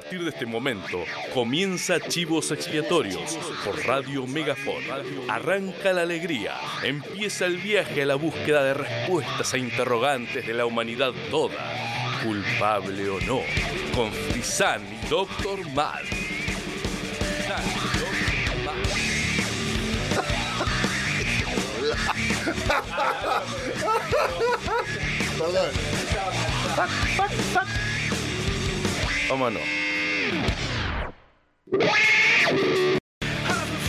partir de este momento comienza Chivos Expiatorios por Radio Megafon. Arranca la alegría, empieza el viaje a la búsqueda de respuestas a interrogantes de la humanidad toda, culpable o no, con Frisán y Doctor. Mal. Perdón. Vámonos.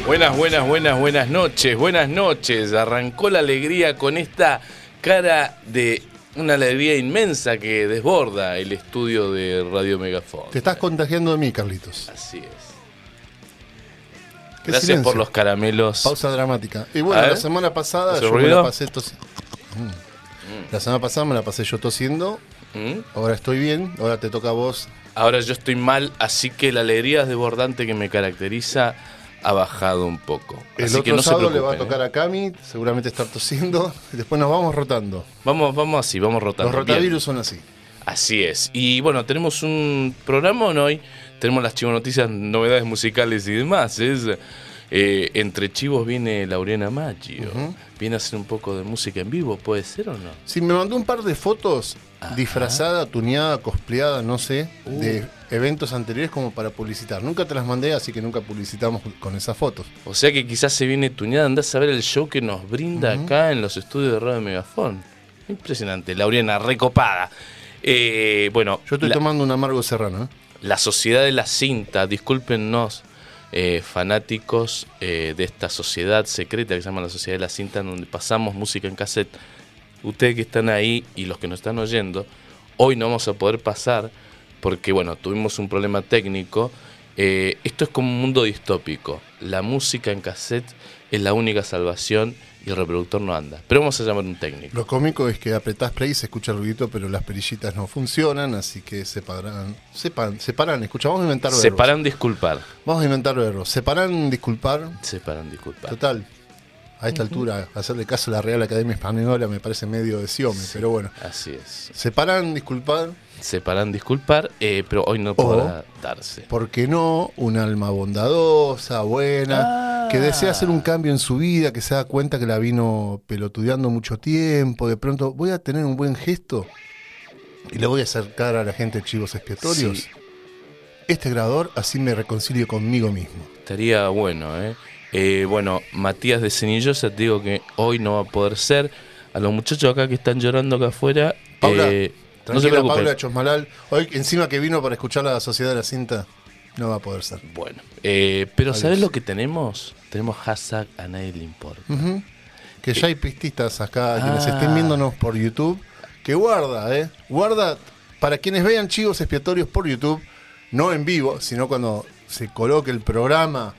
Buenas, buenas, buenas, buenas noches, buenas noches. Arrancó la alegría con esta cara de una alegría inmensa que desborda el estudio de Radio Megafon. Te estás contagiando de mí, Carlitos. Así es. Gracias silencio. por los caramelos. Pausa dramática. Y bueno, la semana pasada ¿Hace yo me la pasé tosiendo. La semana pasada me la pasé yo tosiendo. ¿Mm? Ahora estoy bien. Ahora te toca a vos. Ahora yo estoy mal, así que la alegría desbordante que me caracteriza ha bajado un poco. El así otro que no se sábado le va a preocupen, tocar ¿eh? a Cami. Seguramente estar tosiendo. Y después nos vamos rotando. Vamos, vamos así, vamos rotando. Los Bien. rotavirus son así. Así es. Y bueno, tenemos un programa hoy. Tenemos las chivos noticias, novedades musicales y demás. Es, eh, entre chivos viene Laurena Maggio. Viene a hacer un poco de música en vivo, ¿puede ser o no? Sí, me mandó un par de fotos disfrazada, tuneada, cospleada, no sé, Uh. de eventos anteriores como para publicitar. Nunca te las mandé, así que nunca publicitamos con esas fotos. O sea que quizás se viene tuñada. Andás a ver el show que nos brinda acá en los estudios de Radio Megafón. Impresionante. Laurena, recopada. Eh, bueno, Yo estoy la- tomando un amargo serrano. ¿eh? La Sociedad de la Cinta, discúlpenos, eh, fanáticos eh, de esta sociedad secreta que se llama la Sociedad de la Cinta, donde pasamos música en cassette. Ustedes que están ahí y los que nos están oyendo, hoy no vamos a poder pasar porque, bueno, tuvimos un problema técnico. Eh, esto es como un mundo distópico. La música en cassette es la única salvación y el reproductor no anda. Pero vamos a llamar un técnico. Lo cómico es que apretás play y se escucha el ruidito, pero las perillitas no funcionan, así que separan, sepan, separan, escucha, vamos a inventar verbos. Separan disculpar. Vamos a inventar verbos. Separan, disculpar. Separan disculpar. Total. A esta altura, hacerle caso a la Real Academia Española me parece medio de siome, pero bueno. Así es. Separan, disculpar. Separan disculpar, eh, pero hoy no podrá darse. ¿Por qué no? Un alma bondadosa, buena, que desea hacer un cambio en su vida, que se da cuenta que la vino pelotudeando mucho tiempo. De pronto, voy a tener un buen gesto y le voy a acercar a la gente chivos expiatorios. Sí. Este grabador, así me reconcilio conmigo mismo. Estaría bueno, ¿eh? Eh, Bueno, Matías de Cenillosa, te digo que hoy no va a poder ser. A los muchachos acá que están llorando acá afuera, Paula, eh, no se Tranquila, preocupen. Paula Chosmalal. Hoy, encima que vino para escuchar la Sociedad de la Cinta, no va a poder ser. Bueno, eh, pero. ¿sabes lo que tenemos? Tenemos hashtag a nadie le importa. Que ya hay pististas acá, quienes Ah. estén viéndonos por YouTube, que guarda, ¿eh? Guarda, para quienes vean chivos expiatorios por YouTube, no en vivo, sino cuando se coloque el programa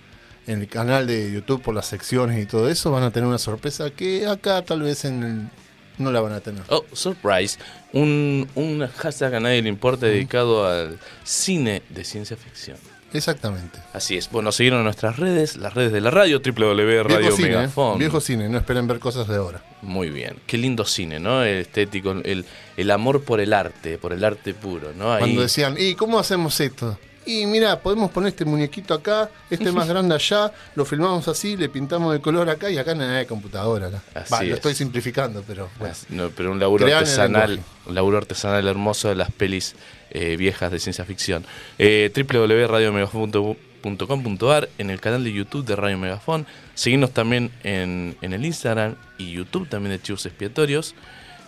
en el canal de YouTube por las secciones y todo eso, van a tener una sorpresa que acá tal vez en el- no la van a tener. Oh, surprise. Un, un hashtag a nadie le importa dedicado al cine de ciencia ficción. Exactamente. Así es. Bueno, seguieron en nuestras redes, las redes de la radio, www Radio cine, ¿eh? Megafon. viejo cine, no esperen ver cosas de ahora. Muy bien. Qué lindo cine, ¿no? El estético, el, el amor por el arte, por el arte puro, ¿no? Ahí- Cuando decían, ¿y cómo hacemos esto? Y mira, podemos poner este muñequito acá, este más grande allá, lo filmamos así, le pintamos de color acá y acá nada de computadora. acá. Así Va, lo es. estoy simplificando, pero bueno. No, pero un laburo Crean artesanal, un laburo artesanal hermoso de las pelis eh, viejas de ciencia ficción. Eh, www.radiomegafon.com.ar en el canal de YouTube de Radio Megafon. Seguirnos también en, en el Instagram y YouTube también de Chivos Expiatorios.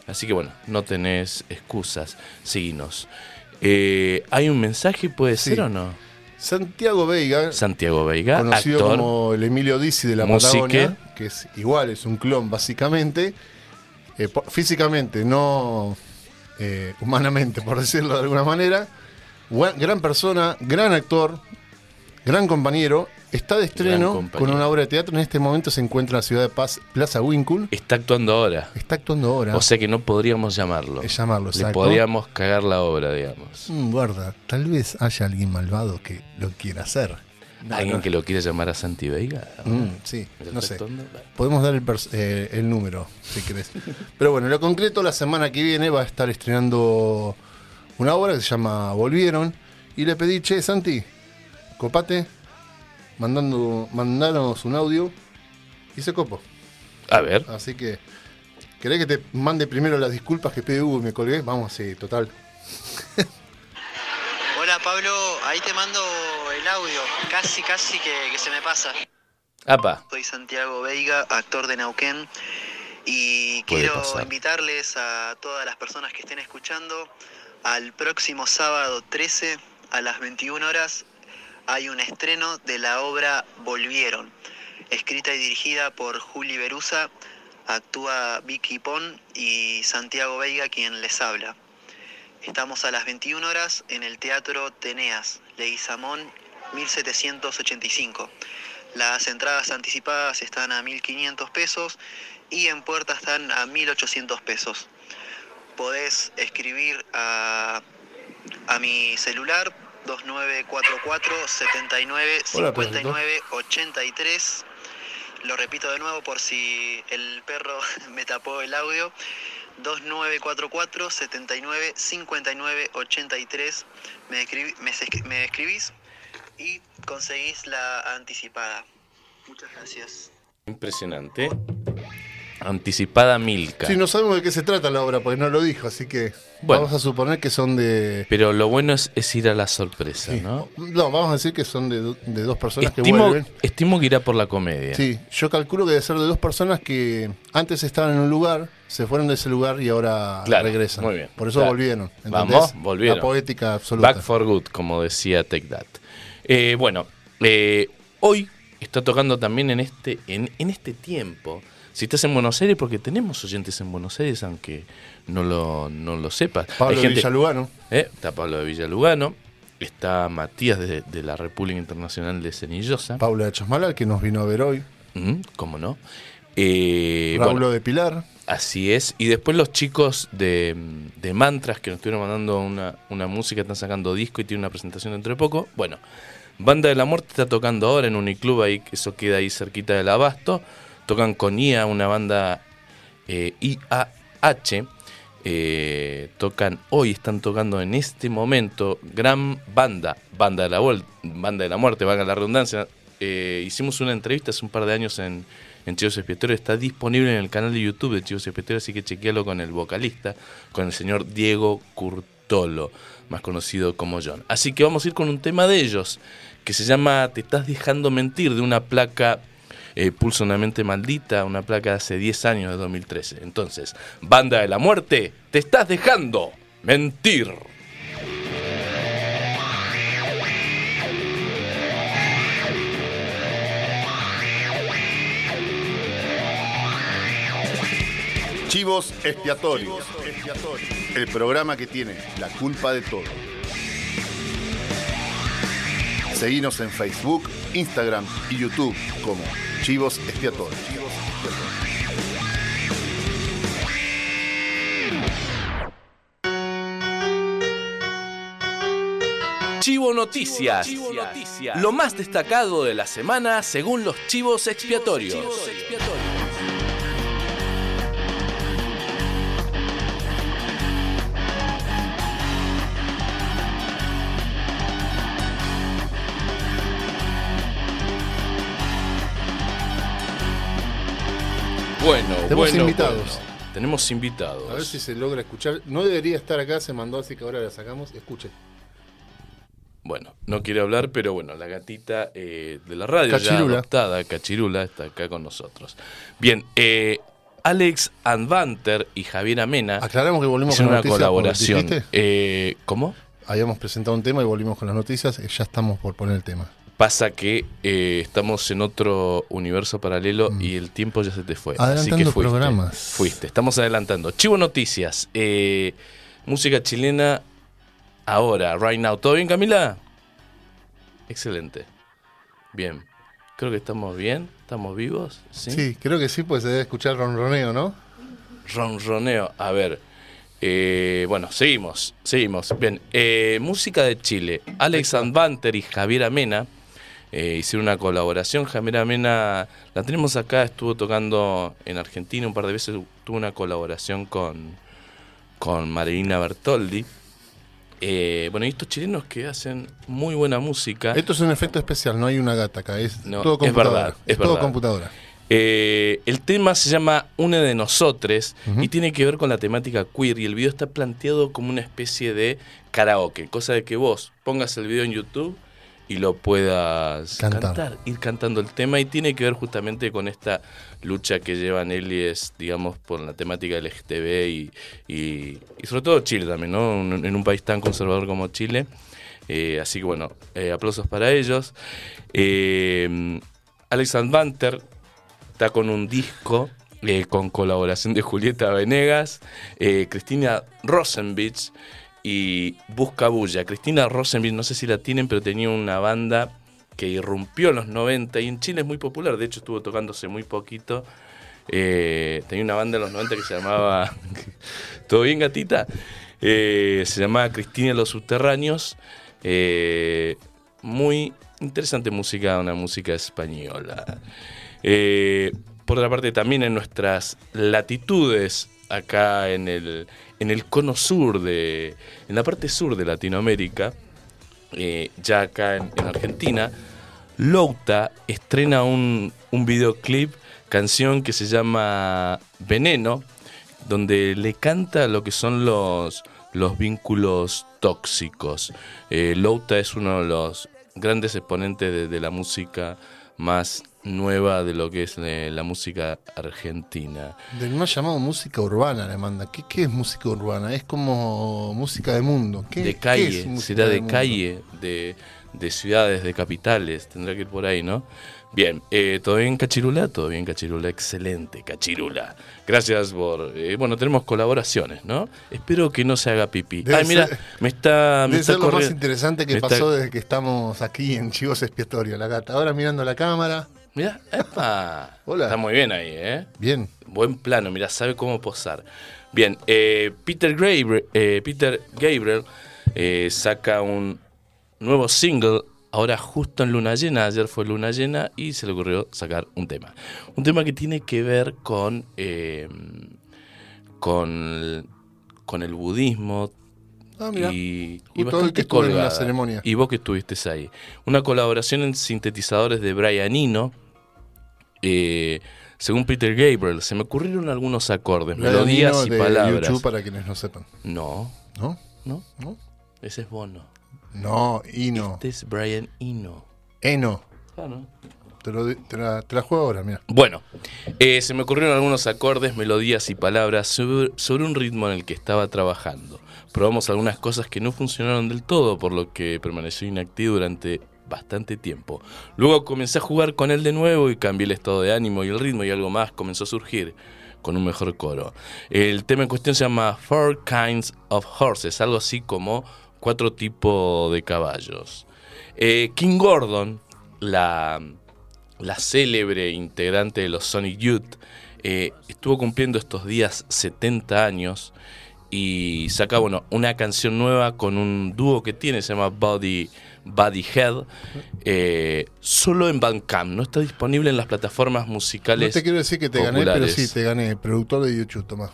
Así que bueno, no tenés excusas, seguinos. Eh, ¿Hay un mensaje, puede Sí. ser o no? Santiago Veiga, Santiago Veiga, conocido actor. como el Emilio Dizzi de la Musique. Patagonia, que es igual, es un clon básicamente, eh, físicamente, no eh, humanamente, por decirlo de alguna manera. Gran persona, gran actor, gran compañero. Está de estreno con una obra de teatro. En este momento se encuentra en la ciudad de Paz, Plaza Winkle. Está actuando ahora. Está actuando ahora. O sea que no podríamos llamarlo. Es llamarlo, Le exacto. podríamos cagar la obra, digamos. Mm, guarda, tal vez haya alguien malvado que lo quiera hacer. No, ¿Alguien no. que lo quiere llamar a Santi Veiga? Mm, sí, ¿Está no sé. Podemos dar el, eh, el número, si querés. Pero bueno, en lo concreto, la semana que viene va a estar estrenando una obra que se llama Volvieron, y le pedí, che, Santi, copate, mandando, mandanos un audio y se copo. A ver. Así que, ¿querés que te mande primero las disculpas que pide Hugo y me colgué? Vamos, sí, total. Hola Pablo, ahí te mando el audio, casi casi que, que se me pasa. Apa. Soy Santiago Veiga, actor de Nauquén, y quiero pasar. invitarles a todas las personas que estén escuchando al próximo sábado 13 a las 21 horas hay un estreno de la obra Volvieron, escrita y dirigida por Juli Berusa, actúa Vicky Pon y Santiago Veiga quien les habla. Estamos a las 21 horas en el Teatro Teneas, Leguizamón 1785. Las entradas anticipadas están a 1.500 pesos y en puerta están a 1.800 pesos. Podés escribir a, a mi celular 2944 79 Hola, 59 83. Lo repito de nuevo por si el perro me tapó el audio. 2944 79 59 83. Me, escribi- me, me escribís y conseguís la anticipada. Muchas gracias. Impresionante. Anticipada Milka. Sí, no sabemos de qué se trata la obra porque no lo dijo, así que Bueno. vamos a suponer que son de... Pero lo bueno es, es ir a la sorpresa, sí. ¿no? No, vamos a decir que son de, de dos personas que vuelven. estimo que irá por la comedia. Sí, yo calculo que debe ser de dos personas que antes estaban en un lugar, se fueron de ese lugar y ahora Claro, regresan. muy bien, Por eso claro. volvieron. ¿entendés? Vamos, volvieron. La poética absoluta. Back for good, como decía Take That. Eh, bueno, eh, hoy está tocando también en este, en, en este tiempo. Si estás en Buenos Aires, porque tenemos oyentes en Buenos Aires, aunque no lo, no lo sepas. Pablo gente- Villalugano. Eh, Está Pablo de Villalugano, está Matías de, de la República Internacional de Cenillosa. Paula de Chasmalal, que nos vino a ver hoy. Mm, ¿Cómo no? Eh, Raúl bueno, de Pilar. Así es. Y después los chicos de, de Mantras que nos estuvieron mandando una, una música, están sacando disco y tiene una presentación dentro de poco. Bueno, Banda de la Muerte está tocando ahora en Uniclub, ahí, que eso queda ahí cerquita del Abasto. Tocan con IA, una banda eh, IAH. Eh, tocan hoy, están tocando en este momento, gran banda, banda de la, Vol- banda de la muerte, valga la redundancia. Eh, hicimos una entrevista hace un par de años en, Chivos Expiatorios, está disponible en el canal de YouTube de Chivos Expiatorios, así que chequealo con el vocalista, con el señor Diego Curtolo, más conocido como John. Así que vamos a ir con un tema de ellos, que se llama Te estás dejando mentir, de una placa eh, Pulso una mente maldita, una placa de hace 10 años, de 2013. Entonces, Banda de la Muerte, te estás dejando mentir. Chivos Expiatorios. El programa que tiene la culpa de todo. Seguinos en Facebook, Instagram y YouTube como Chivos Expiatorios. Chivo Noticias. Lo más destacado de la semana según los chivos expiatorios. Bueno, Tenemos bueno, invitados. bueno. Tenemos invitados. A ver si se logra escuchar. No debería estar acá, se mandó, así que ahora la sacamos. Escuche. Bueno, no quiere hablar, pero bueno, la gatita eh, de la radio ya Cachirula. adoptada, Cachirula, está acá con nosotros. Bien, eh, Alex Anvanter y Javier Amena Aclaramos que volvimos con una noticias. colaboración. Eh, ¿Cómo? Habíamos presentado un tema y volvimos con las noticias. y Ya estamos por poner el tema. Pasa que eh, estamos en otro universo paralelo y el tiempo ya se te fue. así que Mm. Adelantando fuiste, programas. Fuiste, estamos adelantando. Chivo Noticias, eh, música chilena ahora, right now. ¿Todo bien, Camila? Excelente. Bien. Creo que estamos bien, estamos vivos. Sí. Sí, creo que sí, pues se debe escuchar ronroneo, ¿no? Ronroneo. A ver. eh, bueno, seguimos, seguimos. Bien, música de Chile. Alex Anvanter y Javier Amena eh, hicieron una colaboración. Javier Amena la tenemos acá, estuvo tocando en Argentina un par de veces, tuvo una colaboración con, con Marilina Bertoldi. Eh, bueno, y estos chilenos que hacen muy buena música. Esto es un efecto especial, no hay una gata acá, es No, todo es computadora. verdad, es todo verdad. computadora. Eh, el tema se llama Una de Nosotres y tiene que ver con la temática queer y el video está planteado como una especie de karaoke, cosa de que vos pongas el video en YouTube y lo puedas Cantar. cantar, ir cantando el tema y tiene que ver justamente con esta lucha que llevan Elies, digamos, por la temática LGTB y, y, y sobre todo Chile también, ¿no? En un país tan conservador como Chile. Eh, así que bueno, eh, aplausos para ellos. Eh, Alex Banter está con un disco eh, con colaboración de Julieta Venegas, Cristina Rosenbich y Busca Bulla. Cristina Rosenbich, no sé si la tienen, pero tenía una banda que irrumpió en los 90 y en Chile es muy popular, de hecho estuvo tocándose muy poquito. Eh, tenía una banda en los 90 que se llamaba ¿Todo bien gatita? Eh, se llamaba Cristina los Subterráneos. Eh, muy interesante música, una música española. Por otra parte, también en nuestras latitudes, acá en el, en el cono sur, de, en la parte sur de Latinoamérica, eh, ya acá en, en Argentina, Louta estrena un, un videoclip, canción que se llama Veneno, donde le canta lo que son los, los vínculos tóxicos. Eh, Louta es uno de los grandes exponentes de, de la música más nueva de lo que es eh, la música argentina. Del más llamado música urbana le manda. ¿Qué, qué es música urbana? Es como música de mundo. ¿Qué, de qué calle, es será de calle, de, de ciudades, de capitales, tendrá que ir por ahí, ¿no? Bien, eh, ¿todo bien Cachirula? Todo bien Cachirula, excelente Cachirula. Gracias por... eh, bueno, tenemos colaboraciones, ¿no? Espero que no se haga pipí. Debe Ay, mira, ser- me está... Me Debe está ser lo más interesante que me está- pasó desde que estamos aquí en Chivos Expiatorio, la gata. Ahora mirando la cámara. Mira, epa. Hola. Está muy bien ahí, ¿eh? Bien. Buen plano, mira, sabe cómo posar. Bien, eh, Peter, Gabriel, eh, Peter Gabriel eh, saca un nuevo single, ahora justo en luna llena, ayer fue luna llena y se le ocurrió sacar un tema. Un tema que tiene que ver con, eh, con, con el budismo. Ah. Y, y que estuve en colgada. ceremonia. Y vos que estuviste ahí. Una colaboración en sintetizadores de Brian Eno. Eh, según Peter Gabriel, se me ocurrieron algunos acordes, melodías y de palabras. YouTube para quienes no sepan. No, ¿No? no, ¿No? ese es Bono. No, Ino. Este es Brian Eno. Eno. Claro. Te, lo di- te la, te la juego ahora, mira. Bueno, eh, se me ocurrieron algunos acordes, melodías y palabras sobre, sobre un ritmo en el que estaba trabajando. Probamos algunas cosas que no funcionaron del todo, por lo que permaneció inactivo durante bastante tiempo. Luego comencé a jugar con él de nuevo y cambié el estado de ánimo y el ritmo y algo más comenzó a surgir con un mejor coro. El tema en cuestión se llama Four Kinds of Horses, algo así como cuatro tipos de caballos. Eh, King Gordon, la, la célebre integrante de los Sonic Youth, eh, estuvo cumpliendo estos días 70 años y saca bueno, una canción nueva con un dúo que tiene, se llama Body, Body Head, eh, solo en Bandcamp, no está disponible en las plataformas No musicales te quiero decir que te gané, pero populares. sí, te gané. Productor de YouTube, Tomás.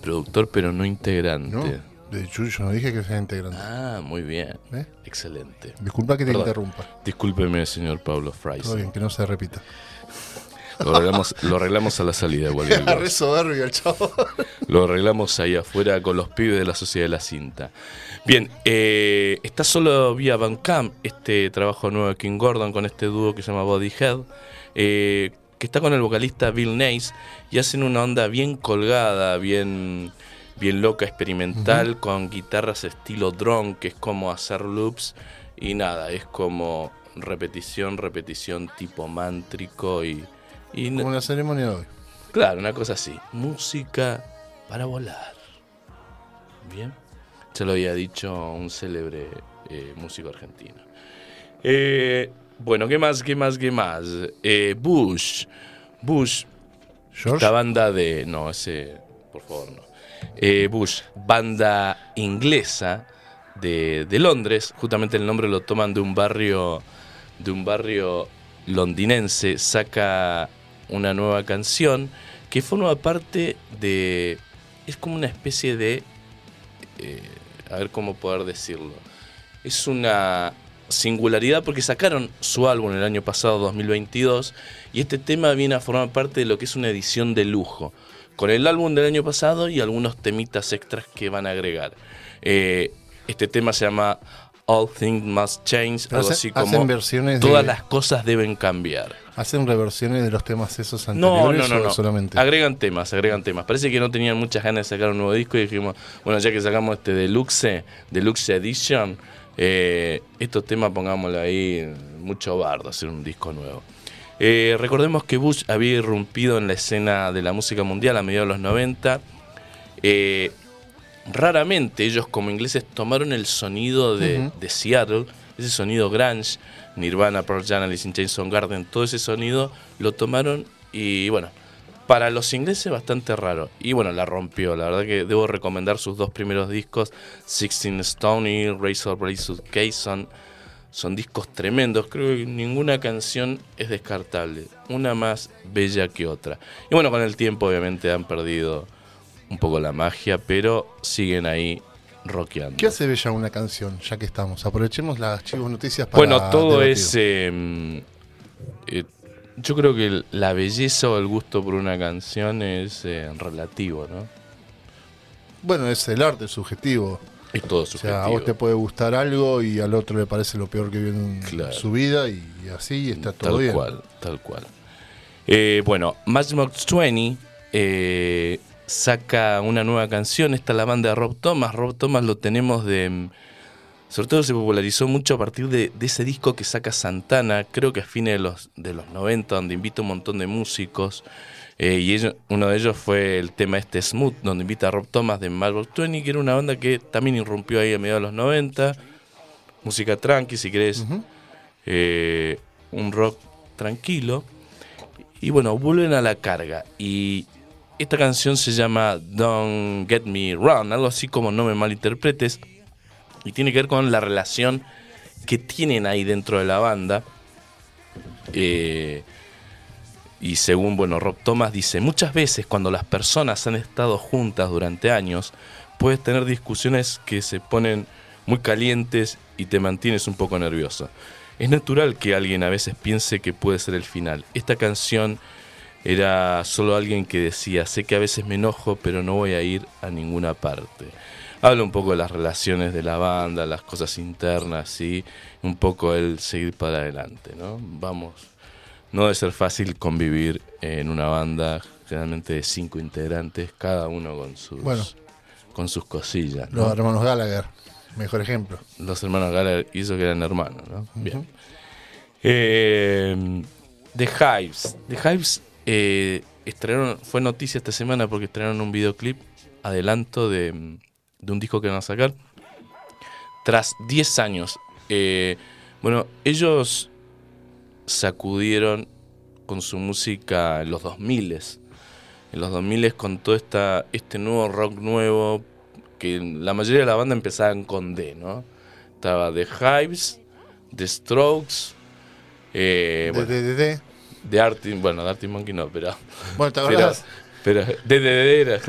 productor pero no integrante. ¿No? De YouTube yo no dije que sea integrante. Ah, muy bien, ¿Eh? excelente. Disculpa que te Perdón. interrumpa. Discúlpeme, señor Pablo Todo Fraser. bien, que no se repita. Lo arreglamos, lo arreglamos a la salida, igual. Agarré soberbio el chavo. Lo arreglamos ahí afuera con los pibes de la Sociedad de la Cinta. Bien, eh, está solo vía Bandcamp este trabajo nuevo de King Gordon con este dúo que se llama Bodyhead, eh, que está con el vocalista Bill Nace y hacen una onda bien colgada, bien, bien loca, experimental, con guitarras estilo drone, que es como hacer loops y nada, es como repetición, repetición tipo mántrico y... y Como la ceremonia de hoy. Claro, una cosa así. Música para volar. Bien. Ya lo había dicho un célebre eh, músico argentino. Eh, bueno, ¿qué más? ¿Qué más? ¿Qué más? Eh, Bush. Bush, George. esta banda de. No, ese. Por favor, no. Bush, banda inglesa de, de Londres. Justamente el nombre lo toman de un barrio. De un barrio londinense. Saca una nueva canción que forma parte de. Es como una especie de. eh, a ver cómo poder decirlo. Es una singularidad porque sacaron su álbum el año pasado, 2022, y este tema viene a formar parte de lo que es una edición de lujo, con el álbum del año pasado y algunos temitas extras que van a agregar. Eh, este tema se llama All Things Must Change, algo así como versiones de- todas las cosas deben cambiar. ¿Hacen reversiones de los temas esos anteriores no, no, o no. solamente? Agregan temas, agregan temas. Parece que no tenían muchas ganas de sacar un nuevo disco y dijimos, bueno, ya que sacamos este Deluxe, Deluxe Edition, eh, estos temas pongámoslo ahí, mucho bardo, hacer un disco nuevo. Eh, recordemos que Bush había irrumpido en la escena de la música mundial a mediados de los 90. Eh, raramente ellos como ingleses tomaron el sonido de, de Seattle, ese sonido grunge, Nirvana, Pearl Jam, Alice in Chains, Garden, todo ese sonido lo tomaron y bueno, para los ingleses bastante raro. Y bueno, la rompió, la verdad que debo recomendar sus dos primeros discos, Sixteen Stone y Razor Blade Case son, son discos tremendos, creo que ninguna canción es descartable, una más bella que otra. Y bueno, con el tiempo obviamente han perdido un poco la magia, pero siguen ahí rockeando. ¿Qué hace bella una canción, ya que estamos? Aprovechemos las chivos noticias para Bueno, todo debatir. es. eh, eh, yo creo que la belleza o el gusto por una canción es eh, relativo, ¿no? Bueno, es el arte subjetivo. Es todo O subjetivo. sea, a vos te puede gustar algo y al otro le parece lo peor que vio en Claro. su vida y, y así está todo tal bien. cual, tal cual. Eh, bueno, Matchbox 20 eh, saca una nueva canción. Esta es la banda de Rob Thomas. Rob Thomas lo tenemos de. mm, Sobre todo se popularizó mucho a partir de, de ese disco que saca Santana, creo que a fines de los, de los 90, donde invita un montón de músicos. Eh, y uno de ellos fue el tema este Smooth, donde invita a Rob Thomas de Matchbox 20, que era una banda que también irrumpió ahí a mediados de los 90. Música tranqui, si querés eh, un rock tranquilo. Y bueno, vuelven a la carga. Y esta canción se llama Don't Get Me Wrong, algo así como No Me Malinterpretes. Y tiene que ver con la relación que tienen ahí dentro de la banda. Eh, y según bueno, Rob Thomas dice, muchas veces cuando las personas han estado juntas durante años, puedes tener discusiones que se ponen muy calientes y te mantienes un poco nervioso. Es natural que alguien a veces piense que puede ser el final. Esta canción era solo alguien que decía, sé que a veces me enojo, pero no voy a ir a ninguna parte. Habla un poco de las relaciones de la banda, las cosas internas, y un poco el seguir para adelante, ¿no? Vamos, no debe ser fácil convivir en una banda generalmente de cinco integrantes, cada uno con sus, Bueno. con sus cosillas. ¿no? Los hermanos Gallagher, mejor ejemplo. Los hermanos Gallagher hizo que eran hermanos, ¿no? Bien. Eh, The Hives. The Hives eh, estrenaron, fue noticia esta semana porque estrenaron un videoclip adelanto de, de un disco que van a sacar. Tras 10 años. Eh, bueno, ellos sacudieron con su música en los 2000 en los 2000 con todo esta, este nuevo rock nuevo que la mayoría de la banda empezaban con D, ¿no? Estaba The Hives, The Strokes, eh, De, bueno, de, de, de. Arctic, bueno, The Arctic Monkey no, pero... Bueno, ¿te Pero, acordás? pero DDD era...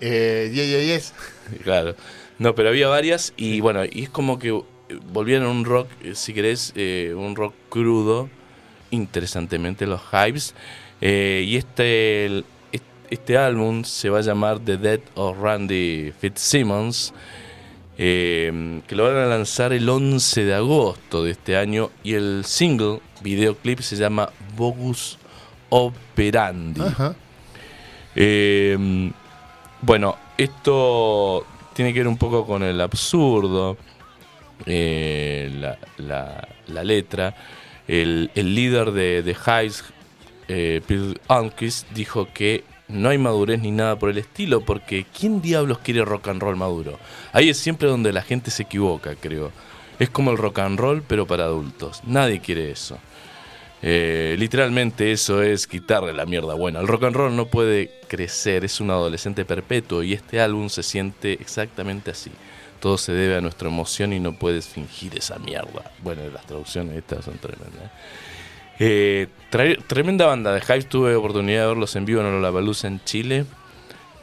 Eh, yeah, yeah, yes. Claro. No, pero había varias y bueno, y es como que eh, a un rock, eh, si querés, eh, un rock crudo, interesantemente los Hives. Eh, y este, el- este álbum se va a llamar The Death of Randy Fitzsimmons, eh, que lo van a lanzar el 11 de agosto de este año y el single, videoclip, se llama Bogus Operandi. Ajá. Eh, bueno, esto tiene que ver un poco con el absurdo, eh, la, la- la letra. El, el líder de, de Hives, eh, Bill Alquist, dijo que no hay madurez ni nada por el estilo, porque ¿quién diablos quiere rock and roll maduro? Ahí es siempre donde la gente se equivoca, creo. Es como el rock and roll, pero para adultos. Nadie quiere eso. Eh, literalmente eso es quitarle la mierda buena. El rock and roll no puede crecer, es un adolescente perpetuo y este álbum se siente exactamente así. Todo se debe a nuestra emoción y no puedes fingir esa mierda. Bueno, las traducciones estas son tremendas. Eh, tremenda banda de Hives, tuve oportunidad de verlos en vivo en Lollapalooza en Chile.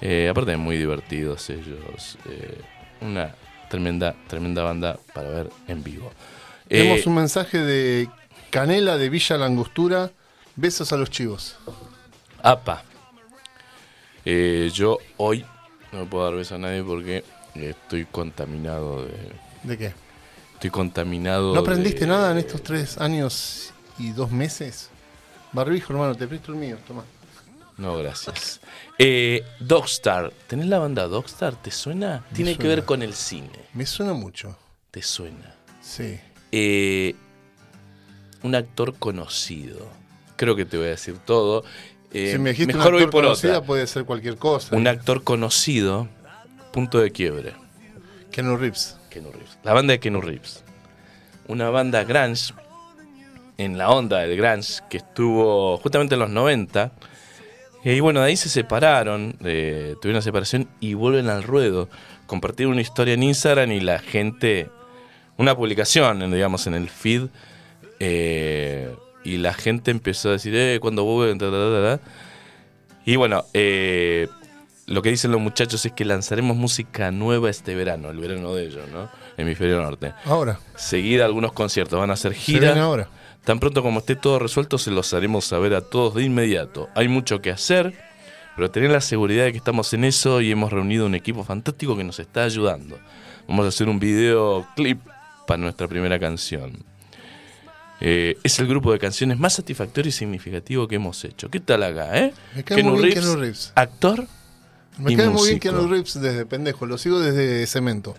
Eh, aparte muy divertidos ellos. Eh, una, tremenda, tremenda banda para ver en vivo. Tenemos un mensaje de Canela de Villa Langostura. Besos a los chivos. APA. Eh, yo hoy no puedo dar beso a nadie porque estoy contaminado de. ¿De qué? Estoy contaminado. ¿No aprendiste de- nada en estos tres años y dos meses? Barbijo, hermano, te presto el mío, toma. No, gracias. Eh, Dogstar. ¿Tenés la banda Dogstar? ¿Te suena? Me Tiene que ver con el cine. Me suena mucho. ¿Te suena? Sí. Eh, un actor conocido. Creo que te voy a decir todo. Eh, si me dijiste mejor un voy por conocida, otra. puede ser cualquier cosa. Un actor conocido, punto de quiebre. Keanu Reeves. Keanu Reeves. La banda de Keanu Reeves. Una banda grunge, en la onda del grunge, que estuvo justamente en los 90. Y bueno, de ahí se separaron, eh, tuvieron una separación y vuelven al ruedo. Compartieron una historia en Instagram y la gente, una publicación, digamos, en el feed, eh, y la gente empezó a decir, eh, cuando vuelven. Y bueno, eh, lo que dicen los muchachos es que lanzaremos música nueva este verano, el verano de ellos, ¿no? Hemisferio Norte. Ahora. Seguida algunos conciertos, van a hacer giras. ahora. Tan pronto como esté todo resuelto, se los haremos saber a todos de inmediato. Hay mucho que hacer, pero tener la seguridad de que estamos en eso y hemos reunido un equipo fantástico que nos está ayudando. Vamos a hacer un videoclip para nuestra primera canción. Eh, es el grupo de canciones más satisfactorio y significativo que hemos hecho. ¿Qué tal acá, eh? Me cae muy bien Reeves. actor. Me y cae muy bien. Keanu Reeves desde pendejo. Lo sigo desde Cemento.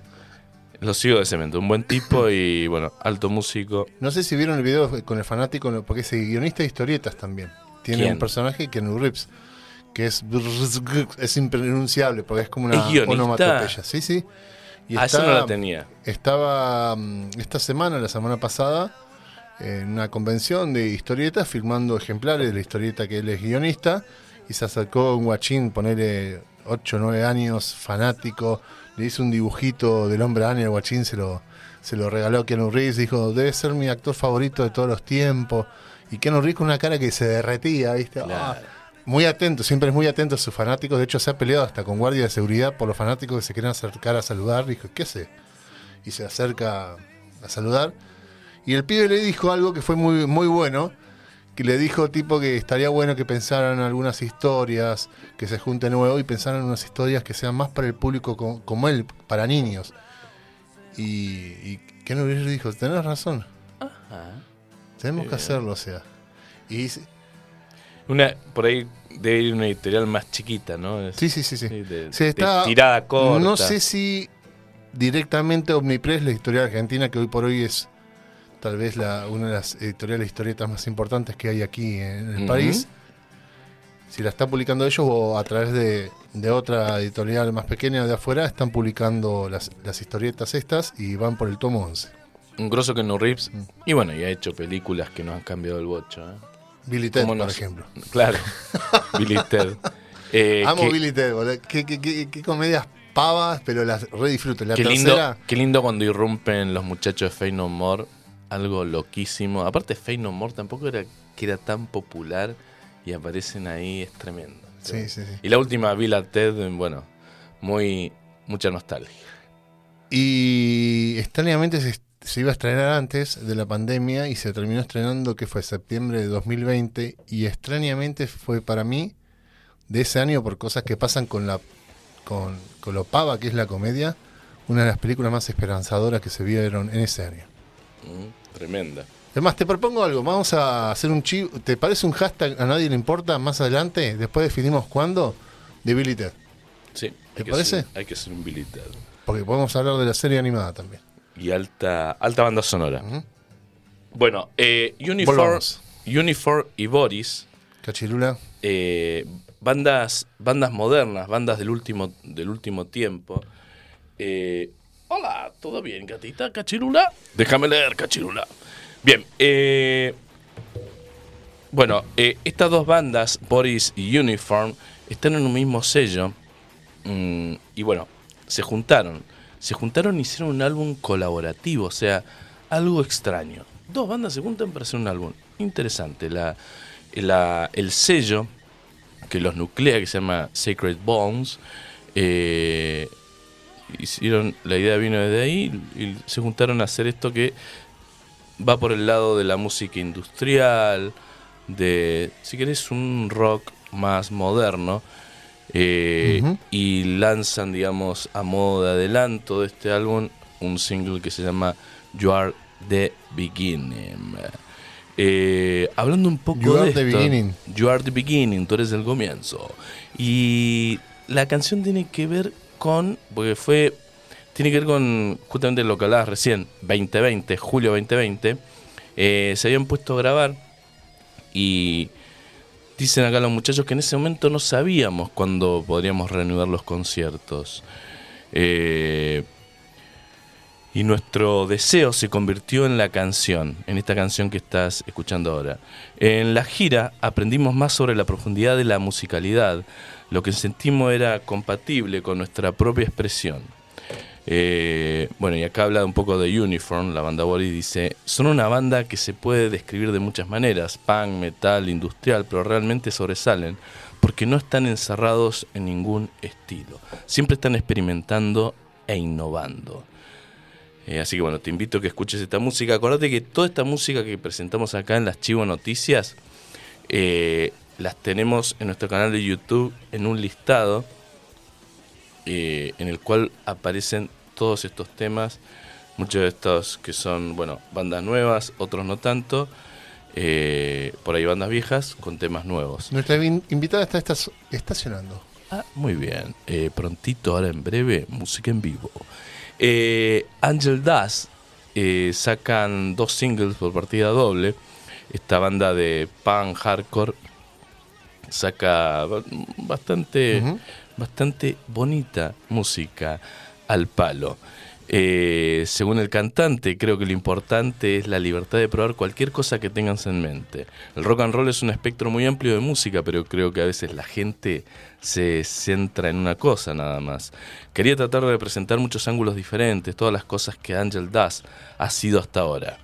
Lo sigo de cemento, un buen tipo y bueno, alto músico. No sé si vieron el video con el fanático, porque es guionista de historietas también. Tiene ¿Quién? un personaje, Keanu Reeves, que es, es impronunciable, porque es como una ¿Es onomatopeya. Sí, sí. Y Ah, está- no la tenía. Estaba mm, esta semana, la semana pasada, en una convención de historietas, filmando ejemplares de la historieta que él es guionista, y se acercó un guachín, ponerle 8 o 9 años, fanático, le hizo un dibujito del hombre araña, el guachín se lo, se lo regaló a Keanu Reeves, dijo, debe ser mi actor favorito de todos los tiempos, y Keanu Reeves con una cara que se derretía, ¿viste? Claro. Ah, muy atento, siempre es muy atento a sus fanáticos. De hecho, se ha peleado hasta con guardia de seguridad por los fanáticos que se quieren acercar a saludar. Dijo, ¿qué hace? Y se acerca a saludar. Y el pibe le dijo algo que fue muy, muy bueno. Que le dijo, tipo, que estaría bueno que pensaran algunas historias, que se junten nuevo y pensaran en unas historias que sean más para el público co- como, él, para niños. Y, y Keanu Reeves dijo, tenés razón, tenemos que hacerlo, o sea. Y Una, por ahí debe ir una editorial más chiquita, ¿no? Sí, sí, sí, sí. de, Se de está- tirada corta. No sé si directamente Omnipress, la editorial argentina, que hoy por hoy es tal vez la, una de las editoriales historietas más importantes que hay aquí en el país, si la están publicando ellos o a través de, de otra editorial más pequeña de afuera, están publicando las, las historietas estas y van por el tomo 11. Un grosso que no Reeves. Mm. Y bueno, y ha hecho películas que nos han cambiado el bocho. ¿eh? Billy Ted, ¿Cómo por nos- ejemplo. Claro. Billy Ted. Eh, Amo Billy Ted, boludo. Qué, qué- qué- qué comedias pavas, pero las re disfruto. La qué lindo, qué lindo cuando irrumpen los muchachos de Fey No More. Algo loquísimo. Aparte, Fey No More tampoco era que era tan popular y aparecen ahí, es tremendo. Sí, sí, sí. Y la última, Bill Ted, bueno, muy mucha nostalgia. Y extrañamente se, se iba a estrenar antes de la pandemia y se terminó estrenando, que fue septiembre de 2020, y extrañamente fue para mí de ese año por cosas que pasan con la con, con lo pava que es la comedia, una de las películas más esperanzadoras que se vieron en ese año. Mm, tremenda. Además, te propongo algo, vamos a hacer un chivo, ¿te parece un hashtag a nadie le importa más adelante? Después definimos cuándo, de Billy Ted. Sí. ¿Te parece? ser- hay que ser un Billy Ted. Porque podemos hablar de la serie animada también. Y alta, alta banda sonora. Bueno, eh. Uniform y Boris, Cachirula. eh, bandas, bandas modernas, bandas del último, del último tiempo. Eh, hola, ¿todo bien, gatita? ¿Cachirula? Déjame leer, Cachirula. Bien, eh, bueno, eh, estas dos bandas, Boris y Uniform, están en un mismo sello. Mm, y bueno, se juntaron. Se juntaron y hicieron un álbum colaborativo, o sea, algo extraño. Dos bandas se juntan para hacer un álbum. Interesante. La, la- el sello que los nuclea, que se llama Sacred Bones, eh, hicieron, la idea vino desde ahí y se juntaron a hacer esto que va por el lado de la música industrial, de, si querés, un rock más moderno. eh. Y lanzan, digamos, a modo de adelanto de este álbum un single que se llama You Are the Beginning. Eh, hablando un poco You de Are the esto, Beginning. You Are the Beginning, tú eres el comienzo. Y la canción tiene que ver con, porque fue, tiene que ver con justamente lo que hablabas recién, 2020, julio 2020, eh, se habían puesto a grabar y dicen acá los muchachos que en ese momento no sabíamos cuándo podríamos reanudar los conciertos. Eh, y nuestro deseo se convirtió en la canción, en esta canción que estás escuchando ahora. En la gira aprendimos más sobre la profundidad de la musicalidad, lo que sentimos era compatible con nuestra propia expresión. Eh, bueno, y acá habla un poco de Uniform, la banda Wally dice, son una banda que se puede describir de muchas maneras, punk, metal, industrial, pero realmente sobresalen porque no están encerrados en ningún estilo, siempre están experimentando e innovando. Eh, así que bueno, te invito a que escuches esta música. Acordate que toda esta música que presentamos acá en las Chivo Noticias, eh, las tenemos en nuestro canal de YouTube en un listado eh, en el cual aparecen todos estos temas, muchos de estos que son, bueno, bandas nuevas, otros no tanto, por ahí bandas viejas con temas nuevos. Nuestra in- invitada está estacionando. Ah, muy bien. Prontito, ahora en breve, música en vivo. Eh, Angel Dust eh, sacan dos singles por partida doble. Esta banda de punk hardcore saca ba- bastante, bastante bonita música al palo. Eh, según el cantante, creo que lo importante es la libertad de probar cualquier cosa que tengas en mente. El rock and roll es un espectro muy amplio de música, pero creo que a veces la gente se centra en una cosa nada más. Quería tratar de presentar muchos ángulos diferentes, todas las cosas que Angel Dust ha sido hasta ahora.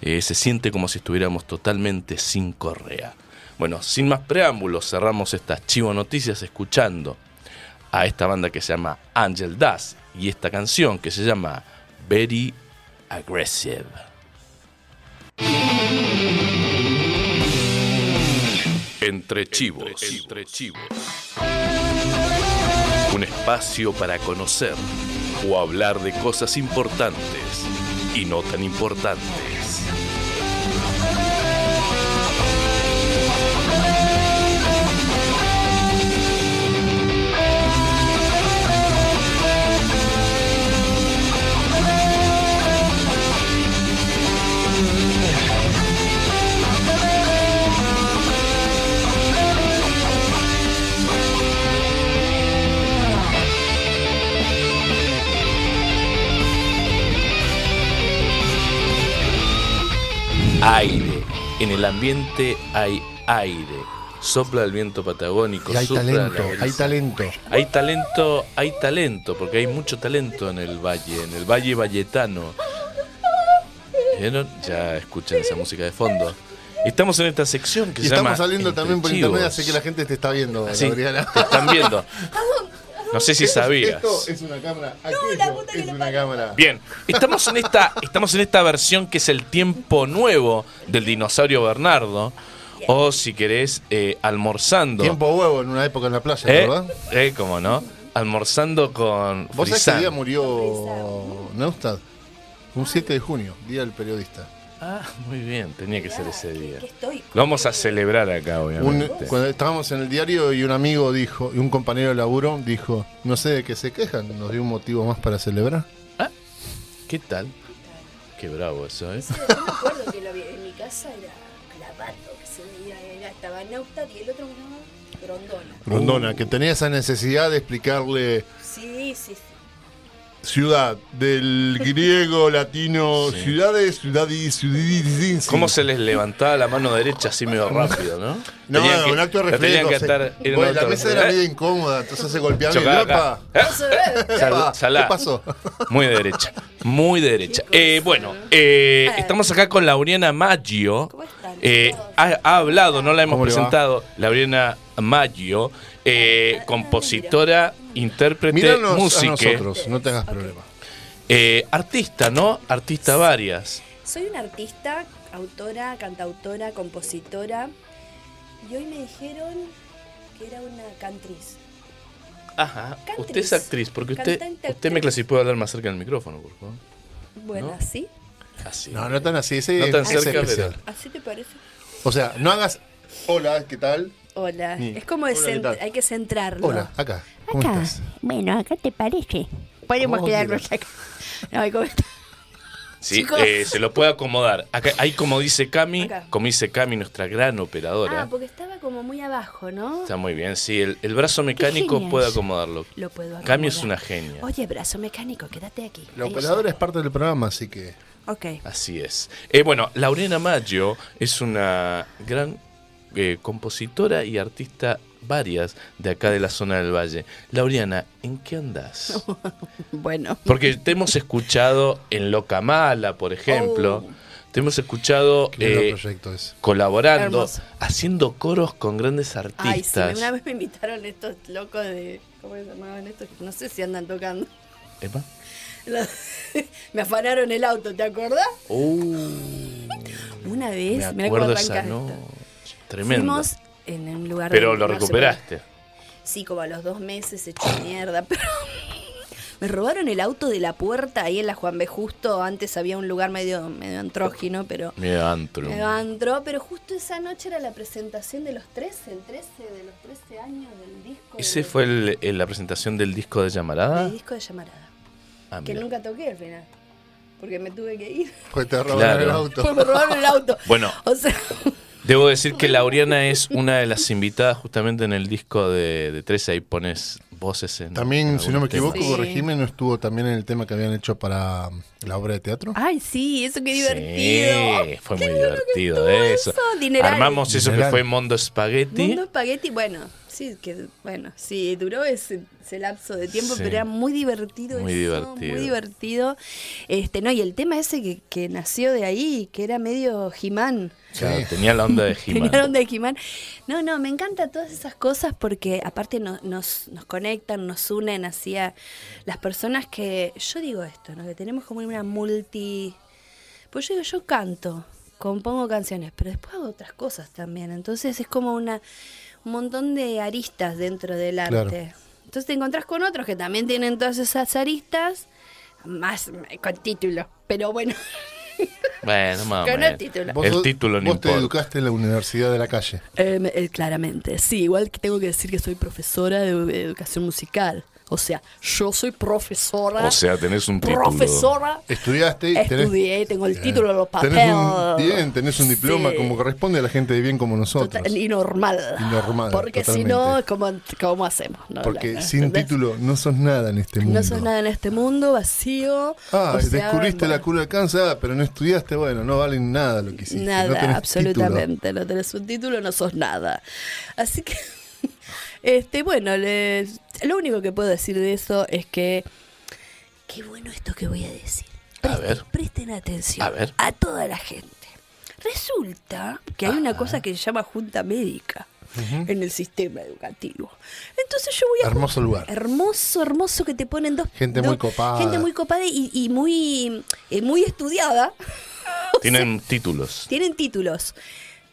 Eh, se siente como si estuviéramos totalmente sin correa. Bueno, sin más preámbulos, cerramos estas chivo noticias escuchando a esta banda que se llama Angel Dust y esta canción que se llama Very Aggressive. Entre chivos. Entre chivos. Un espacio para conocer o hablar de cosas importantes y no tan importantes. Aire. En el ambiente hay aire. Sopla el viento patagónico. Y hay talento, hay talento. Hay talento, hay talento, porque hay mucho talento en el valle, en el valle valletano. ¿Vieron? Ya escuchan esa música de fondo. Estamos en esta sección que Y se llama estamos saliendo también por internet, así que la gente te está viendo, Así, Gabriela. te están viendo. No sé si Esto- sabías. Esto es una cámara. Aquello es una cámara. Bien, estamos en esta, estamos en esta versión que es el tiempo nuevo del dinosaurio Bernardo. O si querés, eh, almorzando. Tiempo huevo en una época en la playa, ¿Eh? ¿verdad? ¿Eh? ¿Cómo no? Almorzando con ¿Vos sabés que día murió Neustadt? Un 7 de junio, Día del Periodista. Ah, muy bien, tenía que ser ese día. Lo vamos a celebrar acá, Un- obviamente. cuando estábamos en el diario y un amigo dijo, y un compañero de laburo dijo, no sé de qué se quejan, nos dio un motivo más para celebrar. Ah, ¿Qué tal? Qué bravo eso, ¿eh? Yo me acuerdo que lo vi en mi casa era clavato, que se veía, era, estaba Neustadt y el otro no, Grondona. Rondona, que tenía esa necesidad de explicarle Sí, sí, sí. Ciudad, del griego, latino, Sí. ciudades, ciudades, ciudades. ¿Cómo se les levantaba la mano derecha así medio rápido, no? No, Tenían que- un acto de tenían reflejo. que se- estar en un Bueno, la mesa era medio incómoda, entonces se golpeaba y Chocaba ¡Epa! acá. ¿Eh? Sal- salá. ¿Qué pasó? Muy de derecha, muy de derecha. Eh, bueno, eh, estamos acá con Lauriana Maggio. ¿Cómo? Eh, ha, ha hablado, no la hemos presentado, Lauriana Maggio, eh, compositora, intérprete, Míranos a música, nosotros, no tengas problema. eh, artista, ¿no? Artista varias. Soy una artista, autora, cantautora, compositora. Y hoy me dijeron que era una cantriz. Ajá. Cantriz. Usted es actriz, porque usted, Cantante, usted me actriz. clasificó hablar más cerca del micrófono, por favor. Bueno, ¿No? ¿así? Así. No, no tan así, ese No tan es cerca, especial. pero- ¿Así te parece? O sea, no hagas. Hola, ¿qué tal? Hola. Ni- Es como de Hola, hay que centrarlo. Hola, acá. ¿Cómo Acá. estás? Bueno, acá te parece. Podemos quedarnos quieras. acá. No, ¿cómo está? Sí, eh, se lo puede acomodar. Acá, ahí como dice Cami, Acá. como dice Cami, nuestra gran operadora. Ah, porque estaba como muy abajo, ¿no? Está muy bien, sí. El, el brazo mecánico puede acomodarlo. Lo puedo acomodar. Cami es una genia. Oye, brazo mecánico, quédate aquí. La Ahí operadora es parte del programa, así que. Ok. Así es. Eh, bueno, Laurena Maggio es una gran eh, compositora y artista varias de acá de la zona del Valle. Lauriana, ¿en qué andás? Bueno. Porque te hemos escuchado en Locamala, por ejemplo. Oh. Te hemos escuchado eh, colaborando, Hermoso. haciendo coros con grandes Ay, sí, artistas. una vez me invitaron estos locos de. ¿Cómo se llamaban estos? No sé si andan tocando. ¿Epa? Me afanaron el auto, ¿te acordás? Uh, Una vez, me acuerdo esa arranca noche. esto. Tremendo. Fuimos en un lugar Pero lo recuperaste. Sí, como a los dos meses hecho mierda, pero me robaron el auto de la puerta ahí en la Juan B. Justo. Antes había un lugar medio, medio andrógino, pero Medio antro. medio antro. Pero justo esa noche era la presentación de los 13, el 13 de los 13 años del disco. ¿Ese de- fue el- el- la presentación del disco de Llamarada? del disco de llamarada. Ah, que nunca toqué al final. Porque me tuve que ir. Pues te robaron Claro. el auto. Pues me robaron el auto. Bueno. O sea, Debo decir que Lauriana es una de las invitadas justamente en el disco de, de 13. Ahí pones voces en. También, en si no me equivoco, Sí. corregime, ¿no estuvo también en el tema que habían hecho para la obra de teatro? ay, sí, eso qué divertido. Sí, fue Qué muy divertido eso. Dineral. Armamos eso que fue Mondo Spaghetti. Mundo Spaghetti, bueno, sí, que bueno, sí, duró ese, ese lapso de tiempo, Sí. pero era muy divertido Muy eso, divertido. muy divertido. Este, no, y el tema ese que, que nació de ahí, que era medio Jimán. Claro, tenía la onda de He-Man. Tenía onda de He-Man. No, no, me encantan todas esas cosas porque aparte no- nos, nos conectan, nos unen hacia las personas que, yo digo esto, ¿no? que tenemos como una multi... Pues yo digo, yo canto, compongo canciones, pero después hago otras cosas también. Entonces es como una un montón de aristas dentro del arte. Claro. Entonces te encontrás con otros que también tienen todas esas aristas, más eh, con título. Pero bueno, Bueno, o Con el título. Vos El título no Vos te importa. educaste en la Universidad de la Calle. Eh, me- eh, claramente, sí, igual que tengo que decir que soy profesora de, de educación musical. O sea, yo soy profesora. O sea, tenés un título. profesora. Estudiaste y tenés- Estudié, tengo el Bien. título de los papeles. Tenés un, bien, tenés un diploma Sí. como corresponde a la gente de bien como nosotros. Total- y normal. Y normal, Porque si no, ¿cómo, cómo hacemos? No, Porque la- sin ¿entendés? título no sos nada en este mundo. No sos nada en este mundo vacío. Ah, o sea, descubriste bueno, la cura del cáncer, ah, pero no estudiaste, bueno, no valen nada lo que hiciste. no Nada, tenés absolutamente. No tenés un título, no sos nada. Así que, este, bueno, les- lo único que puedo decir de eso es que, qué bueno esto que voy a decir. A Presten, ver. presten atención A ver. toda la gente. Resulta que hay una cosa que se llama junta médica en el sistema educativo. Entonces yo voy a Hermoso lugar. hermoso, hermoso que te ponen dos Gente dos- muy copada. gente muy copada y, y muy eh, muy estudiada. Tienen títulos. Tienen títulos.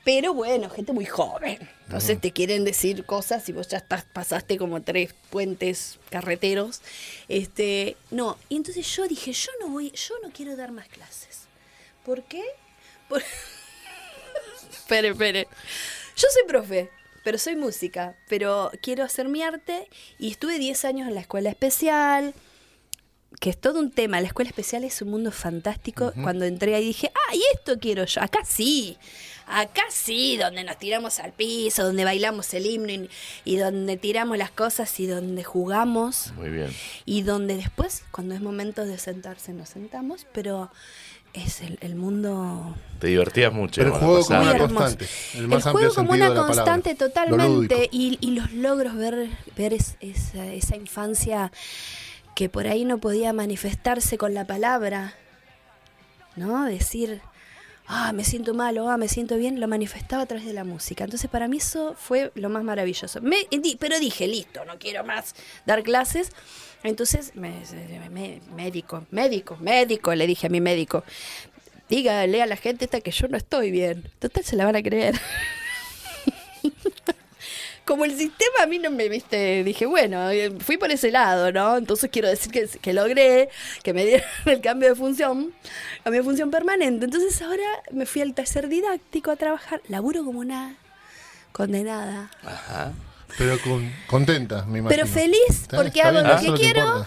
Pero bueno, gente muy joven. Entonces te quieren decir cosas y vos ya estás, pasaste como tres puentes carreteros. Este, no, y entonces yo dije, yo no voy, yo no quiero dar más clases. ¿Por qué? Por... espere, espere. Yo soy profe, pero soy música, pero quiero hacer mi arte y estuve 10 años en la escuela especial, que es todo un tema. La escuela especial es un mundo fantástico. Cuando entré ahí dije, ah, y esto quiero yo. Acá sí. Acá sí, donde nos tiramos al piso, donde bailamos el himno y, y donde tiramos las cosas y donde jugamos. Muy bien. Y donde después, cuando es momento de sentarse, nos sentamos, pero es el, el mundo Te divertías mucho. Pero el juego como una constante. El más juego como una constante Lo totalmente y, y los logros ver, ver es- esa, esa infancia que por ahí no podía manifestarse con la palabra, ¿no? Decir, ah, me siento mal o ah, me siento bien, lo manifestaba a través de la música. Entonces para mí eso fue lo más maravilloso. Me- di- pero dije, listo, no quiero más dar clases. Entonces, me, me- médico, médico, médico, le dije a mi médico, dígale a la gente esta que yo no estoy bien. Total, se la van a creer. Como el sistema a mí no me viste, dije, bueno, eh, fui por ese lado, ¿no? Entonces quiero decir que, que logré que me dieran el cambio de función, cambio de función permanente. Entonces ahora me fui al taller didáctico a trabajar, laburo como una condenada. Ajá. Pero con, contenta, me imagino. Pero feliz porque hago lo que quiero,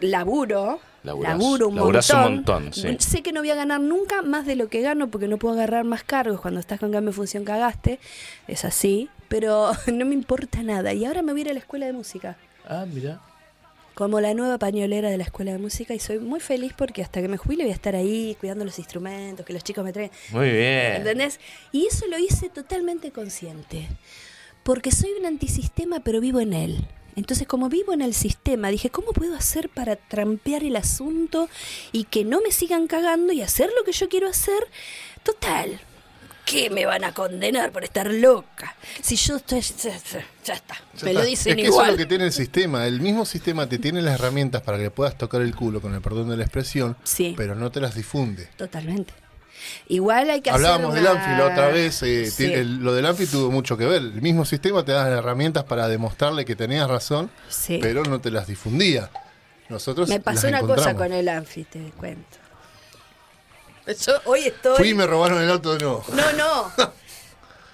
laburo, Laburás. laburo un Laburás montón. un montón, sí. Sé que no voy a ganar nunca más de lo que gano porque no puedo agarrar más cargos cuando estás con cambio de función cagaste, es así, pero no me importa nada. Y ahora me voy a ir a la escuela de música. Ah, mira. como la nueva pañolera de la escuela de música y soy muy feliz porque hasta que me jubile voy a estar ahí cuidando los instrumentos, que los chicos me traen. Muy bien. ¿Entendés? Y eso lo hice totalmente consciente. Porque soy un antisistema, pero vivo en él. Entonces, como vivo en el sistema, dije, ¿cómo puedo hacer para trampear el asunto y que no me sigan cagando y hacer lo que yo quiero hacer? Total. ¿Qué me van a condenar por estar loca? Si yo estoy... Ya está. Ya me lo dicen es que igual. Eso es lo que tiene el sistema. El mismo sistema te tiene las herramientas para que puedas tocar el culo, con el perdón de la expresión, Sí. pero no te las difunde. Totalmente. Igual hay que Hablábamos hacer del una- Anfi la otra vez. eh, Sí. tiene- el- lo del Anfi tuvo mucho que ver. El mismo sistema te da las herramientas para demostrarle que tenías razón, Sí. pero no te las difundía. Nosotros Me pasó una cosa con el Anfi, te cuento. Yo hoy estoy... Fui y me robaron el auto de nuevo. No, no.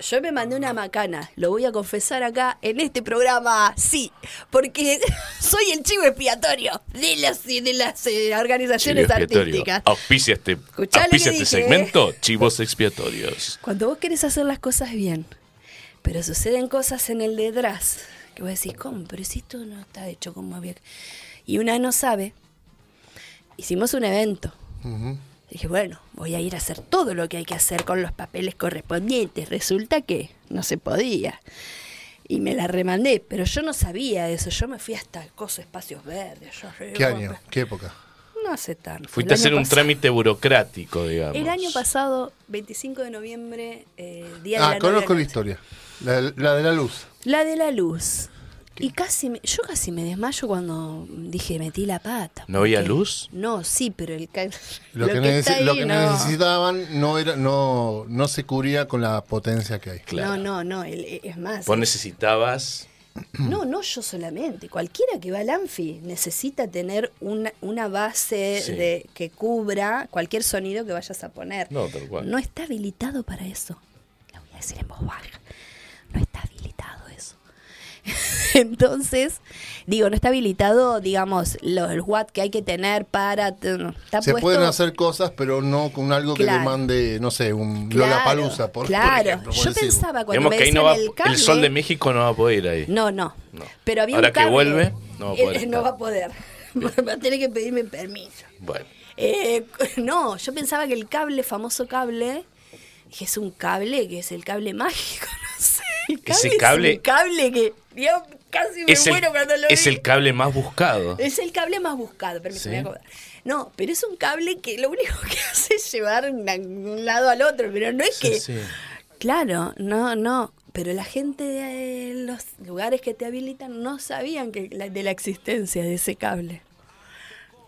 Yo me mandé una macana, lo voy a confesar acá en este programa, sí, porque soy el chivo expiatorio de las, de las eh, organizaciones Chivo artísticas. Auspicia este, auspicia este dije, segmento, chivos expiatorios. Cuando vos querés hacer las cosas bien, pero suceden cosas en el detrás, que vos decís, ¿cómo? Pero si esto no está hecho como había... que-". Y una no sabe. Hicimos un evento. Ujú. Dije, bueno, voy a ir a hacer todo lo que hay que hacer con los papeles correspondientes. Resulta que no se podía. Y me la remandé, pero yo no sabía eso. Yo me fui hasta el coso Espacios Verdes. yo ¿Qué año? ¿Qué época? No hace tanto. Fuiste a hacer un pasado. trámite burocrático, digamos. El año pasado, 25 de noviembre, eh, Día de Ah, la conozco Novia la historia. La, la de la luz. La de la luz. Y casi, me- yo casi me desmayo cuando dije metí la pata. ¿No había luz? No, sí, pero el Lo, que, lo que no. necesitaban no era no no se cubría con la potencia que hay. Claro. No, no, no, el- es más. Vos necesitabas. No, no yo solamente. Cualquiera que va al Anfi necesita tener una, una base Sí. de que cubra cualquier sonido que vayas a poner. No, tal cual. No está habilitado para eso. Lo voy a decir en voz baja. No está habilitado. Entonces, digo, no está habilitado, digamos, lo- el watt que hay que tener para... Está Se puesto- pueden hacer cosas, pero no con algo que Claro. demande, no sé, un Claro, Lollapalooza, por, por claro. ejemplo, por Yo pensaba cuando me que no va, el cable... el sol de México no va a poder ir ahí. No, no. No. Pero había Ahora un que cable. vuelve, no va a poder Eh, No va a poder. Va a tener que pedirme permiso. Bueno, Eh, no, yo pensaba que el cable, famoso cable, dije, es un cable que es el cable mágico, no sé. El Ese es cable- un cable que casi me es, el, cuando lo es vi. el cable más buscado. Es el cable más buscado, permíteme Sí. No, pero es un cable que lo único que hace es llevar de un lado al otro, pero no es Sí, que... sí. Claro, no, no. Pero la gente de los lugares que te habilitan no sabían que la- de la existencia de ese cable.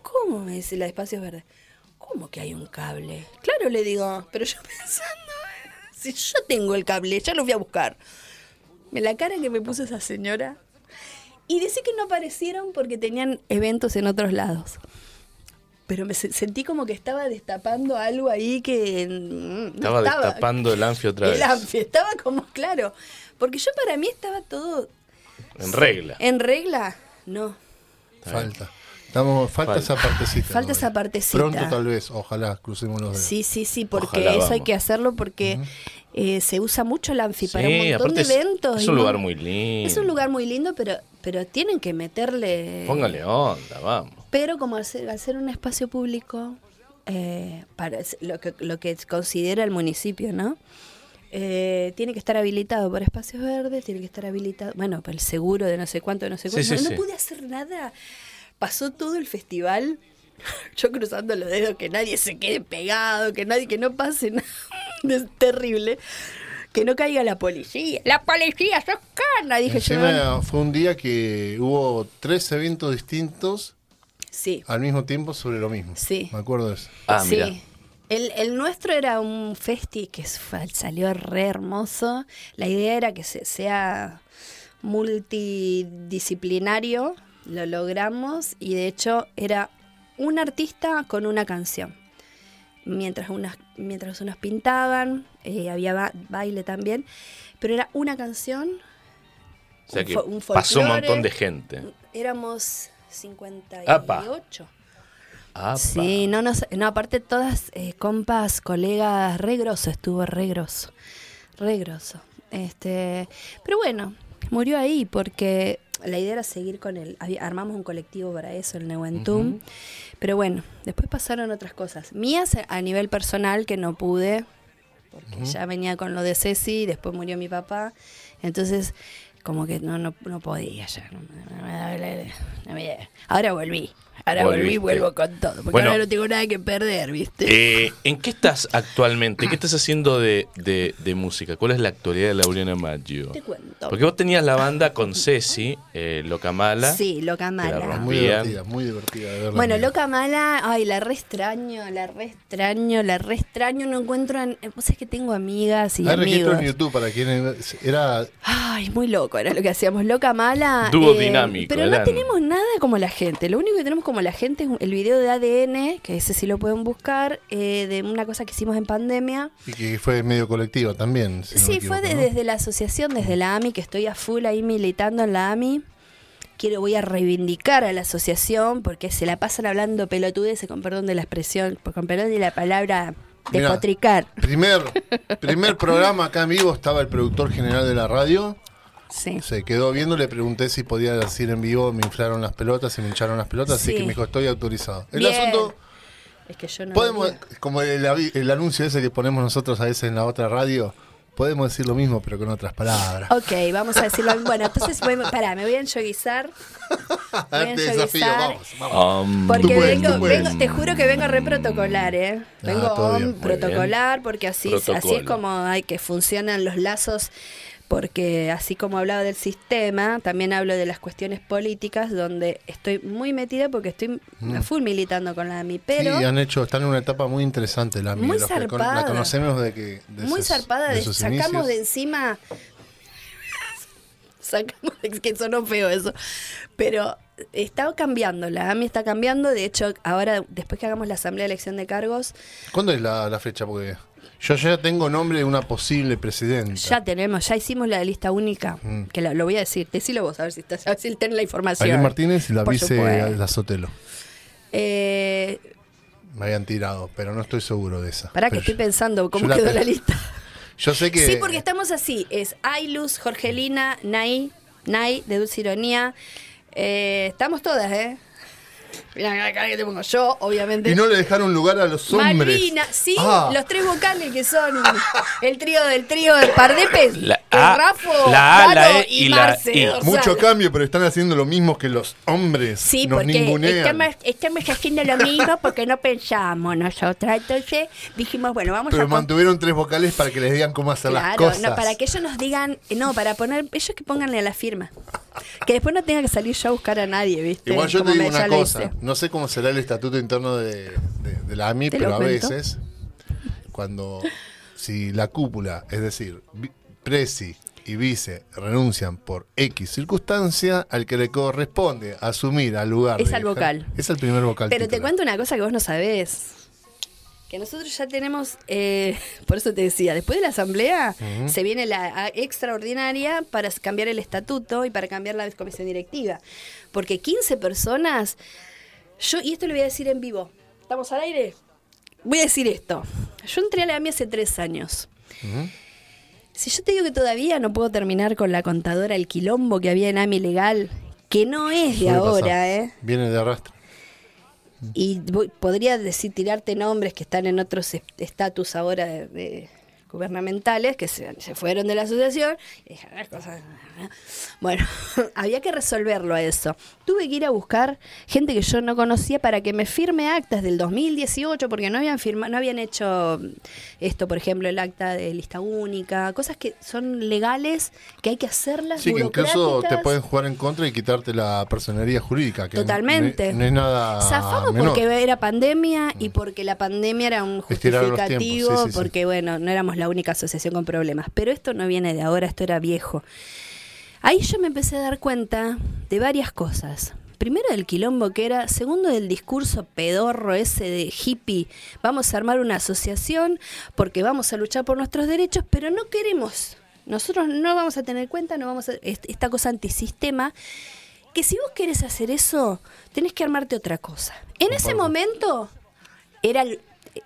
¿Cómo me dice la de espacios verdes? ¿Cómo que hay un cable? Claro, le digo, pero yo pensando, si yo tengo el cable, ya lo fui a buscar. Me la cara que me puso esa señora. Y dice que no aparecieron porque tenían eventos en otros lados. Pero me se- sentí como que estaba destapando algo ahí que mm, no Estaba destapando el anfio otra el vez. anfi, estaba como claro. Porque yo para mí estaba todo En regla. en regla. No. Falta. Estamos, falta, Falta. esa partecita. Falta esa partecita. Pronto tal vez, ojalá, crucemos los dedos. Sí, sí, sí, porque Ojalá, eso hay que hacerlo porque eh, se usa mucho el anfi para un Sí, montón de eventos. es un no- lugar muy lindo. Es un lugar muy lindo, pero, pero tienen que meterle. Póngale onda, vamos. Pero como al ser, al ser un espacio público, eh, para lo que, lo que considera el municipio, ¿no? Eh, tiene que estar habilitado por espacios verdes, tiene que estar habilitado, bueno, por el seguro de no sé cuánto, de no sé Sí, cuánto. sí, no, no sí. pude hacer nada. Pasó todo el festival Yo cruzando los dedos, que nadie se quede pegado, que nadie, que no pase nada. Es terrible. Que no caiga la policía. La policía, sos cana, dije yo. Fue un día que hubo tres eventos distintos Sí. al mismo tiempo sobre lo mismo. Sí. Me acuerdo de eso. Ah, sí. mira. El, el nuestro era un festi que fue- salió re hermoso. La idea era que se- sea multidisciplinario. Lo logramos y de hecho era un artista con una canción. Mientras, unas, mientras unos pintaban, eh, había ba- baile también, pero era una canción. O sea un que un pasó un montón de gente. Éramos 58. Apa. Apa. Sí, no, no, no, aparte todas eh, compas, colegas, re grosso, estuvo re grosso, re grosso. Este, pero bueno, murió ahí porque la idea era seguir con él. armamos un colectivo para eso, el Neuentum. Pero bueno, después pasaron otras cosas. Mías a nivel personal que no pude, porque ya venía con lo de Ceci, después murió mi papá. Entonces, como que no, no, no podía ya. no- no- no- no- no me- Ahora volví. Ahora volví y vuelvo con todo. Porque Bueno. ahora no tengo nada que perder, ¿viste? Eh, ¿En qué estás actualmente? ¿Qué estás haciendo de, de- de música? ¿Cuál es la actualidad de Lauriana Maggio? Te cuento. Porque vos tenías la banda con Ceci, eh, Loca Mala. Sí, loca mala. Muy divertida, muy divertida de. Bueno, loca mala, ay, la re extraño, la re extraño, la re extraño. No encuentro. en- Vos es que tengo amigas y Hay registro amigos. en YouTube para quienes era Ay, muy loco era lo que hacíamos. Loca mala. Dúo dinámico, Pero no tenemos nada como la gente. Lo único que tenemos como la gente el video de ADN, que ese sí lo pueden buscar, eh, de una cosa que hicimos en pandemia. y que fue medio colectiva también. si no sí, fue de- desde la asociación, desde la AMI, que estoy a full ahí militando en la AMI. Quiero, voy a reivindicar a la asociación porque se la pasan hablando pelotudeces, con perdón de la expresión, con perdón de la palabra Mirá. despotricar. Primer, primer programa acá en vivo estaba el productor general de la radio. Sí. Se quedó viendo, le pregunté si podía decir en vivo, me inflaron las pelotas y me hincharon las pelotas, así Sí. que me dijo, estoy autorizado. El Bien. asunto, Es que yo no. podemos, como el, anuncio ese que ponemos nosotros a veces en la otra radio, podemos decir lo mismo, pero con otras palabras. Ok, vamos a decirlo. Bueno, entonces, voy, pará, me voy a enyoguizar. A Voy a. Um, Porque puedes, vengo, te juro que vengo re protocolar, ¿eh? Ah, Vengo bien, on protocolar porque así, así es como hay que funcionan los lazos. Porque así como hablaba del sistema, también hablo de las cuestiones políticas, donde estoy muy metida porque estoy a full militando con la AMI. Pero Mm. sí, han hecho, están en una etapa muy interesante la Muy los que con- la zarpada. conocemos de que de muy sus- zarpada, de, sus sacamos inicios. de encima. sacamos de que sonó feo eso. Pero está cambiando, la AMI está cambiando. De hecho, ahora, después que hagamos la asamblea de elección de cargos, ¿Cuándo es la, la fecha? Porque yo ya tengo nombre de una posible presidenta. Ya tenemos, ya hicimos la lista única, Mm. que lo, lo voy a decir, decilo vos, a ver si, estás, a ver si tenés la información. Ailén Martínez y la Por vice la Sotelo. Eh, Me habían tirado, pero no estoy seguro de esa. pará que estoy yo- pensando cómo la quedó la lista. Yo sé que. Sí, porque estamos así, es Ailus, Jorgelina, Nay, Nay, de Dulce Ironía, eh, estamos todas, ¿eh? Mira la cara que te pongo yo, obviamente. Y no le dejaron lugar a los hombres. Malvina, sí, Ah, los tres vocales que son el trío del trío de Pardepes, La A, Rafo, la A, la E y, y la Marce. Mucho cambio, pero están haciendo lo mismo que los hombres. Sí, Nos porque estamos, estamos haciendo lo mismo porque no pensamos nosotras. Entonces dijimos, bueno, vamos Pero a... con- mantuvieron tres vocales para que les digan cómo hacer las Claro, cosas. no, para que ellos nos digan, no, para poner, ellos que pónganle a la firma. Que después no tenga que salir yo a buscar a nadie, ¿viste? Igual yo Como te digo una cosa. No sé cómo será el estatuto interno de, de- de la AMI, ¿Te pero a cuento? veces, cuando, si la cúpula, es decir, presi y vice renuncian por X circunstancia, al que le corresponde asumir al lugar. Es de- al vocal. Es el primer vocal. Pero te cuento una cosa que vos no sabés. Que nosotros ya tenemos, eh, por eso te decía, después de la asamblea se viene la extraordinaria para cambiar el estatuto y para cambiar la comisión directiva. Porque 15 personas, yo, y esto lo voy a decir en vivo, ¿estamos al aire? Voy a decir esto. Yo entré a la AMI hace tres años. Si yo te digo que todavía no puedo terminar con la contadora, el quilombo que había en AMI legal, que no es de ahora, pasar. ¿eh? Viene de arrastre. Y voy- podría decir, tirarte nombres que están en otros est- estatus ahora de, de gubernamentales que se, se fueron de la asociación. Y dije, "Ah, cosas- Bueno, había que resolverlo a eso. Tuve que ir a buscar gente que yo no conocía para que me firme actas del 2018, porque no habían firma, no habían hecho esto, por ejemplo, el acta de lista única, cosas que son legales, que hay que hacerlas. Sí, que incluso te pueden jugar en contra y quitarte la personería jurídica. Que Totalmente. No, no es nada. Zafamos menor. porque era pandemia y porque la pandemia era un justificativo, sí, sí. porque bueno, no éramos la única asociación con problemas. Pero esto no viene de ahora, esto era viejo. Ahí yo me empecé a dar cuenta de varias cosas. Primero del quilombo que era, segundo del discurso pedorro ese de hippie, vamos a armar una asociación porque vamos a luchar por nuestros derechos, pero no queremos. Nosotros no vamos a tener cuenta, no vamos a est- esta cosa antisistema que si vos querés hacer eso, tenés que armarte otra cosa. En ese momento, era el-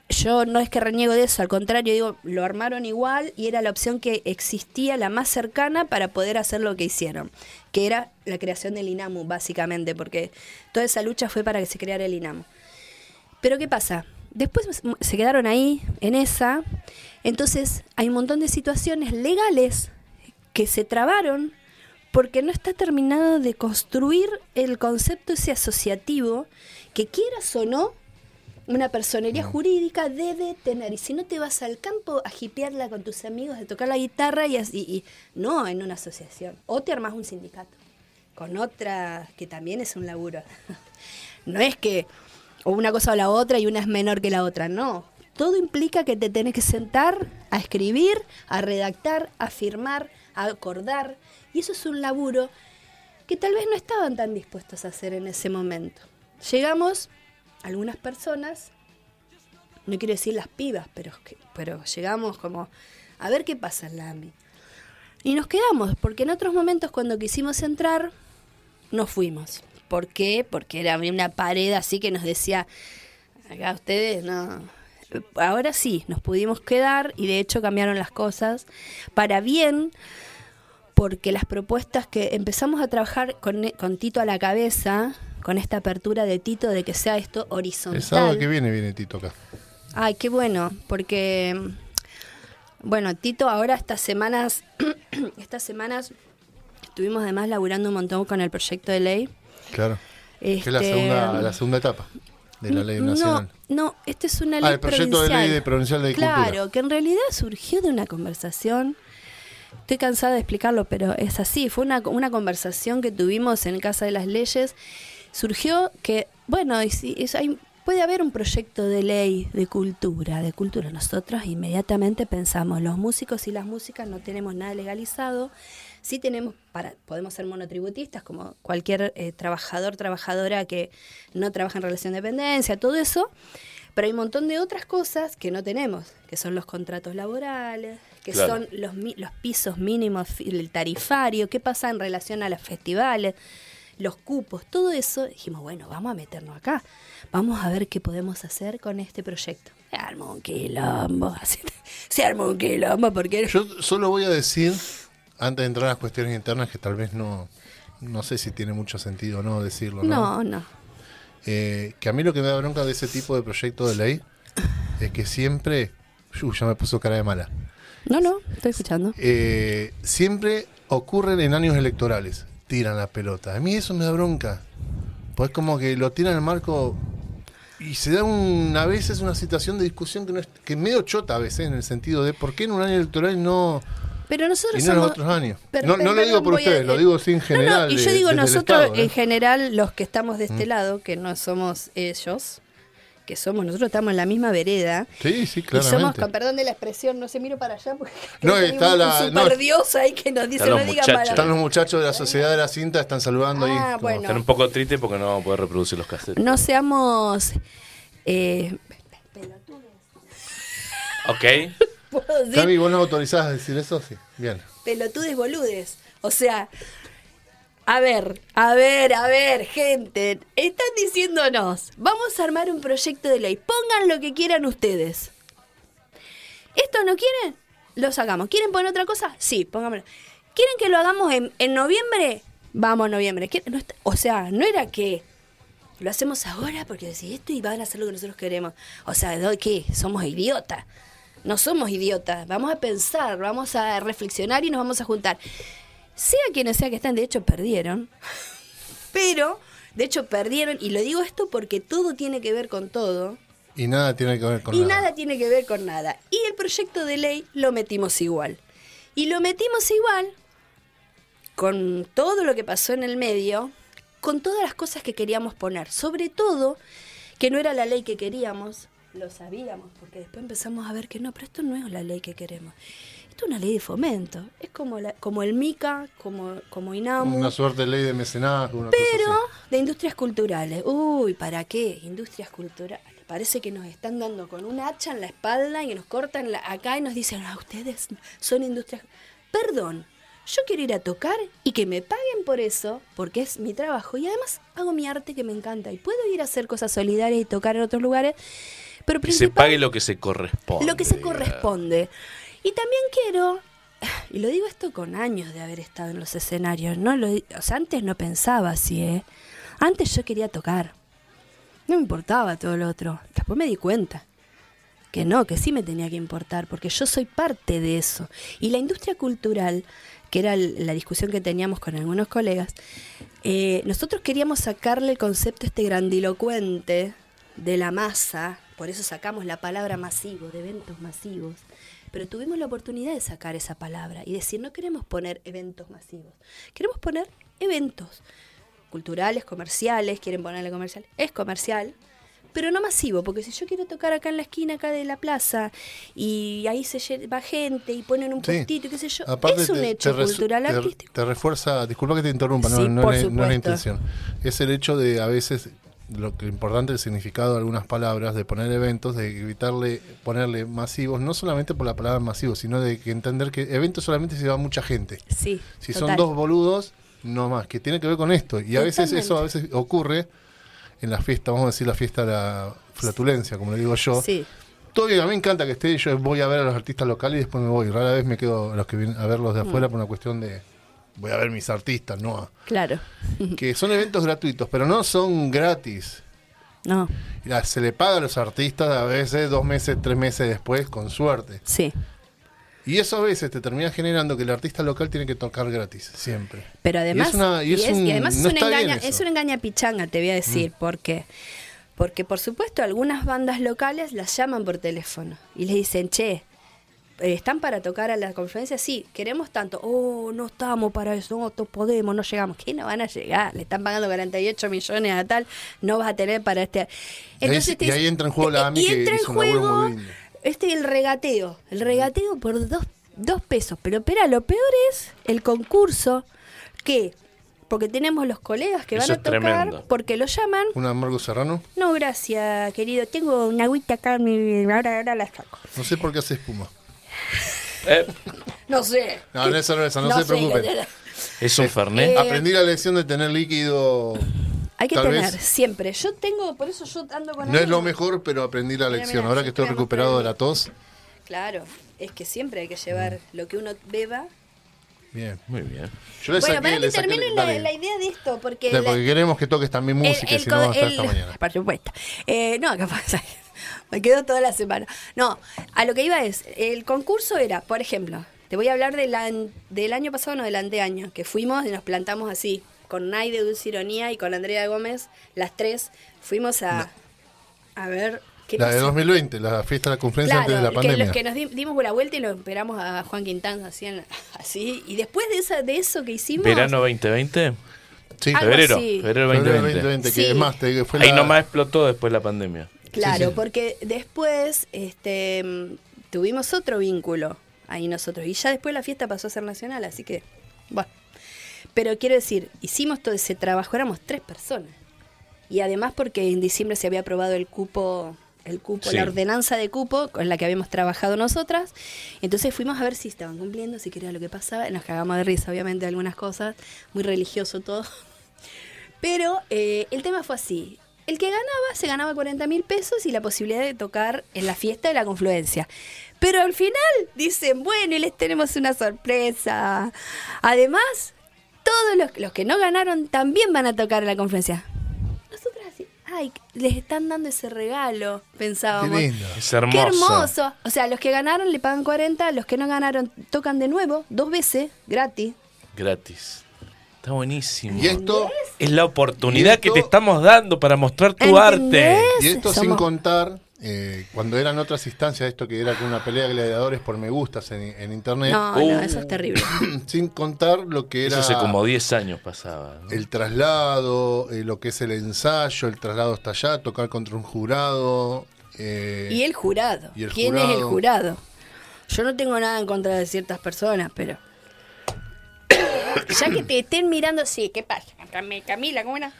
yo no es que reniego de eso, al contrario, digo, lo armaron igual y era la opción que existía, la más cercana para poder hacer lo que hicieron, que era la creación del INAMU, básicamente, porque toda esa lucha fue para que se creara el INAMU. Pero ¿qué pasa? Después se quedaron ahí, en esa, entonces hay un montón de situaciones legales que se trabaron porque no está terminado de construir el concepto ese asociativo que quieras o no, una personería jurídica debe tener. Y si no te vas al campo a jipearla con tus amigos, de tocar la guitarra y, así- y no en una asociación. O te armas un sindicato con otra que también es un laburo. No es que o una cosa o la otra y una es menor que la otra, no. Todo implica que te tenés que sentar a escribir, a redactar, a firmar, a acordar. Y eso es un laburo que tal vez no estaban tan dispuestos a hacer en ese momento. Llegamos, algunas personas, no quiero decir las pibas, pero, pero llegamos como a ver qué pasa en la AMI. Y nos quedamos, porque en otros momentos cuando quisimos entrar, no fuimos. ¿Por qué? Porque era una pared así que nos decía, acá ustedes no. Ahora sí, nos pudimos quedar y de hecho cambiaron las cosas para bien, porque las propuestas que empezamos a trabajar con, con Tito a la cabeza, con esta apertura de Tito de que sea esto horizontal. El sábado que viene viene Tito acá. Ay, qué bueno, porque bueno, Tito ahora estas semanas estas semanas estuvimos además laburando un montón con el proyecto de ley. Claro. Que es la Este, segunda, la segunda etapa de la ley nacional. No, no, esta es una Ah, ley el proyecto de ley de provincial de Claro, cultura. que en realidad surgió de una conversación. Estoy cansada de explicarlo, pero es así. Fue una, una conversación que tuvimos en Casa de las Leyes. Surgió que, bueno, y si- es- hay- puede haber un proyecto de ley de cultura, de cultura. Nosotros inmediatamente pensamos, los músicos y las músicas no tenemos nada legalizado. Sí tenemos, para, podemos ser monotributistas, como cualquier eh, trabajador, trabajadora que no trabaja en relación de dependencia, todo eso. Pero hay un montón de otras cosas que no tenemos, que son los contratos laborales, que Claro. son los, los pisos mínimos, el tarifario, qué pasa en relación a los festivales, los cupos, todo eso. Dijimos, bueno, vamos a meternos acá, vamos a ver qué podemos hacer con este proyecto. Se armó un quilombo, se armó un quilombo porque... Yo solo voy a decir, antes de entrar a las cuestiones internas, que tal vez no, no sé si tiene mucho sentido o no decirlo, ¿no? no, no. Eh, que a mí lo que me da bronca de ese tipo de proyecto de ley es que siempre. Uy, ya me puso cara de mala. No, no, estoy escuchando. Eh, siempre ocurren en años electorales. Tiran la pelota. A mí eso me da bronca. Pues como que lo tiran al marco. Y se da un, a veces una situación de discusión que, no es, que es medio chota a veces, en el sentido de por qué en un año electoral no. Pero nosotros Y no en somos... los otros años. No, no lo digo por a- ustedes, lo digo así en No, general. no, y yo de- digo nosotros, Estado, ¿eh? en general, los que estamos de este lado, que no somos ellos, que somos, nosotros estamos en la misma vereda. Sí, sí, Y somos, con perdón de la expresión, no se miro para allá porque No, está un, la- un no, super dios ahí que nos dice no digan. Están los muchachos de la Sociedad de la Cinta, están saludando ahí. Ah, como- bueno. Están un poco tristes porque no vamos a poder reproducir los cassettes. No seamos eh, Ok. ¿puedo decir? Cami, ¿vos no autorizás a decir eso? Sí. Bien. pelotudes boludes. O sea, a ver, a ver, a ver, gente, están diciéndonos, vamos a armar un proyecto de ley, pongan lo que quieran ustedes. ¿Esto no quieren? Lo sacamos. ¿Quieren poner otra cosa? Sí, pongámoslo. ¿Quieren que lo hagamos en, en noviembre? Vamos noviembre. ¿Quieren- no está- o sea, no era que lo hacemos ahora porque decís esto y van a hacer lo que nosotros queremos. O sea, ¿de ¿qué? Somos idiotas. No somos idiotas, vamos a pensar, vamos a reflexionar y nos vamos a juntar. Sea quienes sea que están, de hecho perdieron, pero de hecho perdieron, y lo digo esto porque todo tiene que ver con todo, Y nada tiene que ver con y nada. nada tiene que ver con nada. Y el proyecto de ley lo metimos igual. Y lo metimos igual con todo lo que pasó en el medio, con todas las cosas que queríamos poner. Sobre todo, que no era la ley que queríamos, lo sabíamos, porque después empezamos a ver que no, pero esto no es la ley que queremos. Esto es una ley de fomento. Es como, la, como el MICA, como, como INAMU. Una suerte de ley de mecenazgo, una cosa Pero así. de industrias culturales. Uy, ¿para qué? Industrias culturales. Parece que nos están dando con un hacha en la espalda y que nos cortan la- acá y nos dicen, ah, ustedes son industrias. Perdón, yo quiero ir a tocar y que me paguen por eso, porque es mi trabajo y además hago mi arte que me encanta y puedo ir a hacer cosas solidarias y tocar en otros lugares, pero Que se pague lo que se corresponde. lo que se corresponde. Y también quiero, y lo digo esto con años de haber estado en los escenarios, no lo, o sea, antes no pensaba así, ¿eh? Antes yo quería tocar. No me importaba todo lo otro. Después me di cuenta que no, que sí me tenía que importar, porque yo soy parte de eso. Y la industria cultural, que era la discusión que teníamos con algunos colegas, eh, nosotros queríamos sacarle el concepto este grandilocuente de la masa, por eso sacamos la palabra masivo, de eventos masivos, pero tuvimos la oportunidad de sacar esa palabra y decir, no queremos poner eventos masivos, queremos poner eventos culturales, comerciales, quieren ponerle comercial, es comercial, pero no masivo, porque si yo quiero tocar acá en la esquina acá de la plaza y ahí se va gente y ponen un Sí. y qué sé yo, Aparte es un te- hecho te cultural artístico. Te refuerza, disculpa que te interrumpa, no, Sí, no, es, no es la intención. Es el hecho de a veces lo que importante el significado de algunas palabras, de poner eventos, de evitarle ponerle masivos, no solamente por la palabra masivo, sino de que entender que eventos solamente se va mucha gente. Sí, Si total. son dos boludos, no más, que tiene que ver con esto. Y a veces eso a veces ocurre en la fiesta, vamos a decir la fiesta de la flatulencia, como le digo yo. Sí, Todo bien, a mí me encanta que esté, yo voy a ver a los artistas locales y después me voy. Rara vez me quedo a los que vienen a verlos de afuera por una cuestión de voy a ver mis artistas, no claro. que son eventos gratuitos, pero no son gratis. No, se le paga a los artistas a veces dos meses, tres meses después, con suerte. sí. Y eso a veces te termina generando que el artista local tiene que tocar gratis, siempre. Pero además, Y es una- y y es es- y un- además es, una engaña. Mm. es una engaña pichanga, te voy a decir, porque porque por supuesto algunas bandas locales las llaman por teléfono y les dicen, che, ¿están para tocar a la conferencia? Sí, queremos tanto. Oh, no estamos para eso, no, no podemos, no llegamos. ¿Qué no van a llegar? Le están pagando 48 millones a tal, no vas a tener para este... Y ahí sí- te- y ahí entra en juego la eh, AMI y que entra en un laburo juego este el regateo, el regateo por dos, dos pesos. Pero espera, lo peor es el concurso que, porque tenemos los colegas que Eso van a tocar, tremendo. porque lo llaman. Una Margo Serrano, No, gracias, querido. Tengo una agüita acá, en mi- ahora, ahora la saco. no sé por qué hace espuma. Eh, No sé. No, no es cerveza, no, se sé. preocupen. es un Fernet. Eh, Aprendí la lección de tener líquido. Hay que Tal tener, vez- siempre. Yo tengo, por eso yo ando con No es lo mejor, pero aprendí la lección. mira, Ahora que estoy recuperado de la tos. Claro, es que siempre hay que llevar lo que uno beba. Bien. Muy bien. Yo Bueno, saqué, para que termine la, idea de esto, porque... Claro, la- porque queremos que toques también música, si no vamos a estar el- esta mañana. Por supuesto. Eh, no, capaz. Me quedo toda la semana. No, a lo que iba es, el concurso era, por ejemplo, te voy a hablar del, an- del año pasado, no del anteaño, que fuimos y nos plantamos así, con Nay de Dulce Ironía y con Andrea Gómez, las tres, fuimos a, a ver... ¿qué La de pasó? 2020, la fiesta de la conferencia Claro, antes de la que, pandemia. los que nos di- dimos la vuelta y lo esperamos a Juan Quintana así, en- así. Y después de, esa, de eso que hicimos... ¿Verano 2020? Sí, Febrero. Febrero febrero 2020. 2020, que Sí. es más, te- que fue Ahí la- nomás explotó después la pandemia. Claro, Sí, porque después este, tuvimos otro vínculo ahí nosotros. Y ya después la fiesta pasó a ser nacional, así que, bueno. Pero quiero decir, hicimos todo ese trabajo, éramos tres personas. Y además porque en diciembre se había aprobado el cupo, el cupo, Sí. la ordenanza de cupo con la que habíamos trabajado nosotras. Entonces fuimos a ver si estaban cumpliendo, si quería lo que pasaba. Nos cagamos de risa, obviamente, de algunas cosas. Muy religioso todo. Pero eh, el tema fue así. El que ganaba se ganaba 40 mil pesos y la posibilidad de tocar en la fiesta de la confluencia. Pero al final dicen, bueno, y les tenemos una sorpresa. Además, todos los, los que no ganaron también van a tocar en la confluencia. Nosotras así, ay, les están dando ese regalo, Qué pensábamos. lindo. Es hermoso. Qué hermoso. O sea, los que ganaron le pagan 40, los que no ganaron tocan de nuevo, dos veces, gratis. Gratis. Está buenísimo. Y esto, Es la oportunidad esto- que te estamos dando para mostrar tu ¿Entendés? arte. y esto sin contar, eh, cuando eran otras instancias, esto que era con una pelea de gladiadores por me gustas en, en internet, No, Uh. no, eso es terrible. sin contar lo que era Eso hace como 10 años pasaba. ¿no? el traslado, eh, lo que es el ensayo, el traslado hasta allá, tocar contra un jurado. eh, Y el jurado. y el ¿Quién es el jurado? Yo no tengo nada en contra de ciertas personas, pero. ya que te estén mirando, sí, ¿qué pasa? Cam- Camila, ¿cómo era?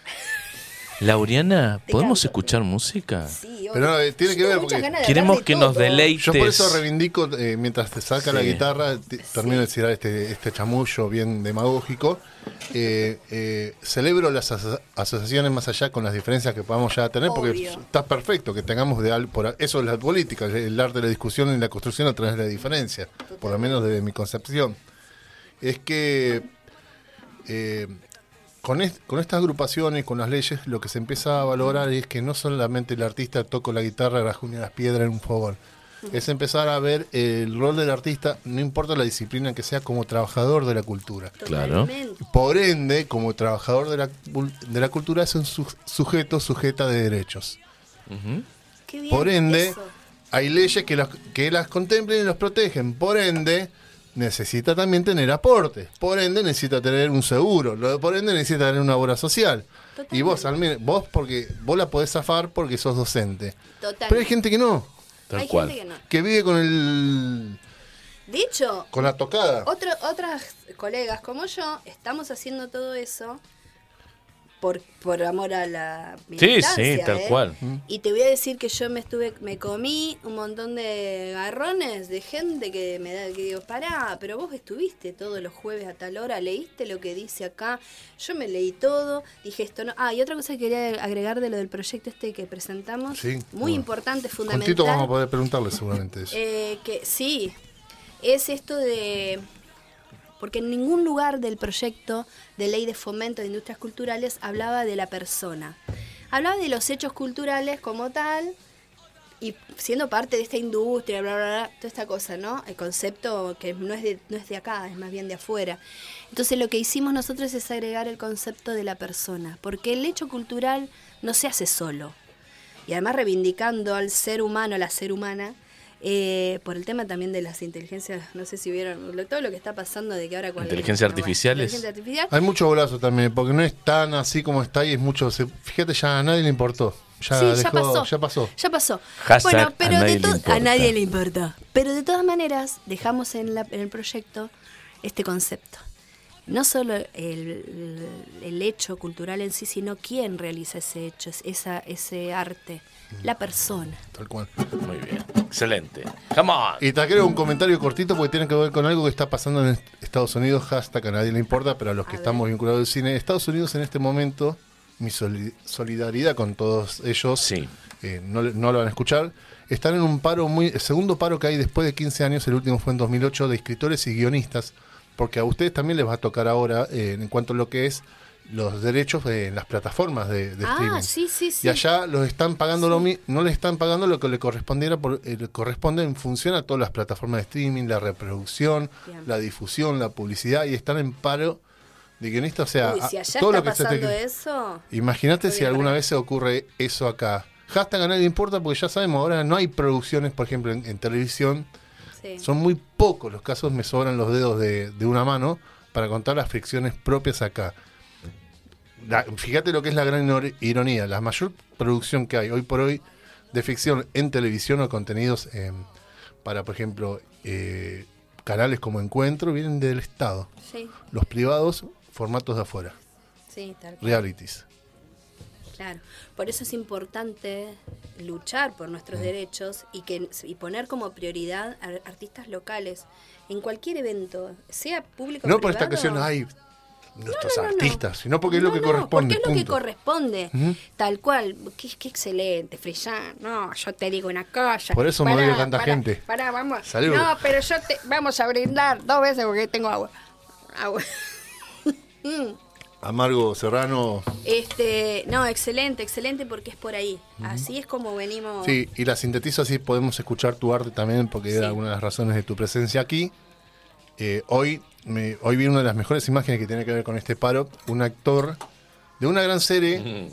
Lauriana, ¿podemos canto. escuchar música? Sí, obvio. Pero, eh, tiene Yo que tengo ver, muchas porque ganas de Queremos hablar de que nos deleites. Yo por eso reivindico, eh, mientras te saca la Sí. guitarra, te- termino de decir este, este chamullo bien demagógico. eh, eh, celebro las aso- asociaciones más allá con las diferencias que podamos ya tener, porque Obvio. está perfecto que tengamos de al- por a- eso es la política, el arte de la discusión y la construcción a través de la diferencia, por lo menos desde mi concepción. Es que eh, con, est- con estas agrupaciones, con las leyes, lo que se empieza a valorar es que no solamente el artista toca la guitarra, rajuña las piedras en un fogón. Es empezar a ver el rol del artista, no importa la disciplina que sea, como trabajador de la cultura. Claro. Por ende, como trabajador de la, de la cultura, es un su- sujeto sujeta de derechos. Ujú. Qué bien Por ende, eso. hay leyes que las, que las contemplen y los protegen. Por ende, necesita también tener aportes. Por ende, necesita tener un seguro. Lo- Por ende, necesita tener una obra social. Y vos, al menos- vos porque vos la podés zafar porque sos docente. Total. Pero hay gente que no, Tal Hay cual. gente que no. que vive con el De hecho, con la tocada. otro, otras colegas como yo estamos haciendo todo eso por, por amor a la Sí, sí, tal ¿eh? cual. Y te voy a decir que yo me estuve, me comí un montón de garrones de gente que me da, que digo, pará, pero vos estuviste todos los jueves a tal hora, leíste lo que dice acá, yo me leí todo, dije esto no. Ah, y otra cosa que quería agregar de lo del proyecto este que presentamos, Sí, muy bueno. importante, Con fundamental. Tito vamos a poder preguntarle seguramente eso. Eh, que sí, es esto de... Porque en ningún lugar del proyecto de ley de fomento de industrias culturales hablaba de la persona. Hablaba de los hechos culturales como tal y siendo parte de esta industria, bla, bla, bla, toda esta cosa, ¿no? El concepto que no es, de, no es de acá, es más bien de afuera. Entonces lo que hicimos nosotros es agregar el concepto de la persona, porque el hecho cultural no se hace solo y además reivindicando al ser humano, a la ser humana, eh, por el tema también de las inteligencias, no sé si vieron lo- todo lo que está pasando de que ahora con Inteligencia bueno, artificiales. inteligencia artificial. Hay mucho golazo también, porque no es tan así como está y es mucho. se- fíjate, ya a nadie le importó. Ya, sí, ya pasó. Ya pasó. Ya pasó. Hashtag bueno, pero a nadie de importa. a nadie le importa. Pero de todas maneras, dejamos en, la- en el proyecto este concepto. No solo el, el- hecho cultural en sí, sino quién realiza ese hecho, es- esa, ese arte, la persona. Tal cual. Muy bien. Excelente. Come on. Y te agrego un comentario cortito porque tiene que ver con algo que está pasando en Estados Unidos. Hashtag a nadie le importa, pero a los que estamos vinculados al cine. Estados Unidos en este momento, mi soli- solidaridad con todos ellos. Sí. eh, no, no lo van a escuchar. Están en un paro muy. El segundo paro que hay después de 15 años, el último fue en 2008, de escritores y guionistas. Porque a ustedes también les va a tocar ahora eh, en cuanto a lo que es los derechos de- en las plataformas de, de ah, streaming. sí, sí, sí. Y allá los están pagando lo mi- no le están pagando lo que le correspondiera por, eh, corresponde en función a todas las plataformas de streaming, la reproducción, Bien. la difusión, la publicidad y están en paro de guionistas, o sea, Uy, a- si allá todo está lo que se te- pasando eso. Imagínate si alguna para- vez se ocurre eso acá. Hashtag a nadie importa porque ya sabemos, ahora no hay producciones, por ejemplo, en, en televisión. Sí. Son muy pocos los casos, me sobran los dedos de, de una mano para contar las fricciones propias acá. La- fíjate lo que es la gran ironía. La mayor producción que hay hoy por hoy de ficción en televisión o contenidos eh, para, por ejemplo, eh, canales como Encuentro vienen del Estado. Sí, Los privados, formatos de afuera. sí, tal cual. Realities. Claro, por eso es importante luchar por nuestros Mm. derechos y que y poner como prioridad a artistas locales en cualquier evento, sea público o No por esta privado. cuestión, hay nuestros no, no, no. artistas, sino porque es lo que corresponde. Porque es lo que corresponde. Tal cual. Qué, qué excelente, Frillán. No, yo te digo una cosa. Por eso me odia tanta pará, gente. Pará, vamos. Salud. No, pero yo te. Vamos a brindar dos veces porque tengo agua. Agua. Mm. Amargo Serrano. Este, no, excelente, excelente porque es por ahí. Así es como venimos. Sí, y la sintetizo así podemos escuchar tu arte también, porque Sí. era una de las razones de tu presencia aquí. Eh, hoy, me, hoy vi una de las mejores imágenes que tiene que ver con este paro, un actor de una gran serie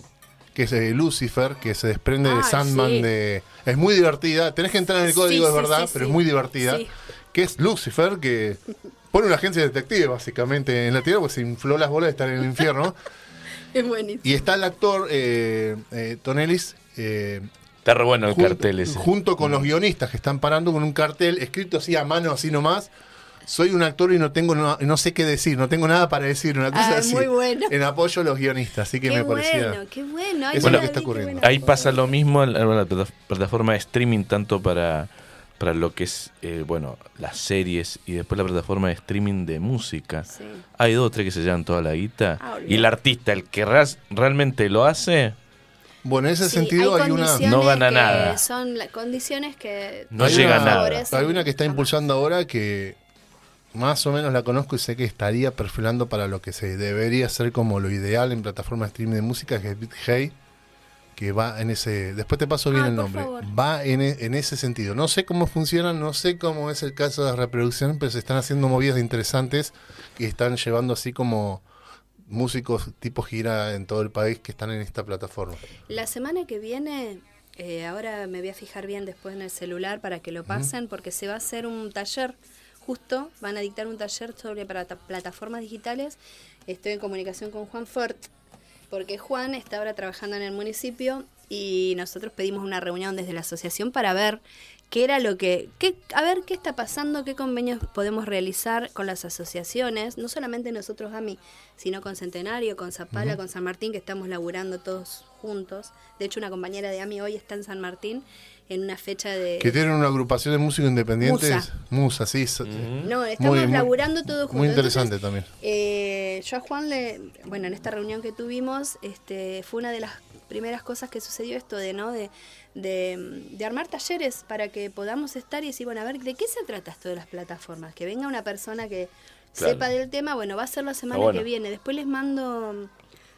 que es eh, Lucifer, que se desprende de Sandman. sí. De, es muy divertida, tenés que entrar en el Sí, código, es verdad, sí, pero sí. es muy divertida. Sí. Que es Lucifer, que pone una agencia de detective básicamente en la tierra, porque se infló las bolas de estar en el infierno. Es buenísimo. y está el actor eh, eh, Tonelis. eh, Está re bueno el Jun- cartel ese. Junto con los guionistas que están parando con un cartel escrito así a mano, así nomás. Soy un actor y no tengo no, no sé qué decir, no tengo nada para decir, una cosa Ah, así. muy bueno. En apoyo a los guionistas, así que Qué me parecía. bueno, qué bueno. Ay, Eso es no lo que está ocurriendo. Ahí pasa lo mismo en la, plataforma de streaming, tanto para, para lo que es, eh, bueno, las series y después la plataforma de streaming de música. Sí. Hay dos o tres que se llevan toda la guita. Ah, y el artista, el que ras- realmente lo hace, Bueno, en ese Sí, sentido hay, una. No gana nada. Son la- condiciones que No hay llega una- nada. Hay una que está a- impulsando ahora que más o menos la conozco y sé que estaría perfilando para lo que se debería ser como lo ideal en plataforma de streaming de música, que es BitHey, que va en ese... Después te paso bien Ah, el nombre. favor. Va en, e- en ese sentido. No sé cómo funciona, no sé cómo es el caso de reproducción, pero se están haciendo movidas interesantes y están llevando así como músicos tipo gira en todo el país que están en esta plataforma. La semana que viene, eh, ahora me voy a fijar bien después en el celular para que lo pasen, porque se va a hacer un taller, justo, van a dictar un taller sobre plata- plataformas digitales. Estoy en comunicación con Juan Fort, porque Juan está ahora trabajando en el municipio y nosotros pedimos una reunión desde la asociación para ver qué era lo que, qué, a ver qué está pasando, qué convenios podemos realizar con las asociaciones, no solamente nosotros a mí, sino con Centenario, con Zapala, con San Martín, que estamos laburando todos juntos. De hecho, una compañera de AMI hoy está en San Martín en una fecha de... Que tienen una agrupación de músicos independientes. Musa. Musa, sí. so- No, estamos Muy- laburando todo juntos. muy interesante Entonces, también. eh, yo a Juan le, bueno, en esta reunión que tuvimos, este, fue una de las primeras cosas que sucedió esto de, ¿no? De, de, de armar talleres para que podamos estar y decir, bueno, a ver, ¿de qué se trata esto de las plataformas? Que venga una persona que Claro. sepa del tema, bueno, va a ser la semana bueno. que viene. Después les mando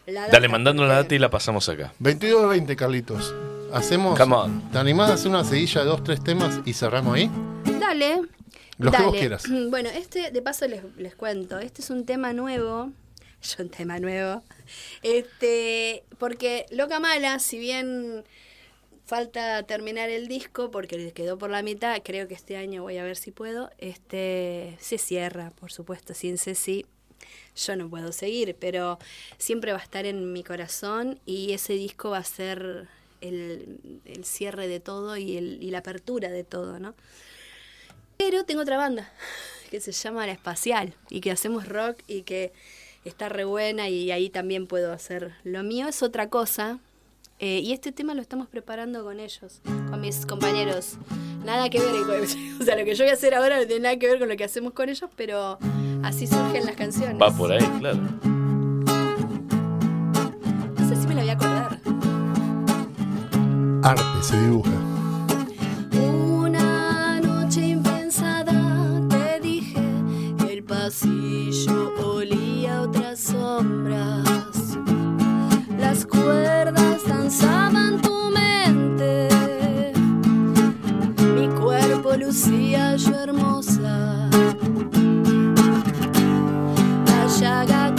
la data. dale mandando la data y la pasamos acá. 22 20, Carlitos. Hacemos. Come on. ¿Te animás a hacer una seguilla de dos, tres temas y cerramos ahí? Dale. Los que vos quieras. Bueno, este, de paso les, les cuento, este es un tema nuevo. Yo un tema nuevo. Este, porque Loca Mala, si bien falta terminar el disco, porque le quedó por la mitad, creo que este año voy a ver si puedo, este, se cierra, por supuesto, sin Ceci. Yo no puedo seguir, pero siempre va a estar en mi corazón y ese disco va a ser el, el cierre de todo y, el, y la apertura de todo, ¿no? Pero tengo otra banda que se llama La Espacial y que hacemos rock y que está re buena y ahí también puedo hacer lo mío. Es otra cosa. eh, y este tema lo estamos preparando con ellos, con mis compañeros. Nada que ver, o sea, lo que yo voy a hacer ahora no tiene nada que ver con lo que hacemos con ellos, pero así surgen las canciones. Va por ahí, claro. Arte se dibuja. Una noche impensada te dije que el pasillo olía a otras sombras. Las cuerdas danzaban tu mente, mi cuerpo lucía yo hermosa. La llaga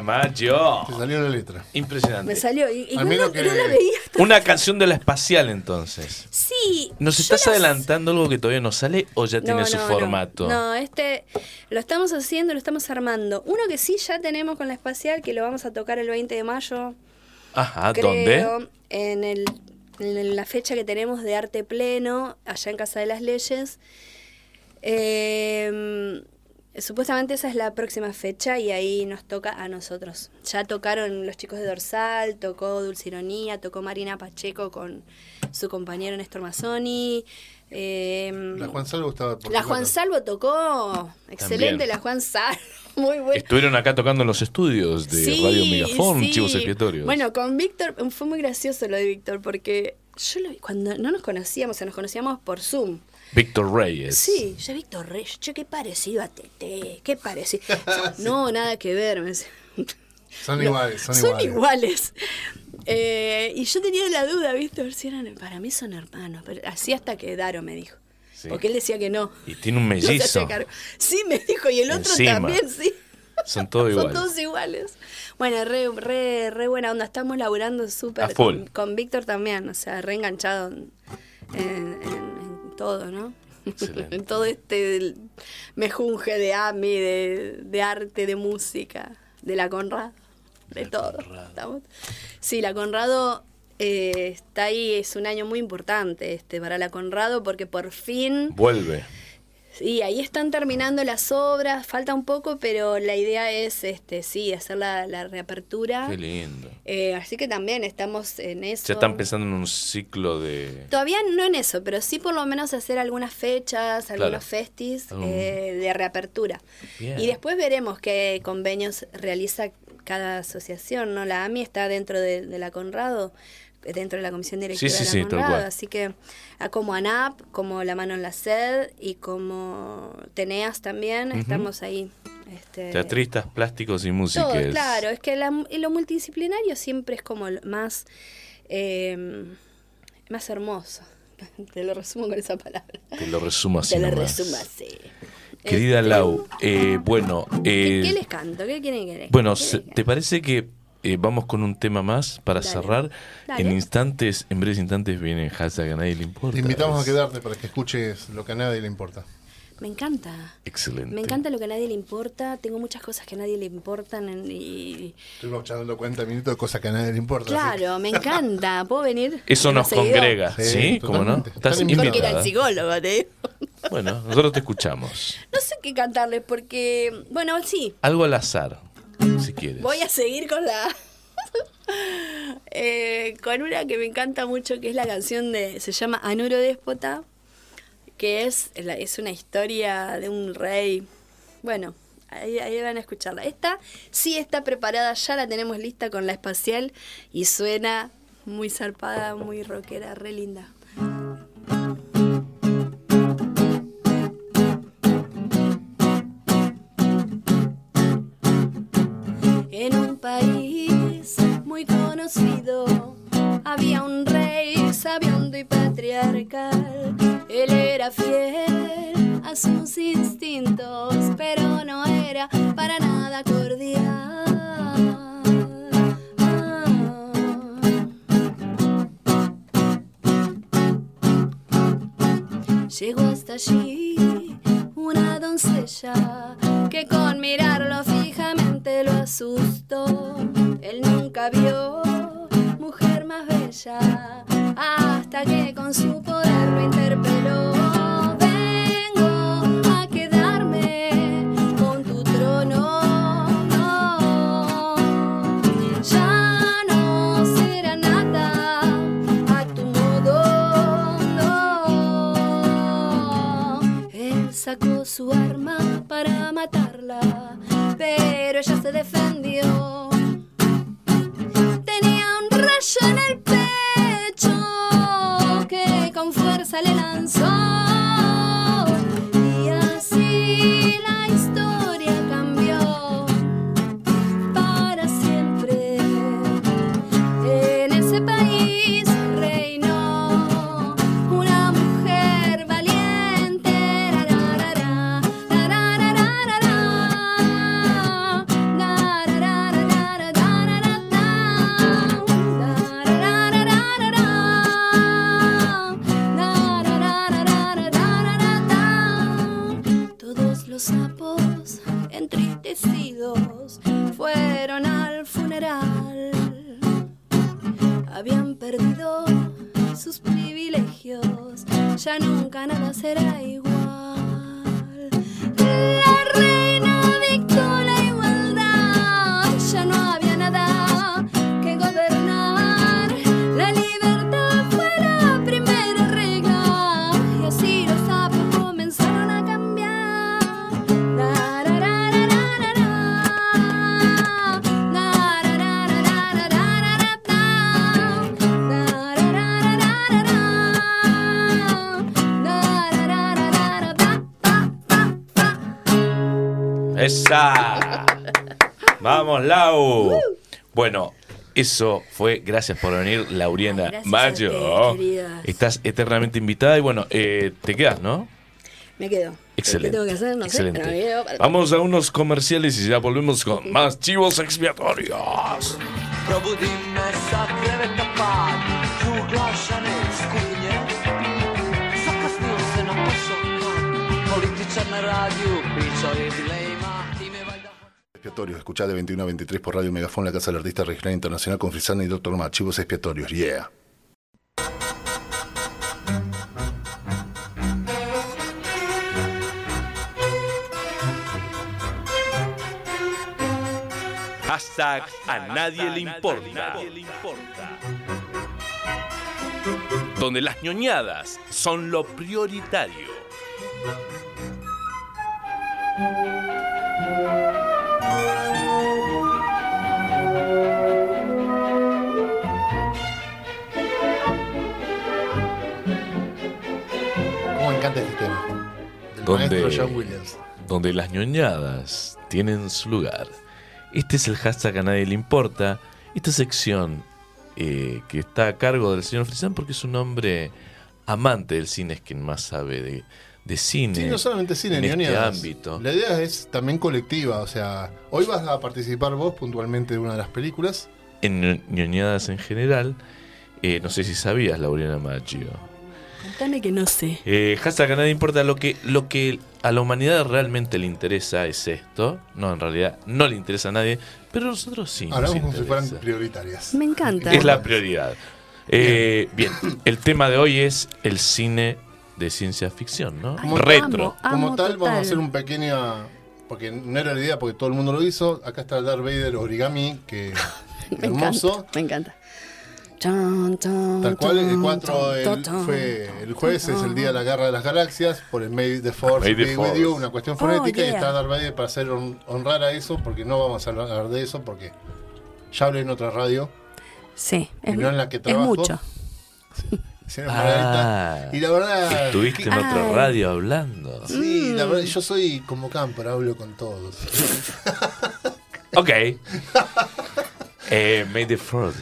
Maggio. Te salió la letra. Impresionante. Me salió y, y no, la- que- no la veía. Una canción de la espacial entonces. Sí. ¿Nos estás las- adelantando algo que todavía no sale o ya tiene No, su formato? No, este lo estamos haciendo, lo estamos armando. Uno que sí ya tenemos con la espacial, que lo vamos a tocar el 20 de mayo. Ajá, creo, ¿dónde? En, el, en la fecha que tenemos de arte pleno, allá en Casa de las Leyes. Eh, supuestamente esa es la próxima fecha y ahí nos toca a nosotros. Ya tocaron los chicos de Dorsal, tocó Dulce Ironía, tocó Marina Pacheco con su compañero Néstor Mazzoni. eh, La Juan Salvo estaba por la. Juan Salvo tocó. Excelente También. la Juan Salvo. Muy buena. Estuvieron acá tocando en los estudios de Sí, Radio Megafon, sí. Chivos Expiatorios. Bueno, con Víctor fue muy gracioso lo de Víctor porque yo lo vi cuando no nos conocíamos, o sea, nos conocíamos por Zoom. Víctor Reyes. Sí, yo Víctor Reyes, che, qué parecido a Tete, qué parecido. No, nada que ver. Son iguales, son, son iguales. iguales. Eh, y yo tenía la duda, ¿viste? A ver si eran. Para mí son hermanos. Pero así hasta que Daro me dijo. Sí. Porque él decía que no. Y tiene un mellizo. Sí, me dijo. Y el otro Encima. también, sí. Son todos Son iguales. todos iguales. Bueno, re, re, re buena onda. Estamos laburando A súper. full. Con, con Víctor también. O sea, re enganchado en, en- en- en todo, ¿no? En todo este mejunje de AMI, de, de arte, de música, de la Conrad, de todo. Sí, la Conrado eh, está ahí, es un año muy importante este para la Conrado porque por fin Vuelve. Sí, ahí están terminando las obras, falta un poco, pero la idea es, este, sí, hacer la, la reapertura. Qué lindo. Eh, así que también estamos en eso. Ya están pensando en un ciclo de... Todavía no en eso, pero sí por lo menos hacer algunas fechas, algunos Claro. festis eh, de reapertura. Bien. Y después veremos qué convenios realiza cada asociación, ¿no? La AMI está dentro de, de la Conrado, dentro de la comisión directiva Sí, sí, de la sí, así que ah, como ANAP, como La Mano en la Sed y como Teneas también, estamos ahí. Este, Teatristas, plásticos y músicos. claro, es que la- lo multidisciplinario siempre es como más, eh, más hermoso. Te lo resumo con esa palabra. Te lo resumo así Te lo nomás. resumo así. Querida Este, Lau, eh, bueno... ¿qué, eh, qué les canto? ¿Qué quieren que les Bueno, ¿Qué se- les ¿te parece que eh, vamos con un tema más para Dale. cerrar? Dale. En instantes, en breves instantes viene hashtag a nadie le importa. Te invitamos a quedarte para que escuches lo que a nadie le importa. Me encanta. Excelente. Me encanta lo que a nadie le importa. Tengo muchas cosas que a nadie le importan. y, Estuvimos echando cuenta minutos de cosas que a nadie le importa. así claro, me encanta. ¿Puedo venir? Eso nos seguido? congrega, Sí, ¿sí? ¿Cómo no? Estás Porque invitados. era el invitada. psicólogo, te digo. Bueno, nosotros te escuchamos. No sé qué cantarles porque, bueno, sí, Algo al azar, Voy a seguir con la. eh, con una que me encanta mucho, que es la canción de. Se llama Anuro Déspota, que es, es una historia de un rey. Bueno, ahí, ahí van a escucharla. Esta sí está preparada, ya la tenemos lista con la espacial y suena muy zarpada, muy rockera, re linda. Había un rey sabiondo y patriarcal. Él era fiel a sus instintos, pero no era para nada cordial. Llegó hasta allí una doncella que con mirarlo fijamente lo asustó. Él nunca vio mujer más bella hasta que con su poder lo interpeló. Su arma para matarla, pero ella se defendió. sus privilegios, ya nunca nada será igual. ¡Esa! ¡Vamos, Lau! Bueno, eso fue. Gracias por venir, Lauriana Gracias a Mayo. queridas. Estás eternamente invitada y bueno, eh, te quedas, ¿no? Me quedo. Excelente. ¿Qué tengo que hacer? No excelente. sé. pero me quedo para- Vamos a unos comerciales y ya volvemos con más chivos expiatorios. Expiatorios, de 21 a 23 por Radio Megafón, la Casa del Artista Regional Internacional con Frisana y Doctor Mar. Chivos expiatorios, yeah. Hashtag a nadie le importa. Donde las ñoñadas son lo prioritario. ¿Cómo me encanta este tema? Del ¿Dónde? maestro John Williams. donde las ñoñadas tienen su lugar. Este es el hashtag a nadie le importa. Esta sección eh, que está a cargo del señor Frisán porque es un hombre amante del cine, es quien más sabe de, de cine. Sí, no solamente cine, en ni este ámbito. La idea es también colectiva, o sea, hoy vas a participar vos puntualmente de una de las películas. En ño- ñoñadas en general, eh, no sé si sabías, Lauriana Maggio. Contame que no sé. Eh, hashtag a nadie importa lo que, lo que a la humanidad realmente le interesa es esto. No, en realidad no le interesa a nadie, pero a nosotros sí. nos Hablamos como si fueran prioritarias. Me encanta. Es la prioridad. Eh, bien, el tema de hoy es el cine de ciencia ficción, ¿no? Ay, Retro. amo. Como tal, vamos a hacer un pequeño. Porque no era la idea, porque todo el mundo lo hizo. Acá está Darth Vader origami, que Me hermoso. encanta. Me encanta. Tal cual, el chan, 4 chan, el, chan, fue el jueves, es el día de la guerra de las galaxias, por el May the Force May the Force. you, una cuestión Oh, fonética, y yeah. está Darth Vader para hacer hon- honrar a eso, porque no vamos a hablar de eso, porque ya hablé en otra radio, Sí, es, y no en la que es trabajo. mucho. Señora Ah, y la verdad... estuviste en otra Ay. radio hablando. Sí, Mm. la verdad, yo soy como Camper, hablo con todos. Ok. Eh, May the Fourth.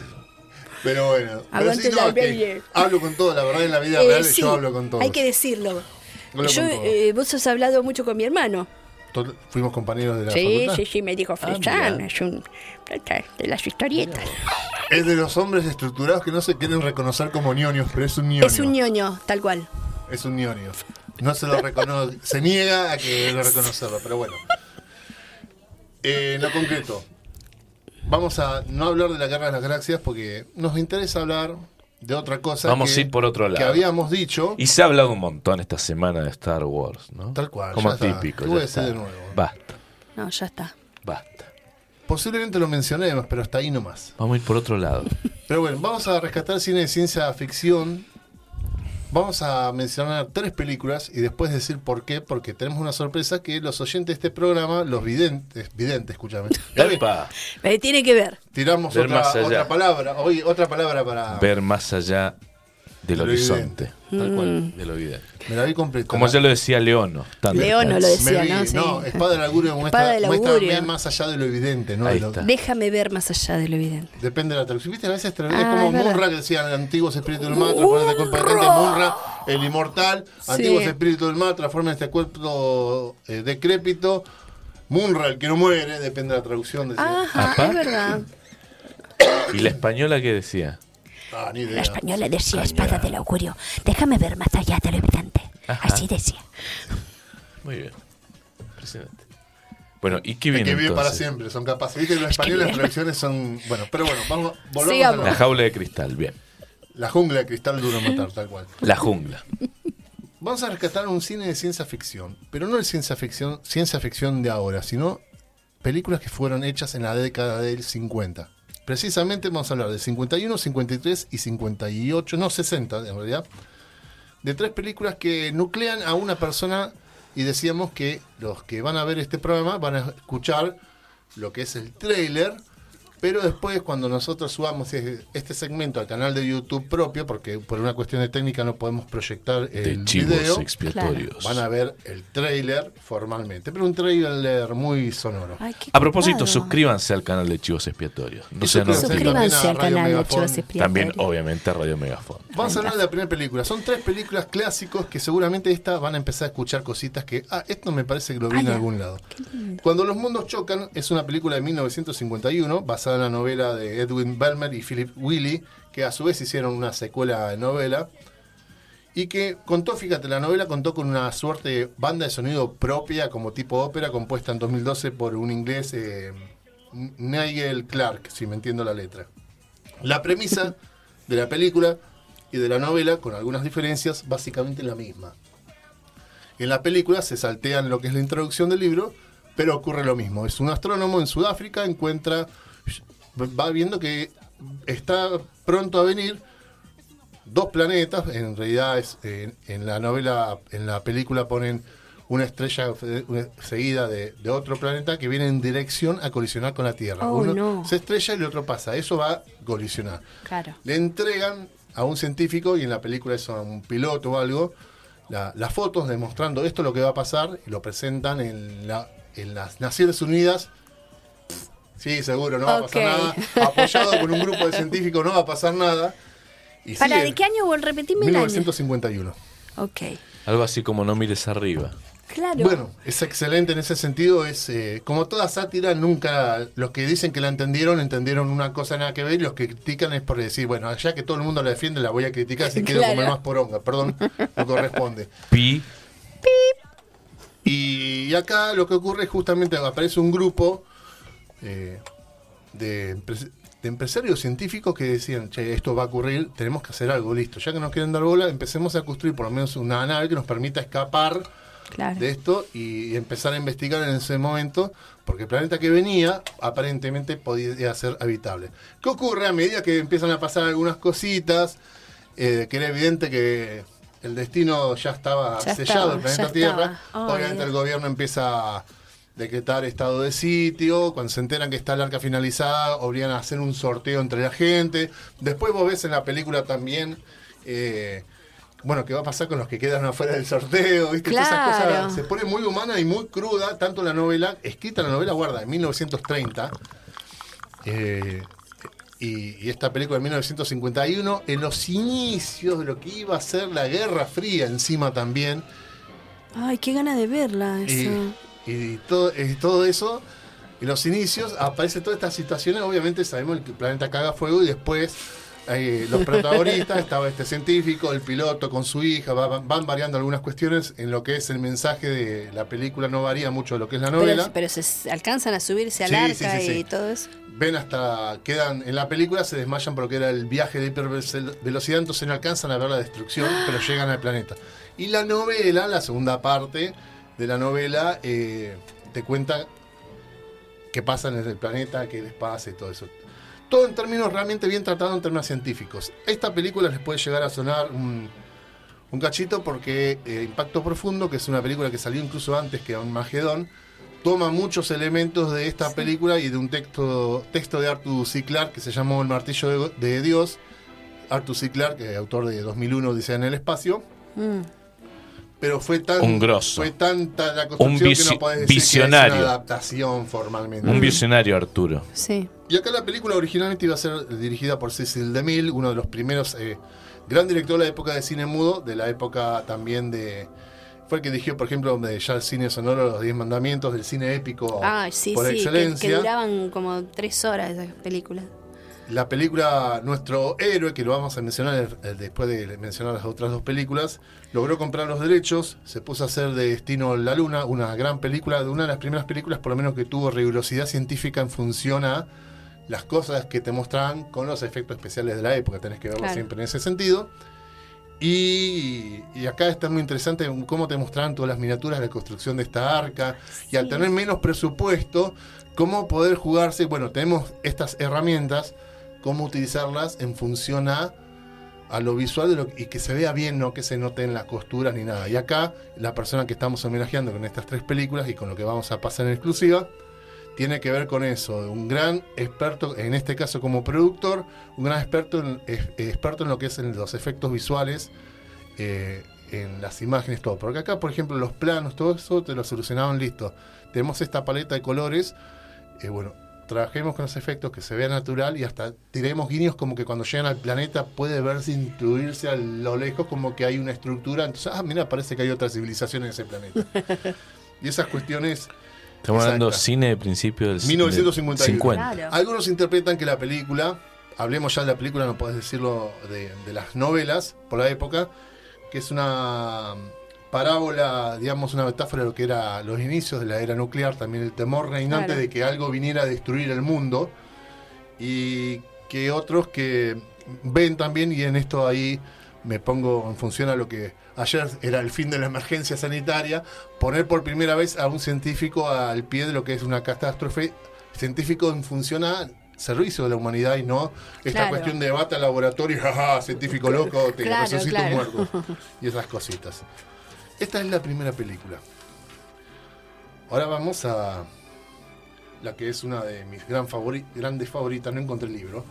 Pero bueno, pero sí, no, que hablo con todos, la verdad en la vida Eh, real sí, yo hablo con todos. Hay que decirlo. Hablo Yo, eh, vos has hablado mucho con mi hermano. To- Fuimos compañeros de la Sí, facultad. sí, sí, me dijo Ah, Frisán, mira. es un de las historietas. Es de los hombres estructurados que no se quieren reconocer como ñoños, pero es un ñoño. Es un ñoño, tal cual. Es un ñoño. No se lo reconoce, se niega a que lo reconocerlo, pero bueno. Eh, en lo concreto, vamos a no hablar de la guerra de las galaxias porque nos interesa hablar de otra cosa. Vamos que, a ir por otro Que lado. habíamos dicho. Y se ha hablado un montón esta semana de Star Wars, ¿no? Tal cual, Como ya está. típico. ¿Qué voy ya a decir está. de nuevo? Basta, No, ya está. basta. Posiblemente lo mencionemos, pero hasta ahí nomás. Vamos a ir por otro lado. Pero bueno, vamos a rescatar cine de ciencia ficción. Vamos a mencionar tres películas y después decir por qué, porque tenemos una sorpresa que los oyentes de este programa, los videntes, videntes, escúchame, Epa, Pero tiene que ver. tiramos Ver otra, más allá. otra palabra, hoy otra palabra para ver más allá del horizonte. Tal Mm. cual. De lo evidente. Me la vi completa. Como ya lo decía Leono. también. Leono lo decía, vi- ¿no? Sí. no, espada del augurio muestra, Espada del muestra augurio. más allá de lo evidente, ¿no? Lo-. Déjame ver más allá de lo evidente. Depende de la traducción. ¿Viste? A veces es Ah, como es verdad. Munra que decían antiguos espíritus del mal, transforman este cuerpo decadente. Munra, el inmortal. Antiguos Sí. espíritus del mal, transforman este cuerpo eh, decrépito. Munra, el que no muere, depende de la traducción. Decía. Ajá, Apá. es verdad. ¿Y la española qué decía? Ah, ni idea. La española decía espada del augurio. Déjame ver más allá de lo evidente. Ajá. Así decía. Muy bien. Impresionante. Bueno, ¿y qué viene que vive para siempre, son capaces. Viste que los españoles las traducciones son. Bueno, pero bueno, vamos, volvamos Sigamos. a La la- jaula de cristal, bien. La jungla de cristal duro matar, tal cual. La jungla. Vamos a rescatar un cine de ciencia ficción, pero no de ciencia ficción, ciencia ficción de ahora, sino películas que fueron hechas en la década del 50. Precisamente vamos a hablar de 51, 53 y 58, no 60 en realidad, de tres películas que nuclean a una persona y decíamos que los que van a ver este programa van a escuchar lo que es el trailer, pero después cuando nosotros subamos e- este segmento al canal de YouTube propio, porque por una cuestión de técnica no podemos proyectar De el chivos video, expiatorios. van a ver el trailer formalmente, pero un trailer muy sonoro. Ay, A propósito, suscríbanse al canal de Chivos Expiatorios. No sean suscríbanse al canal de. Chivos Expiatorios. También, obviamente, a Radio Megafon. Vamos a hablar de la primera película. Son tres películas clásicos que seguramente esta van a empezar a escuchar cositas que, ah, esto me parece que lo vi Ah, en algún lado. Cuando los mundos chocan es una película de 1951 basada en la novela de Edwin Belmer y Philip Willy, que a su vez hicieron una secuela de novela. Y que contó, fíjate, la novela contó con una suerte de banda de sonido propia, como tipo ópera, compuesta en 2012 por un inglés, eh, Nigel Clark, si me entiendo la letra. La premisa de la película y de la novela, con algunas diferencias, básicamente la misma. En la película se saltean lo que es la introducción del libro, pero ocurre lo mismo. Es un astrónomo en Sudáfrica, encuentra, va viendo que está pronto a venir dos planetas, en realidad es en la novela, en la película ponen una estrella seguida de, de otro planeta que viene en dirección a colisionar con la Tierra. Oh, Uno no. se estrella y el otro pasa. Eso va a colisionar. Claro. Le entregan a un científico, y en la película es a un piloto o algo, la- las fotos demostrando esto es lo que va a pasar y lo presentan en, la, en las Naciones Unidas. Sí, seguro, no va a pasar nada. Apoyado por un grupo de científicos, no va a pasar nada. Y ¿Para sigue. de qué año? Repetime el año. 1951. Ok. Algo así como no mires arriba. Claro. Bueno, es excelente en ese sentido. Es eh, como toda sátira, nunca los que dicen que la entendieron, entendieron una cosa nada que ver. Y los que critican es por decir, bueno, ya que todo el mundo la defiende, la voy a criticar si quiero comer más poronga. Perdón, no corresponde. Pi. Y acá lo que ocurre es justamente aparece un grupo eh, de, empres- de empresarios científicos que decían, che, esto va a ocurrir, tenemos que hacer algo, listo. Ya que nos quieren dar bola, empecemos a construir por lo menos una nave que nos permita escapar Claro. de esto y empezar a investigar en ese momento, porque el planeta que venía aparentemente podía ser habitable. ¿Qué ocurre a medida que empiezan a pasar algunas cositas? eh, que era evidente que el destino ya estaba Ya sellado, estaba, el planeta Tierra. Obviamente el gobierno empieza a decretar estado de sitio, cuando se enteran que está el arca finalizada, obligan a hacer un sorteo entre la gente. Después vos ves en la película también... eh, bueno, ¿qué va a pasar con los que quedan afuera del sorteo? ¿Viste? Todas esas Claro. cosas se pone muy humana y muy cruda, tanto la novela, escrita la novela, guarda, en 1930, eh, y, y esta película en 1951, en los inicios de lo que iba a ser la Guerra Fría encima también, Ay, qué gana de verla eso. Y todo, y todo eso, en los inicios aparece todas estas situaciones, obviamente sabemos que el planeta caga fuego y después eh, los protagonistas, estaba este científico, el piloto con su hija, va- van, variando algunas cuestiones en lo que es el mensaje de la película, no varía mucho de lo que es la novela. Pero, pero se alcanzan a subirse al Sí, arca sí, sí, sí. y todo eso. ven hasta, quedan en la película, se desmayan porque era el viaje de hipervelocidad, entonces no alcanzan a ver la destrucción, pero llegan al planeta. Y la novela, la segunda parte de la novela, eh, te cuenta qué pasa en el planeta, qué les pasa y todo eso. Todo en términos realmente bien tratado en términos científicos. Esta película les puede llegar a sonar un, un cachito porque eh, Impacto Profundo, que es una película que salió incluso antes que Magedón, toma muchos elementos de esta película y de un texto, texto de Arthur C. Clarke que se llamó El martillo de, de Dios. Arthur C. Clarke, eh, autor de 2001, dice en el espacio. Mm. Pero fue tan Un grosso. fue tanta la construcción visi- que no podés decir visionario. que es una adaptación formalmente. Un visionario, Arturo. Sí. Y acá la película originalmente iba a ser dirigida por Cecil DeMille, uno de los primeros eh, gran director de la época de cine mudo, de la época también de... Fue el que dirigió, por ejemplo, de ya el cine sonoro, Los Diez Mandamientos, del cine épico Ah, sí, por sí. Que, excelencia. que duraban como tres horas esas películas. La película Nuestro Héroe, que lo vamos a mencionar después de mencionar las otras dos películas, logró comprar los derechos, se puso a hacer de Destino la Luna, una gran película, de una de las primeras películas por lo menos que tuvo rigurosidad científica en función a las cosas que te mostraban con los efectos especiales de la época. Tenés que verlo Claro. siempre en ese sentido. Y, y acá está muy interesante cómo te mostraban todas las miniaturas la construcción de esta arca. Y al tener menos presupuesto, cómo poder jugarse. Bueno, tenemos estas herramientas, cómo utilizarlas en función a, a lo visual de lo- y que se vea bien, no que se noten las costuras ni nada. Y acá, la persona que estamos homenajeando con estas tres películas y con lo que vamos a pasar en exclusiva, tiene que ver con eso. Un gran experto, en este caso como productor, un gran experto en, experto en lo que es en los efectos visuales, eh, en las imágenes, todo. Porque acá, por ejemplo, los planos, todo eso te lo solucionaban listo. Tenemos esta paleta de colores, eh, bueno, trabajemos con los efectos que se vea natural y hasta tiremos guiños como que cuando llegan al planeta puede verse intuirse a lo lejos como que hay una estructura. Entonces, ah, mira, parece que hay otra civilización en ese planeta. y esas cuestiones Estamos hablando Exacto. cine de principio del 1951. del 50. Claro. Algunos interpretan que la película, hablemos ya de la película, no podés decirlo de, de las novelas por la época, que es una parábola, digamos, una metáfora de lo que era los inicios de la era nuclear, también el temor reinante Claro. de que algo viniera a destruir el mundo, y que otros que ven también, y en esto ahí me pongo en función a lo que ayer era el fin de la emergencia sanitaria, poner por primera vez a un científico al pie de lo que es una catástrofe, científico en función a servicio de la humanidad y no esta Claro. cuestión de bata laboratorio, jaja, científico loco, te Claro, resucito claro. muerto y esas cositas. Esta es la primera película. Ahora vamos a la que es una de mis gran favori- grandes favoritas, no encontré el libro.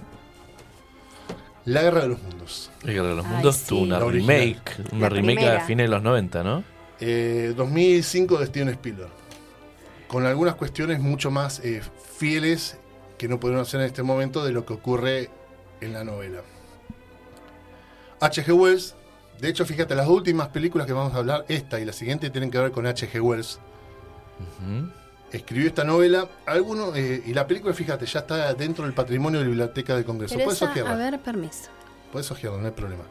La Guerra de los Mundos. La Guerra de los Ay, Mundos sí. tuvo una La original. remake, una La remake primera. a fines de los 90, ¿no? Eh, 2005 de Steven Spielberg. Con algunas cuestiones mucho más eh, fieles que no pudieron hacer en este momento de lo que ocurre en la novela. H.G. Wells, de hecho, fíjate, las últimas películas que vamos a hablar, esta y la siguiente, tienen que ver con H.G. Wells. Escribió esta novela, algunos, eh, y la película, fíjate, ya está dentro del patrimonio de la Biblioteca del Congreso. Puedes esa, a ojearla, ver, permiso. puedes ojearla, no hay problema.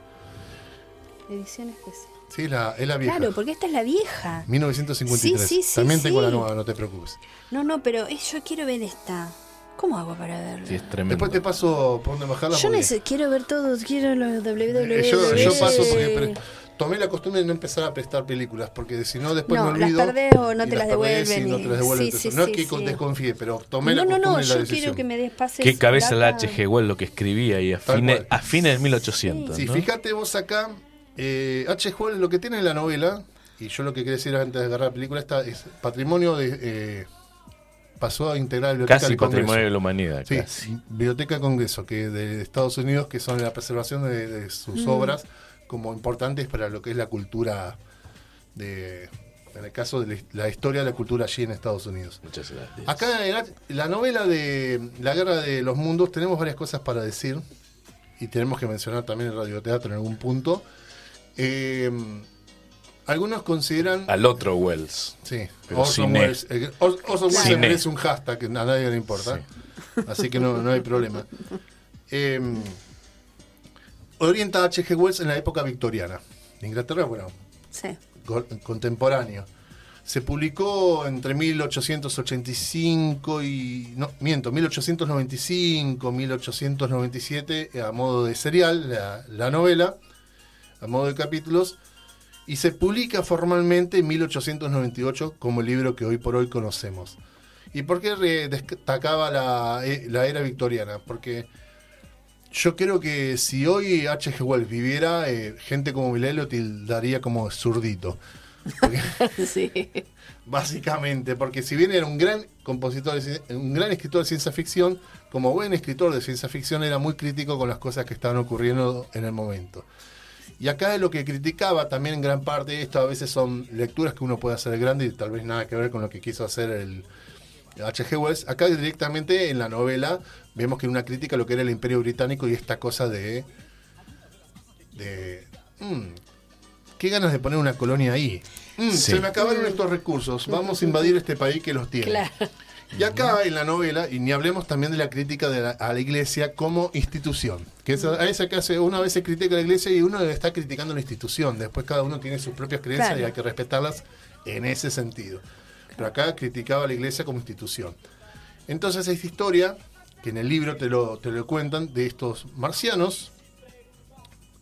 Edición especial. Sí, la, es la vieja. Claro, porque esta es la vieja. 1953. Sí, sí, sí, También tengo sí. la nueva, no te preocupes. No, no, pero es- yo quiero ver esta. ¿Cómo hago para verla? Sí, es tremendo. Después te paso por donde bajarla. yo porque- quiero ver todos, quiero los WWE. Eh, yo, yo paso porque pre- tomé la costumbre de no empezar a prestar películas, porque si no después No, me las olvido. perdés o no te las perdés devuelven y no te las devuelven. sí, sí, no sí, es que sí. desconfíe, pero tomé No, la no, costumbre no, la yo decisión. quiero que me des pases. Qué cabeza la. H.G. Wells lo que escribía ahí a, fines, fines de 1800. Sí, ¿no? fíjate vos acá, eh, H. Wells lo que tiene en la novela, y yo lo que quería decir antes de agarrar la película, esta es patrimonio de. eh, pasó a integrar la Biblioteca Casi del Congreso. patrimonio de la humanidad. Sí, casi. Biblioteca del Congreso, que de Estados Unidos, que son la preservación de, de sus obras como importantes para lo que es la cultura de, en el caso de la- la historia de la cultura allí en Estados Unidos. Muchas gracias. Acá en la, la novela de La Guerra de los Mundos tenemos varias cosas para decir y tenemos que mencionar también el radioteatro en algún punto. Eh, algunos consideran... Al otro Wells. Sí, Pero Orson. Welles. El- Or- Orson Welles merece un hashtag que a nadie le importa. Así que no, no hay problema. Eh, orienta a H.G. Wells en la época victoriana. Inglaterra, bueno, Sí. contemporáneo. Se publicó entre 1885 y. No, miento, 1895, 1897, eh, a modo de serial, la, la novela, a modo de capítulos, y se publica formalmente en 1898 como el libro que hoy por hoy conocemos. ¿Y por qué destacaba la, eh, la era victoriana? Porque yo creo que si hoy H.G. Wells viviera, eh, gente como Millet lo tildaría como zurdito. Sí. básicamente, porque si bien era un gran compositor, un gran escritor de ciencia ficción, como buen escritor de ciencia ficción era muy crítico con las cosas que estaban ocurriendo en el momento. Y acá lo que criticaba también en gran parte, esto a veces son lecturas que uno puede hacer grande y tal vez nada que ver con lo que quiso hacer el H.G. Wells. Acá directamente en la novela vemos que una crítica a lo que era el imperio británico y esta cosa de... de mm, qué ganas de poner una colonia ahí. Mm, Sí. Se me acabaron estos recursos, vamos a invadir este país que los tiene. Claro. Y acá en la novela, y ni hablemos también de la crítica de la- a la iglesia como institución. Que es a esa que hace, una vez se critica la iglesia y uno está criticando la institución. Después cada uno tiene sus propias creencias Claro. y hay que respetarlas en ese sentido. Pero acá criticaba a la iglesia como institución. Entonces esta historia que en el libro te lo, te lo cuentan, de estos marcianos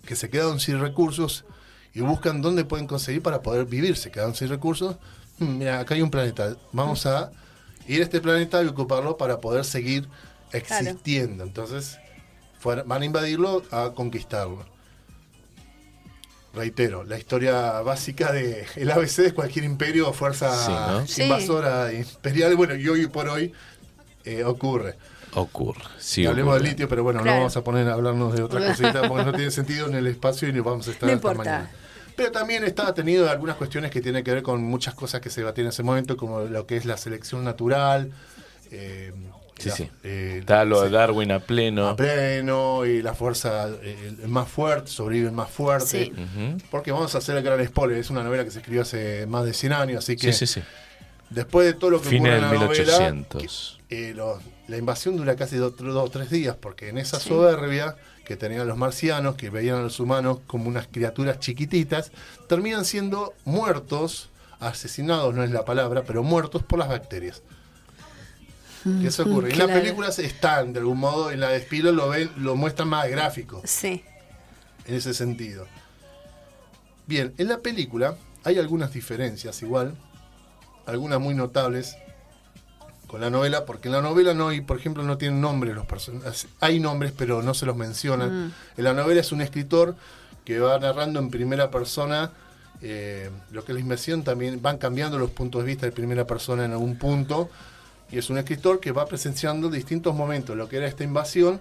que se quedaron sin recursos y buscan dónde pueden conseguir para poder vivir. Se quedaron sin recursos. Mm, Mira, acá hay un planeta. Vamos a ir a este planeta y ocuparlo para poder seguir existiendo. Entonces, fuera- van a invadirlo, a conquistarlo. Reitero, la historia básica de el ABC de cualquier imperio o fuerza Sí, ¿no? Sí. invasora imperial, bueno, y hoy por hoy eh, ocurre. Ocurre. Sí, hablemos ocurre. del litio, pero bueno, Claro. no vamos a poner a hablarnos de otra cosita porque no tiene sentido en el espacio y no vamos a estar No hasta importa. mañana. Pero también está tenido algunas cuestiones que tienen que ver con muchas cosas que se debatían en ese momento, como lo que es la selección natural. eh, Sí, la- sí. eh, Está lo de Darwin a pleno. a pleno y la fuerza eh, el más fuerte, sobrevive el más fuerte. Sí. Porque vamos a hacer el gran spoiler, es una novela que se escribió hace más de 100 años, así que Sí, sí, sí. después de todo lo que Fines ocurre en la novela, 1800. eh, lo- la invasión dura casi dos o tres días, porque en esa Sí. soberbia que tenían los marcianos, que veían a los humanos como unas criaturas chiquititas, terminan siendo muertos, asesinados no es la palabra, pero muertos por las bacterias. ¿Qué eso ocurre? En las películas están, de algún modo, en la de lo ven, lo muestran más gráfico Sí. en ese sentido. Bien, en la película hay algunas diferencias igual, algunas muy notables con la novela, porque en la novela no hay, por ejemplo, no tienen nombres los personajes. Hay nombres, pero no se los mencionan. En la novela es un escritor que va narrando en primera persona eh, lo que es la inversión, también van cambiando los puntos de vista de primera persona en algún punto. Y es un escritor que va presenciando distintos momentos, lo que era esta invasión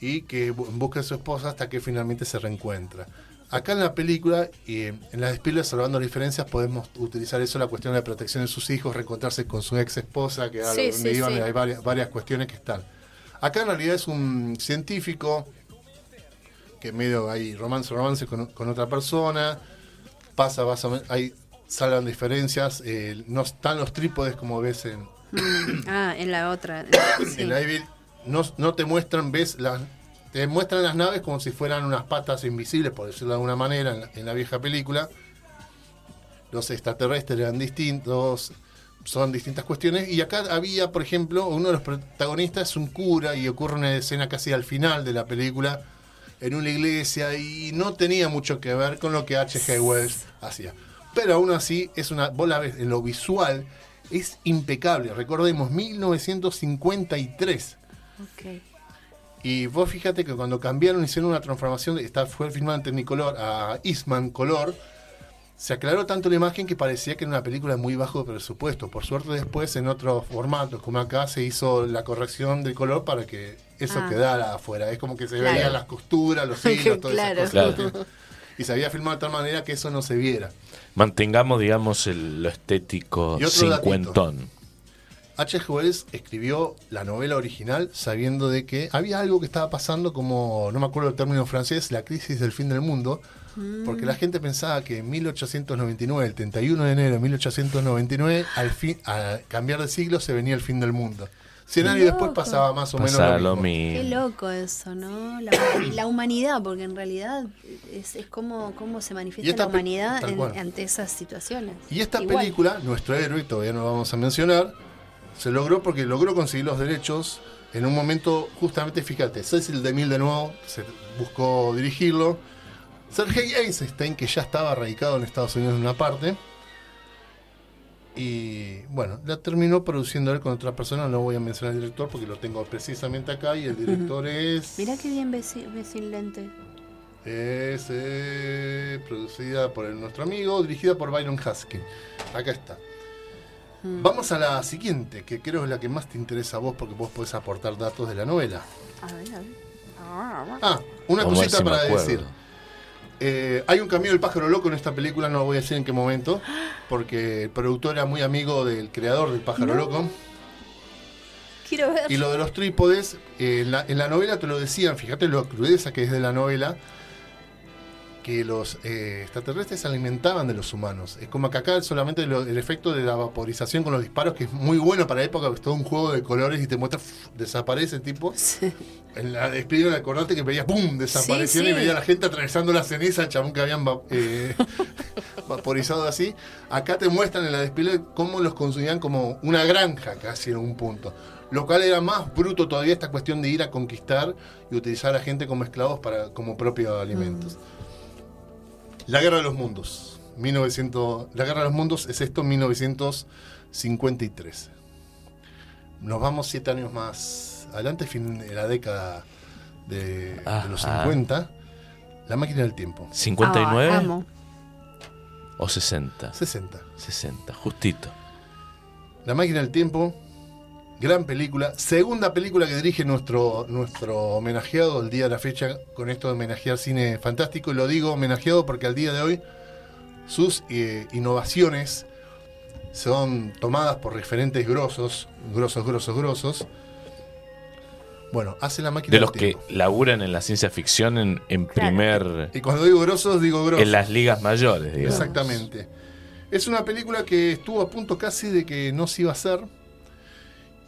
y que bu- busca a su esposa hasta que finalmente se reencuentra. Acá en la película, y en las despilas, salvando diferencias, podemos utilizar eso, la cuestión de la protección de sus hijos, reencontrarse con su ex esposa, que Sí, donde sí, iban, sí. hay varias, varias cuestiones que están. Acá en realidad es un científico que medio hay romance, romance con, con otra persona, pasa, pasa, hay, salvan diferencias, eh, no están los trípodes como ves en, Ah, en la otra. En la Evil no, no te muestran, ves las te muestran las naves como si fueran unas patas invisibles, por decirlo de alguna manera, en la, en vieja película. Los extraterrestres eran distintos, son distintas cuestiones. Y acá había, por ejemplo, uno de los protagonistas es un cura y ocurre una escena casi al final de la película en una iglesia y no tenía mucho que ver con lo que H.G. Wells hacía. Pero aún así, es una, vos en lo visual, es impecable. Recordemos, 1953. Ok. Y vos fíjate que cuando cambiaron, hicieron una transformación, de- esta fue filmada en Technicolor a Eastman Color, se aclaró tanto la imagen que parecía que era una película muy bajo presupuesto. Por suerte después en otros formatos, como acá, se hizo la corrección del color para que eso Ah. quedara afuera. Es como que se Claro. veían las costuras, los hilos, todas Claro. esas cosas. Y se había filmado de tal manera que eso no se viera. Mantengamos, digamos, el- lo estético Y cincuentón. H.G. Wells escribió la novela original sabiendo de que había algo que estaba pasando como, no me acuerdo el término francés, la crisis del fin del mundo, porque la gente pensaba que en 1899, el 31 de enero de 1899, al fin, a cambiar de siglo se venía el fin del mundo. Cien Qué años después loco. pasaba más o Pasaba menos lo lo mismo. Qué loco eso, ¿no? La, la humanidad, porque en realidad es, es como, cómo se manifiesta esta la humanidad en- ante esas situaciones. Y esta Igual. película, nuestro héroe, todavía no lo vamos a mencionar, se logró porque logró conseguir los derechos en un momento, justamente, fíjate, Cecil DeMille de nuevo se buscó dirigirlo. Sergei Eisenstein, que ya estaba radicado en Estados Unidos en una parte. Y bueno, la terminó produciendo él con otra persona, no voy a mencionar al director porque lo tengo precisamente acá y el director es... Mirá qué bien lente. Es eh, producida por el- nuestro amigo, dirigida por Byron Haskin. Acá está. Mm. Vamos a la siguiente, que creo es la que más te interesa a vos porque vos podés aportar datos de la novela. A ver, a ver. Ah, una Vamos a ver cosita si para decir. Eh, hay un cameo del pájaro loco en esta película, no voy a decir en qué momento, porque el productor era muy amigo del creador del pájaro No. loco. Quiero ver. Y lo de los trípodes, eh, en, la, en la novela te lo decían, fíjate lo crudeza que es de la novela, que los eh, extraterrestres se alimentaban de los humanos. Es como que acá solamente lo- el efecto de la vaporización con los disparos, que es muy bueno para la época, es todo un juego de colores y te muestra, desaparece tipo. En la despedida acordate que veías, ¡pum! desapareció Sí, sí. y veía a la gente atravesando la ceniza, el chabón que habían va- eh, vaporizado así. Acá te muestran en la despliegue cómo los consumían como una granja casi en un punto. Lo cual era más bruto todavía esta cuestión de ir a conquistar y utilizar a gente como esclavos para, como propios alimentos. La Guerra de los Mundos. 1900, la Guerra de los Mundos es esto, 1953. Nos vamos siete años más adelante, fin de la década de, de los Ajá. 50. La máquina del tiempo. 59 Ah, amo. o 60. 60. 60, justito. La máquina del tiempo, gran película. Segunda película que dirige nuestro, nuestro homenajeado el día de la fecha con esto de homenajear cine fantástico. Y lo digo homenajeado porque al día de hoy sus eh, innovaciones son tomadas por referentes grosos, grosos, grosos, grosos. Bueno, hace la máquina De del los que laburan en la ciencia ficción en, en Claro. primer. Y cuando digo grosos, digo grosos. En las ligas mayores, digamos. Exactamente. Es una película que estuvo a punto casi de que no se iba a hacer.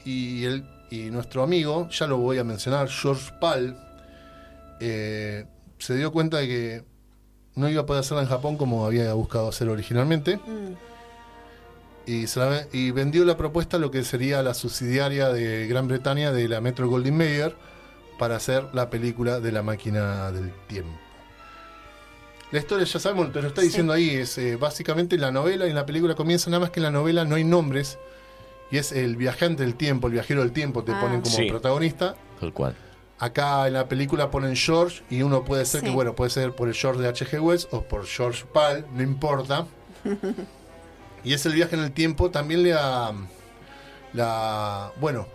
Y, el, y nuestro amigo, ya lo voy a mencionar, George Pal, eh, se dio cuenta de que no iba a poder hacerla en Japón como había buscado hacer originalmente. Mm. Y, se la ve- y vendió la propuesta a lo que sería la subsidiaria de Gran Bretaña de la Metro Goldwyn Mayer para hacer la película de la máquina del tiempo. La historia, ya sabemos, te lo está Sí. diciendo ahí, es eh, básicamente la novela y la película comienza nada más que en la novela no hay nombres y es el viajante del tiempo, el viajero del tiempo, te Ah. ponen como Sí. protagonista. Tal cual. Acá en la película ponen George y uno puede ser Sí. que, bueno, puede ser por el George de H.G. Wells o por George Pal, no importa. y es el viaje en el tiempo, también le da la... Bueno,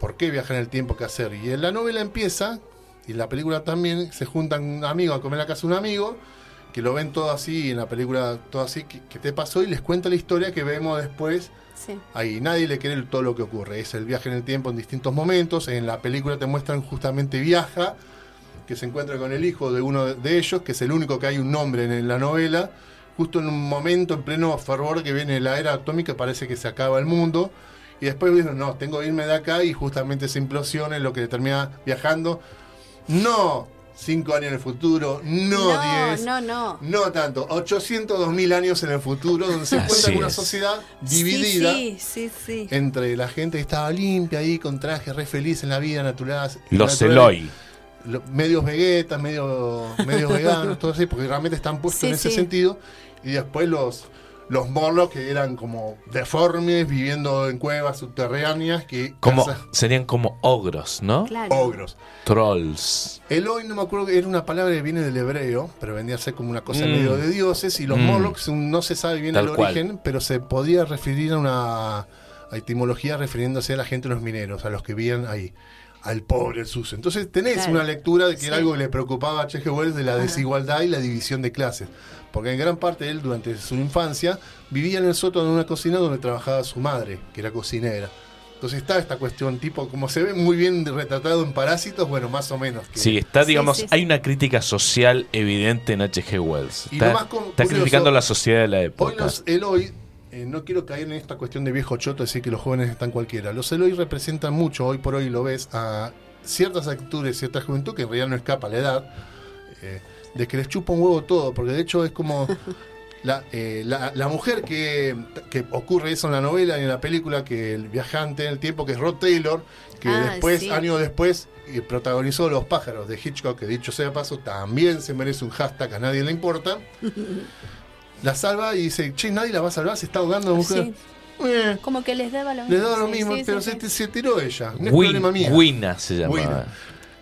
¿por qué viaja en el tiempo? ¿Qué hacer? Y en la novela empieza, y en la película también, se juntan un amigo a comer a casa de un amigo, que lo ven todo así, y en la película todo así, que, que te pasó, y les cuenta la historia que vemos después Ahí nadie le cree todo lo que ocurre. Es el viaje en el tiempo en distintos momentos. En la película te muestran justamente viaja, que se encuentra con el hijo de uno de ellos, que es el único que hay un nombre en la novela. Justo en un momento, en pleno fervor que viene la era atómica, parece que se acaba el mundo. Y después dicen, no, tengo que irme de acá y justamente se implosiona en lo que termina viajando. No cinco años en el futuro, no no, diez. no, no. No tanto, 802 mil años en el futuro, donde se Así encuentra una es. sociedad dividida Sí, sí, sí. sí. entre la gente que estaba limpia ahí, con traje, re feliz en la vida natural. Los Eloy. lo- medios vegetas, medio, medios veganos, todo así, porque realmente están puestos Sí, en ese sí. sentido. Y después los, los Morlocks que eran como deformes, viviendo en cuevas subterráneas, que Como, serían como ogros, ¿no? Claro. ogros. Trolls. Eloy, no me acuerdo, era una palabra que viene del hebreo, pero vendría a ser como una cosa Mm. medio de dioses. Y los Mm. Morlocks un- no se sabe bien Tal el cual. origen, pero se podía referir a una a etimología refiriéndose a la gente de los mineros, a los que vivían ahí, al pobre, el sucio. Entonces tenés Claro. una lectura de que era algo que le preocupaba a H.G. Wells de la desigualdad y la división de clases. Porque en gran parte él, durante su infancia, vivía en el sótano de una cocina donde trabajaba su madre, que era cocinera. Entonces está esta cuestión, tipo, como se ve muy bien retratado en Parásitos, bueno, más o menos. que- Sí, está, digamos, sí, sí. hay una crítica social evidente en H.G. Wells. Y Está, lo más com- está criticando la sociedad de la Hoy época. los Eloy, eh, no quiero caer en esta cuestión de viejo choto, decir que los jóvenes están cualquiera. Los Eloy representan mucho, hoy por hoy lo ves, a ciertas actitudes, cierta juventud que en realidad no escapa a la edad, eh, de que les chupa un huevo todo, porque de hecho es como la, eh, la, la mujer que, que ocurre eso en la novela y en la película, que el viajante en el tiempo, que es Rod Taylor, que Ah, después, sí. años después, protagonizó Los pájaros de Hitchcock, que dicho sea paso, también se merece un hashtag, a nadie le importa. La salva y dice, che, nadie la va a salvar, se está ahogando la mujer. Sí. Eh, Como que les daba lo mismo. le da lo mismo, sí, pero sí, se, sí. se tiró ella, no es Win- problema mío. Wina se llamaba. Wina.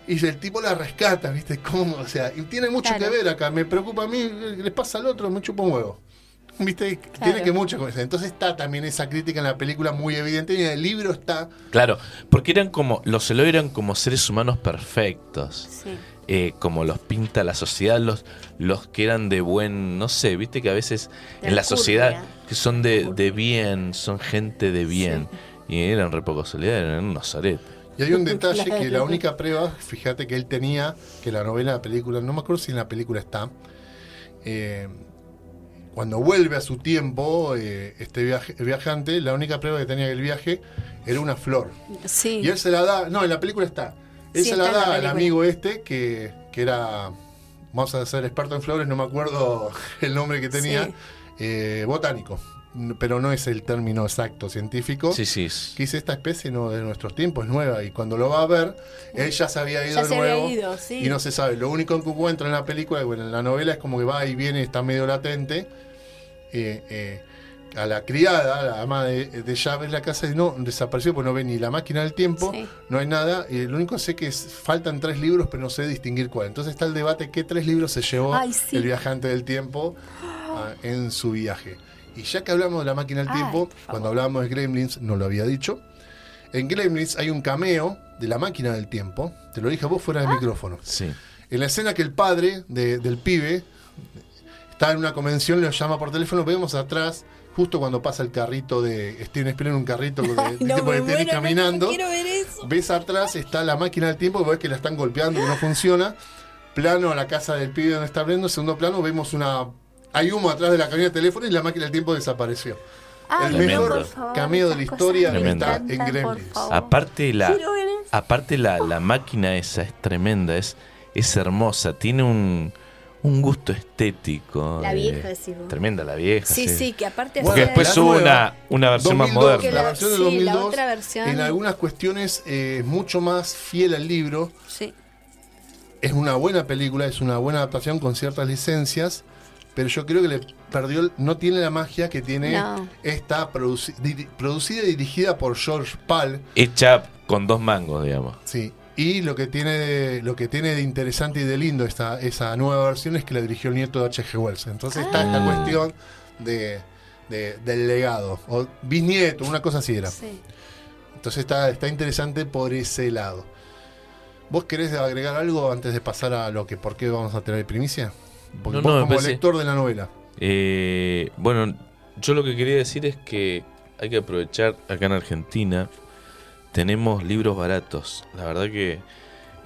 Y el tipo la rescata, ¿viste? ¿Cómo? O sea, y tiene mucho Claro. que ver acá. Me preocupa a mí, les pasa al otro, me chupa un huevo. ¿Viste? Tiene que mucho con eso. Entonces está también esa crítica en la película muy evidente y en el libro está. Claro, porque eran como, los Eloy eran como seres humanos perfectos. Sí. Eh, como los pinta la sociedad, los, los que eran de buen, no sé, viste que a veces De en la sociedad que son de, de bien, son gente de bien. Y eran re poco solidarios, eran unos aretes. Y hay un detalle que la única prueba, fíjate que él tenía, que la novela, la película, no me acuerdo si en la película está, eh, cuando vuelve a su tiempo, eh, este viaje- viajante, la única prueba que tenía del viaje era una flor. Sí. Y él se la da, no, en la película está. Él Sí, se la da al película. amigo este que, que era vamos a ser experto en flores, no me acuerdo el nombre que tenía, Sí. eh, botánico, pero no es el término exacto científico. Sí, sí. Que dice, esta especie no de nuestros tiempos es nueva y cuando lo va a ver, él ya se había ido Ya de se había nuevo ido, sí. y no se sabe. Lo único que encuentra en la película, bueno, en la novela es como que va y viene, está medio latente. eh, eh, a la criada, a la ama de, de llave en la casa, y no, desapareció porque no ve ni la máquina del tiempo, Sí. no hay nada. Y lo único que sé que es, faltan tres libros, pero no sé distinguir cuál. Entonces está el debate qué tres libros se llevó Ay, sí. el viajante del tiempo ah, en su viaje. Y ya que hablamos de la máquina del Ay, tiempo, cuando hablábamos de Gremlins, no lo había dicho. En Gremlins hay un cameo de la máquina del tiempo. Te lo dije a vos fuera del Ah. micrófono. Sí. En la escena que el padre de- del pibe está en una convención, lo llama por teléfono, vemos atrás, justo cuando pasa el carrito de Steven Spielberg en un carrito de, Ay, de no, tipo de tenis muero, no, caminando. no quiero ver eso. Ves atrás, está la máquina del tiempo, ves que la están golpeando, que no funciona. Plano a la casa del pibe donde está abriendo. Segundo plano, vemos una. Hay humo atrás de la cabina de teléfono y la máquina del tiempo desapareció. Ay, el mejor favor, cameo de la historia está en Gremlins. Aparte la, Quiero ver eso. aparte la, la máquina esa es tremenda, es, es hermosa, tiene un, un gusto estético. La eh, vieja, decís vos. Tremenda la vieja. Sí, sí, que aparte Bueno, Porque después hubo una, una versión más 2002, moderna. Que La la- versión de sí, la 2002, otra versión. en algunas cuestiones, eh, es mucho más fiel al libro. Sí. Es una buena película, es una buena adaptación con ciertas licencias, pero yo creo que le perdió, el- no tiene la magia que tiene No. esta produci- producida y dirigida por George Pal, Hecha con dos mangos, digamos. sí. Y lo que tiene de, lo que tiene de interesante y de lindo esta, esa nueva versión es que la dirigió el nieto de H.G. Wells. Entonces está esta Ah. cuestión de, de- del legado, o bisnieto, una cosa así era. Sí. Entonces está, está interesante por ese lado. ¿Vos querés agregar algo antes de pasar a lo que por qué vamos a tener primicia? Porque No, vos no, como lector de la novela. Eh, bueno, yo lo que quería decir es que hay que aprovechar acá en Argentina. Tenemos libros baratos. La verdad que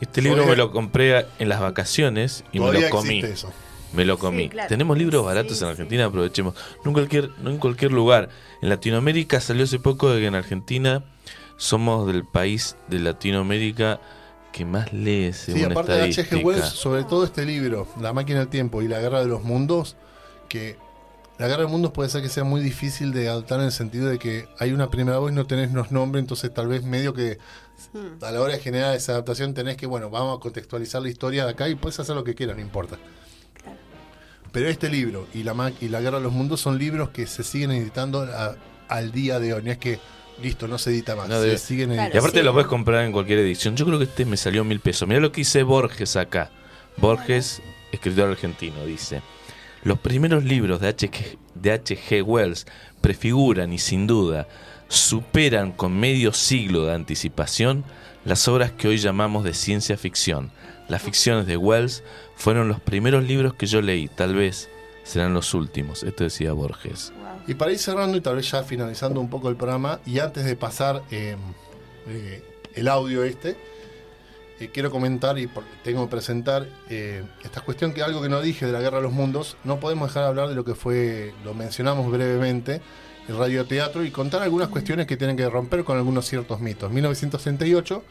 este libro me lo compré en las vacaciones y me lo comí. eso. Me lo comí. claro. Tenemos libros baratos Sí, en sí. Argentina, aprovechemos. No en, cualquier, no en cualquier lugar. En Latinoamérica salió hace poco de que en Argentina somos del país de Latinoamérica que más lee según Sí, aparte de H.G. Wells, sobre todo este libro, La máquina del tiempo y la guerra de los mundos, que la guerra de mundos puede ser que sea muy difícil de adaptar en el sentido de que hay una primera voz y no tenés los nombres, entonces tal vez medio que a la hora de generar esa adaptación tenés que, bueno, vamos a contextualizar la historia de acá y puedes hacer lo que quieras, no importa. Pero este libro y la, y la Guerra de los Mundos son libros que se siguen editando a- al día de hoy. No es que, listo, no se edita más. No se siguen Claro, editando. Y aparte sí. lo puedes comprar en cualquier edición. Yo creo que este me salió mil pesos. Mira lo que dice Borges acá. Borges, escritor argentino, dice: Los primeros libros de H.G. de H.G. Wells prefiguran y sin duda superan con medio siglo de anticipación las obras que hoy llamamos de ciencia ficción. Las ficciones de Wells fueron los primeros libros que yo leí, tal vez serán los últimos. Esto decía Borges. Y para ir cerrando y tal vez ya finalizando un poco el programa, y antes de pasar eh, eh, el audio este, eh, quiero comentar y tengo que presentar eh, esta cuestión que algo que no dije de la Guerra de los Mundos, no podemos dejar de hablar de lo que fue, lo mencionamos brevemente, el radioteatro y contar algunas cuestiones que tienen que romper con algunos ciertos mitos. 1968,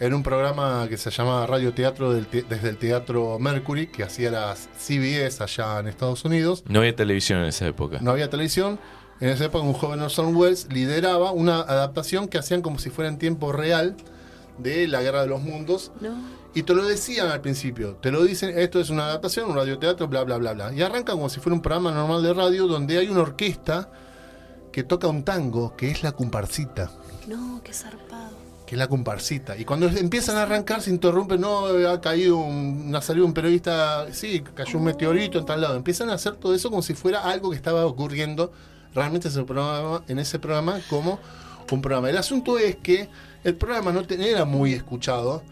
en un programa que se llamaba Radioteatro te- desde el Teatro Mercury, que hacía las CBS allá en Estados Unidos, No había televisión en esa época. no había televisión. En esa época un joven Orson Welles lideraba una adaptación que hacían como si fuera en tiempo real de la Guerra de los Mundos. No. Y te lo decían al principio, te lo dicen, esto es una adaptación, un radioteatro, bla, bla, bla, bla. Y arranca como si fuera un programa normal de radio donde hay una orquesta que toca un tango, que es la comparsita. No, qué zarpado. Que es la comparsita. Y cuando empiezan a arrancar se interrumpe, no, ha caído un, ha salido un periodista, sí, cayó un meteorito en tal lado. Empiezan a hacer todo eso como si fuera algo que estaba ocurriendo realmente ese programa, en ese programa como un programa. El asunto es que el programa no era muy escuchado.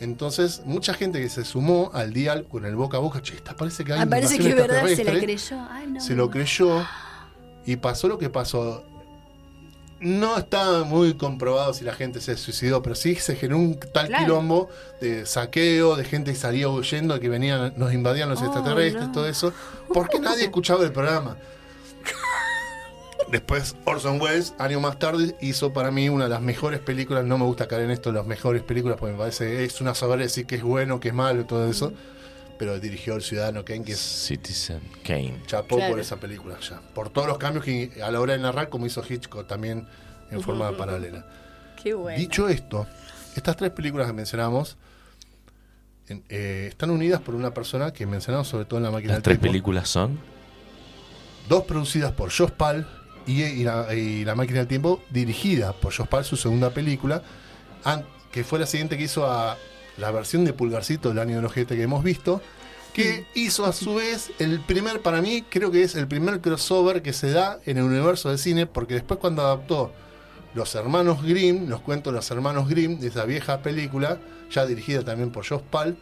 Entonces, mucha gente que se sumó al dial con el boca a boca, che, esta parece que hay Ah, parece que invasión es verdad, se la extraterrestre" creyó. Ay, no. se lo creyó y pasó lo que pasó. No está muy comprobado si la gente se suicidó, pero sí se generó un tal Claro. quilombo de saqueo, de gente que salía huyendo, que venían, nos invadían los Oh, extraterrestres, no. todo eso, porque nadie escuchaba el programa. Después Orson Welles, años más tarde, hizo para mí una de las mejores películas. No me gusta caer en esto de las mejores películas, porque me parece es una saber decir que es bueno, que es malo, todo eso. pero dirigió El Ciudadano Kane, que es Citizen Kane. chapó Claro. por esa película ya. Por todos los cambios que a la hora de narrar, como hizo Hitchcock también en forma paralela. Qué bueno. Dicho esto, estas tres películas que mencionamos en- eh, están unidas por una persona que mencionamos sobre todo en la máquina Las del tres tiempo. películas son. Dos producidas por Josh Pal y, y la, y La máquina del tiempo dirigida por Josh Pal, su segunda película, que fue la siguiente que hizo a la versión de Pulgarcito del año del ojete que hemos visto, que hizo a su vez el primer, para mí, creo que es el primer crossover que se da en el universo del cine, porque después cuando adaptó Los Hermanos Grimm, los cuentos de los Hermanos Grimm, de esa vieja película, ya dirigida también por Josh Pal,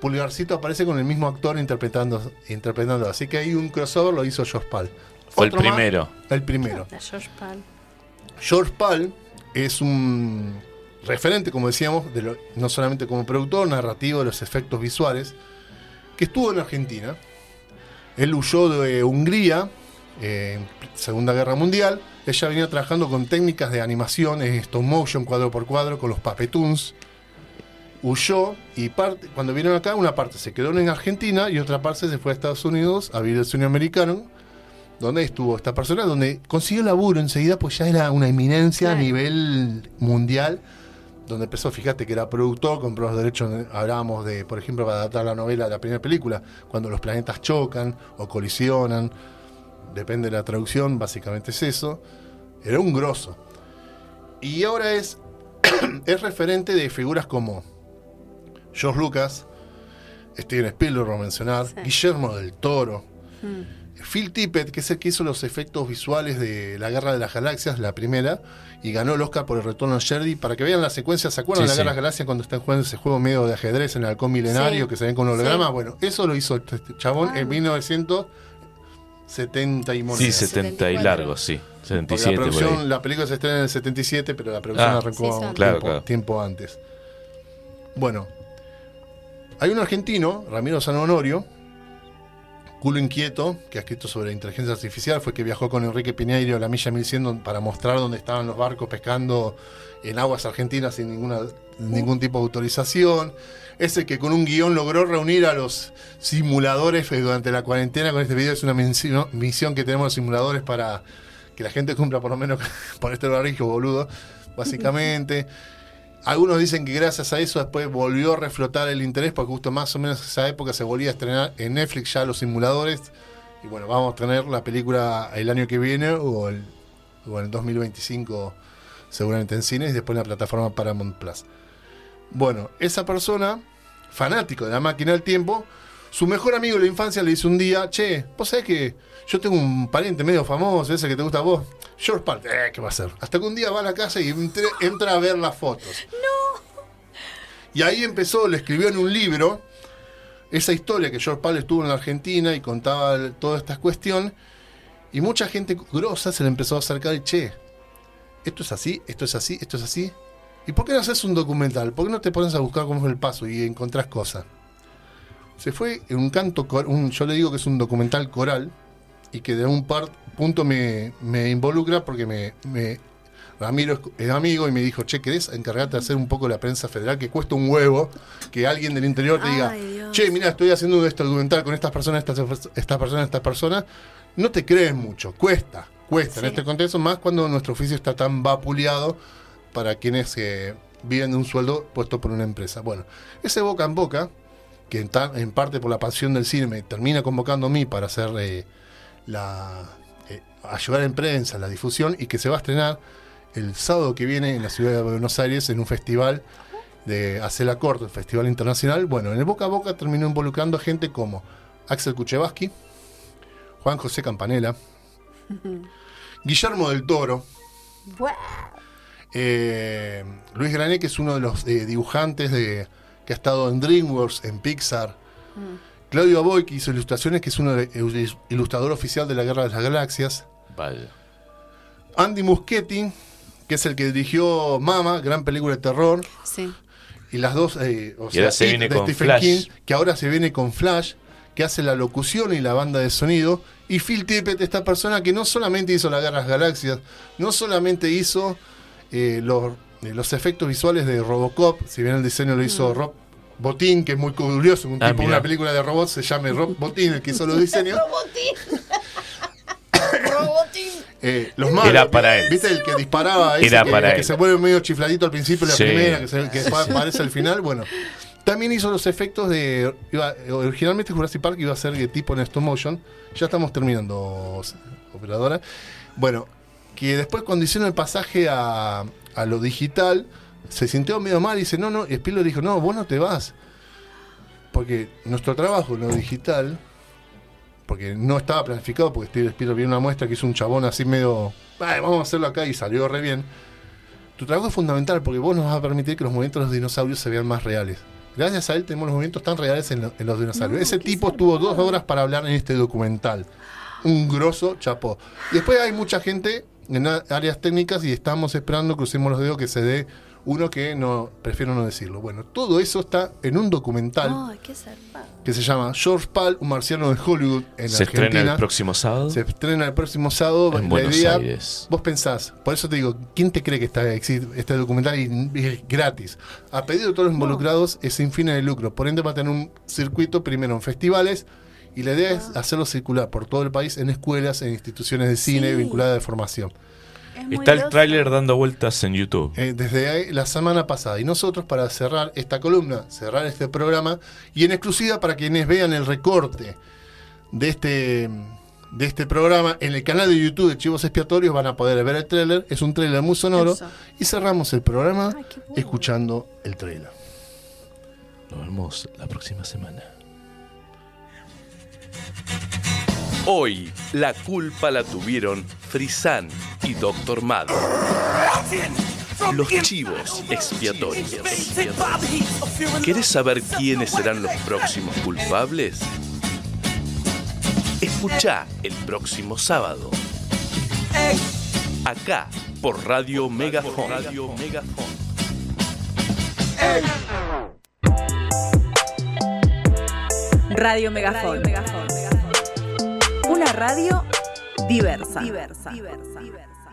Pulgarcito aparece con el mismo actor interpretando, interpretando. Así que hay un crossover, lo hizo Josh Pal. Fue el más, primero. el primero. La George Pal. George Pal es un referente, como decíamos, de lo- no solamente como productor narrativo de los efectos visuales, que estuvo en Argentina. Él huyó de Hungría eh, en Segunda Guerra Mundial. Ella venía trabajando con técnicas de animación, en stop motion, cuadro por cuadro, con los papetoons. Huyó y parte, cuando vinieron acá, una parte se quedó en Argentina y otra parte se fue a Estados Unidos a vivir el sueño americano donde estuvo esta persona, donde consiguió laburo enseguida, pues ya era una eminencia a nivel mundial, donde empezó, fíjate que era productor, compró los derechos, hablábamos de, por ejemplo, para adaptar la novela, la primera película, cuando los planetas chocan o colisionan, depende de la traducción, básicamente es eso, era un grosso. Y ahora es, es referente de figuras como George Lucas, Steven Spielberg, por mencionar, Sí. Guillermo del Toro, Mm. Phil Tippett, que es el que hizo los efectos visuales de La Guerra de las Galaxias, la primera, y ganó el Oscar por el retorno a Jedi. Para que vean la secuencia, ¿se acuerdan Sí, de La sí. Guerra de las Galaxias cuando están jugando ese juego medio de ajedrez en el halcón milenario Sí. que se ven con hologramas? Sí. Bueno, eso lo hizo este chabón Ah. en 1970 y monedas. Sí, 70 y 74. largo, sí. Porque 77 la, producción, la película se estrena en el 77, pero la producción Ah, arrancó Sí, un Claro, tiempo, claro. tiempo antes. Bueno, hay un argentino, Ramiro San Honorio, culo inquieto, que ha escrito sobre inteligencia artificial, fue que viajó con Enrique Piñeiro a la milla 1100 don- para mostrar dónde estaban los barcos pescando en aguas argentinas sin ninguna, ningún tipo de autorización. Es el que con un guion logró reunir a los simuladores eh, durante la cuarentena. Con este video es una misión, que tenemos los simuladores para que la gente cumpla por lo menos por este barrijo, boludo, básicamente. Algunos dicen que gracias a eso después volvió a reflotar el interés, porque justo más o menos en esa época se volvía a estrenar en Netflix ya los simuladores. Y bueno, vamos a tener la película el año que viene o, el, en el 2025 seguramente en cines y después en la plataforma Paramount Plus. Bueno, esa persona, fanático de la máquina del tiempo, su mejor amigo de la infancia le dice un día, che, vos sabés que yo tengo un pariente medio famoso, ese que te gusta a vos, George Pal, eh, ¿qué va a hacer? Hasta que un día va a la casa y entre- entra a ver las fotos. Y ahí empezó, le escribió en un libro esa historia que George Pal estuvo en la Argentina y contaba toda esta cuestión. Y mucha gente grosa se le empezó a acercar y, che, esto es así, esto es así, esto es así. ¿Y por qué no haces un documental? ¿Por qué no te pones a buscar cómo es el paso y encontrás cosas? Se fue en un canto, un, yo le digo que es un documental coral y que de un par, punto me, me involucra porque me, me- Ramiro es, amigo y me dijo, che, ¿querés encargarte de hacer un poco la prensa federal? Que cuesta un huevo que alguien del interior te diga, Dios. che, mira, estoy haciendo este documental con estas personas, estas, estas personas, estas personas. No te crees mucho, cuesta, cuesta en este contexto, más cuando nuestro oficio está tan vapuleado para quienes eh, viven de un sueldo puesto por una empresa. Bueno, ese boca en boca, que en, en parte por la pasión del cine me termina convocando a mí para hacer eh, la eh, ayudar en prensa, la difusión, y que se va a estrenar el sábado que viene en la ciudad de Buenos Aires en un festival de Hacela Corto, el Festival Internacional. Bueno, en el boca a boca terminó involucrando a gente como Axel Kuchevaski, Juan José Campanella, Guillermo del Toro, eh, Luis Grané, que es uno de los eh, dibujantes de, que ha estado en DreamWorks, en Pixar. Claudio Aboy, que hizo ilustraciones, que es uno de, el ilustrador oficial de la Guerra de las Galaxias. Vaya. Andy Muschietti, que es el que dirigió Mama, gran película de terror. Sí. Y las dos, eh, o Y ahora se viene de con Stephen Flash. King, que ahora se viene con Flash, que hace la locución y la banda de sonido. Y Phil Tippett, esta persona que no solamente hizo la Guerra de las Galaxias, no solamente hizo eh, los, eh, los efectos visuales de Robocop, si bien el diseño lo hizo Rob Botín, que es muy curioso, un Ah, tipo de una película de robots se llame Rob Botín, el que hizo los diseños. Robotín. Robotín. Eh, los malos. Era para él. ¿Viste el que disparaba? Ese Era que, para que él. se vuelve medio chifladito al principio de la Sí. primera, que, se- que aparece al final. Bueno, también hizo los efectos de. iba- originalmente Jurassic Park iba a ser de tipo en stop motion. Ya estamos terminando, operadora. Bueno, que después cuando hicieron el pasaje a, a lo digital, se sintió medio mal y dice: No, no. Y Spielberg dijo: No, vos no te vas. Porque nuestro trabajo en lo digital porque no estaba planificado, porque Steve Spielberg vio una muestra que hizo un chabón así medio, "Ay, vamos a hacerlo acá y salió re bien. Tu trabajo es fundamental porque vos nos vas a permitir que los movimientos de los dinosaurios se vean más reales. Gracias a él tenemos los movimientos tan reales en, lo- en los dinosaurios. Ese tipo tuvo dos horas para hablar en este documental. Un grosso chapó. Después hay mucha gente en áreas técnicas y estamos esperando, crucemos los dedos, que se dé uno que no, prefiero no decirlo. Bueno, todo eso está en un documental qué que se llama George Pal, un marciano de Hollywood en Se Argentina. estrena el próximo sábado. Se estrena el próximo sábado. En Buenos idea- Aires. Vos pensás, por eso te digo, ¿quién te cree que está, existe este documental y es gratis? A pedido de todos los involucrados es sin fines de lucro. Por ende va a tener un circuito primero en festivales y la idea es hacerlo circular por todo el país en escuelas, en instituciones de cine Sí. vinculadas de formación. Es muy Está el tráiler dando vueltas en YouTube. Eh, desde ahí, la semana pasada. Y nosotros, para cerrar esta columna, cerrar este programa, y en exclusiva para quienes vean el recorte de este, de este programa, en el canal de YouTube de Chivos Expiatorios van a poder ver el tráiler. Es un tráiler muy sonoro. Eso. Y cerramos el programa Ay, escuchando el tráiler. Nos vemos la próxima semana. Hoy la culpa la tuvieron Frisan y Doctor Mad. Los chivos expiatorios. ¿Querés saber quiénes serán los próximos culpables? Escucha el próximo sábado. Acá por Radio Megafon. Radio Megafon. Radio Megafon. Una radio diversa. diversa. diversa.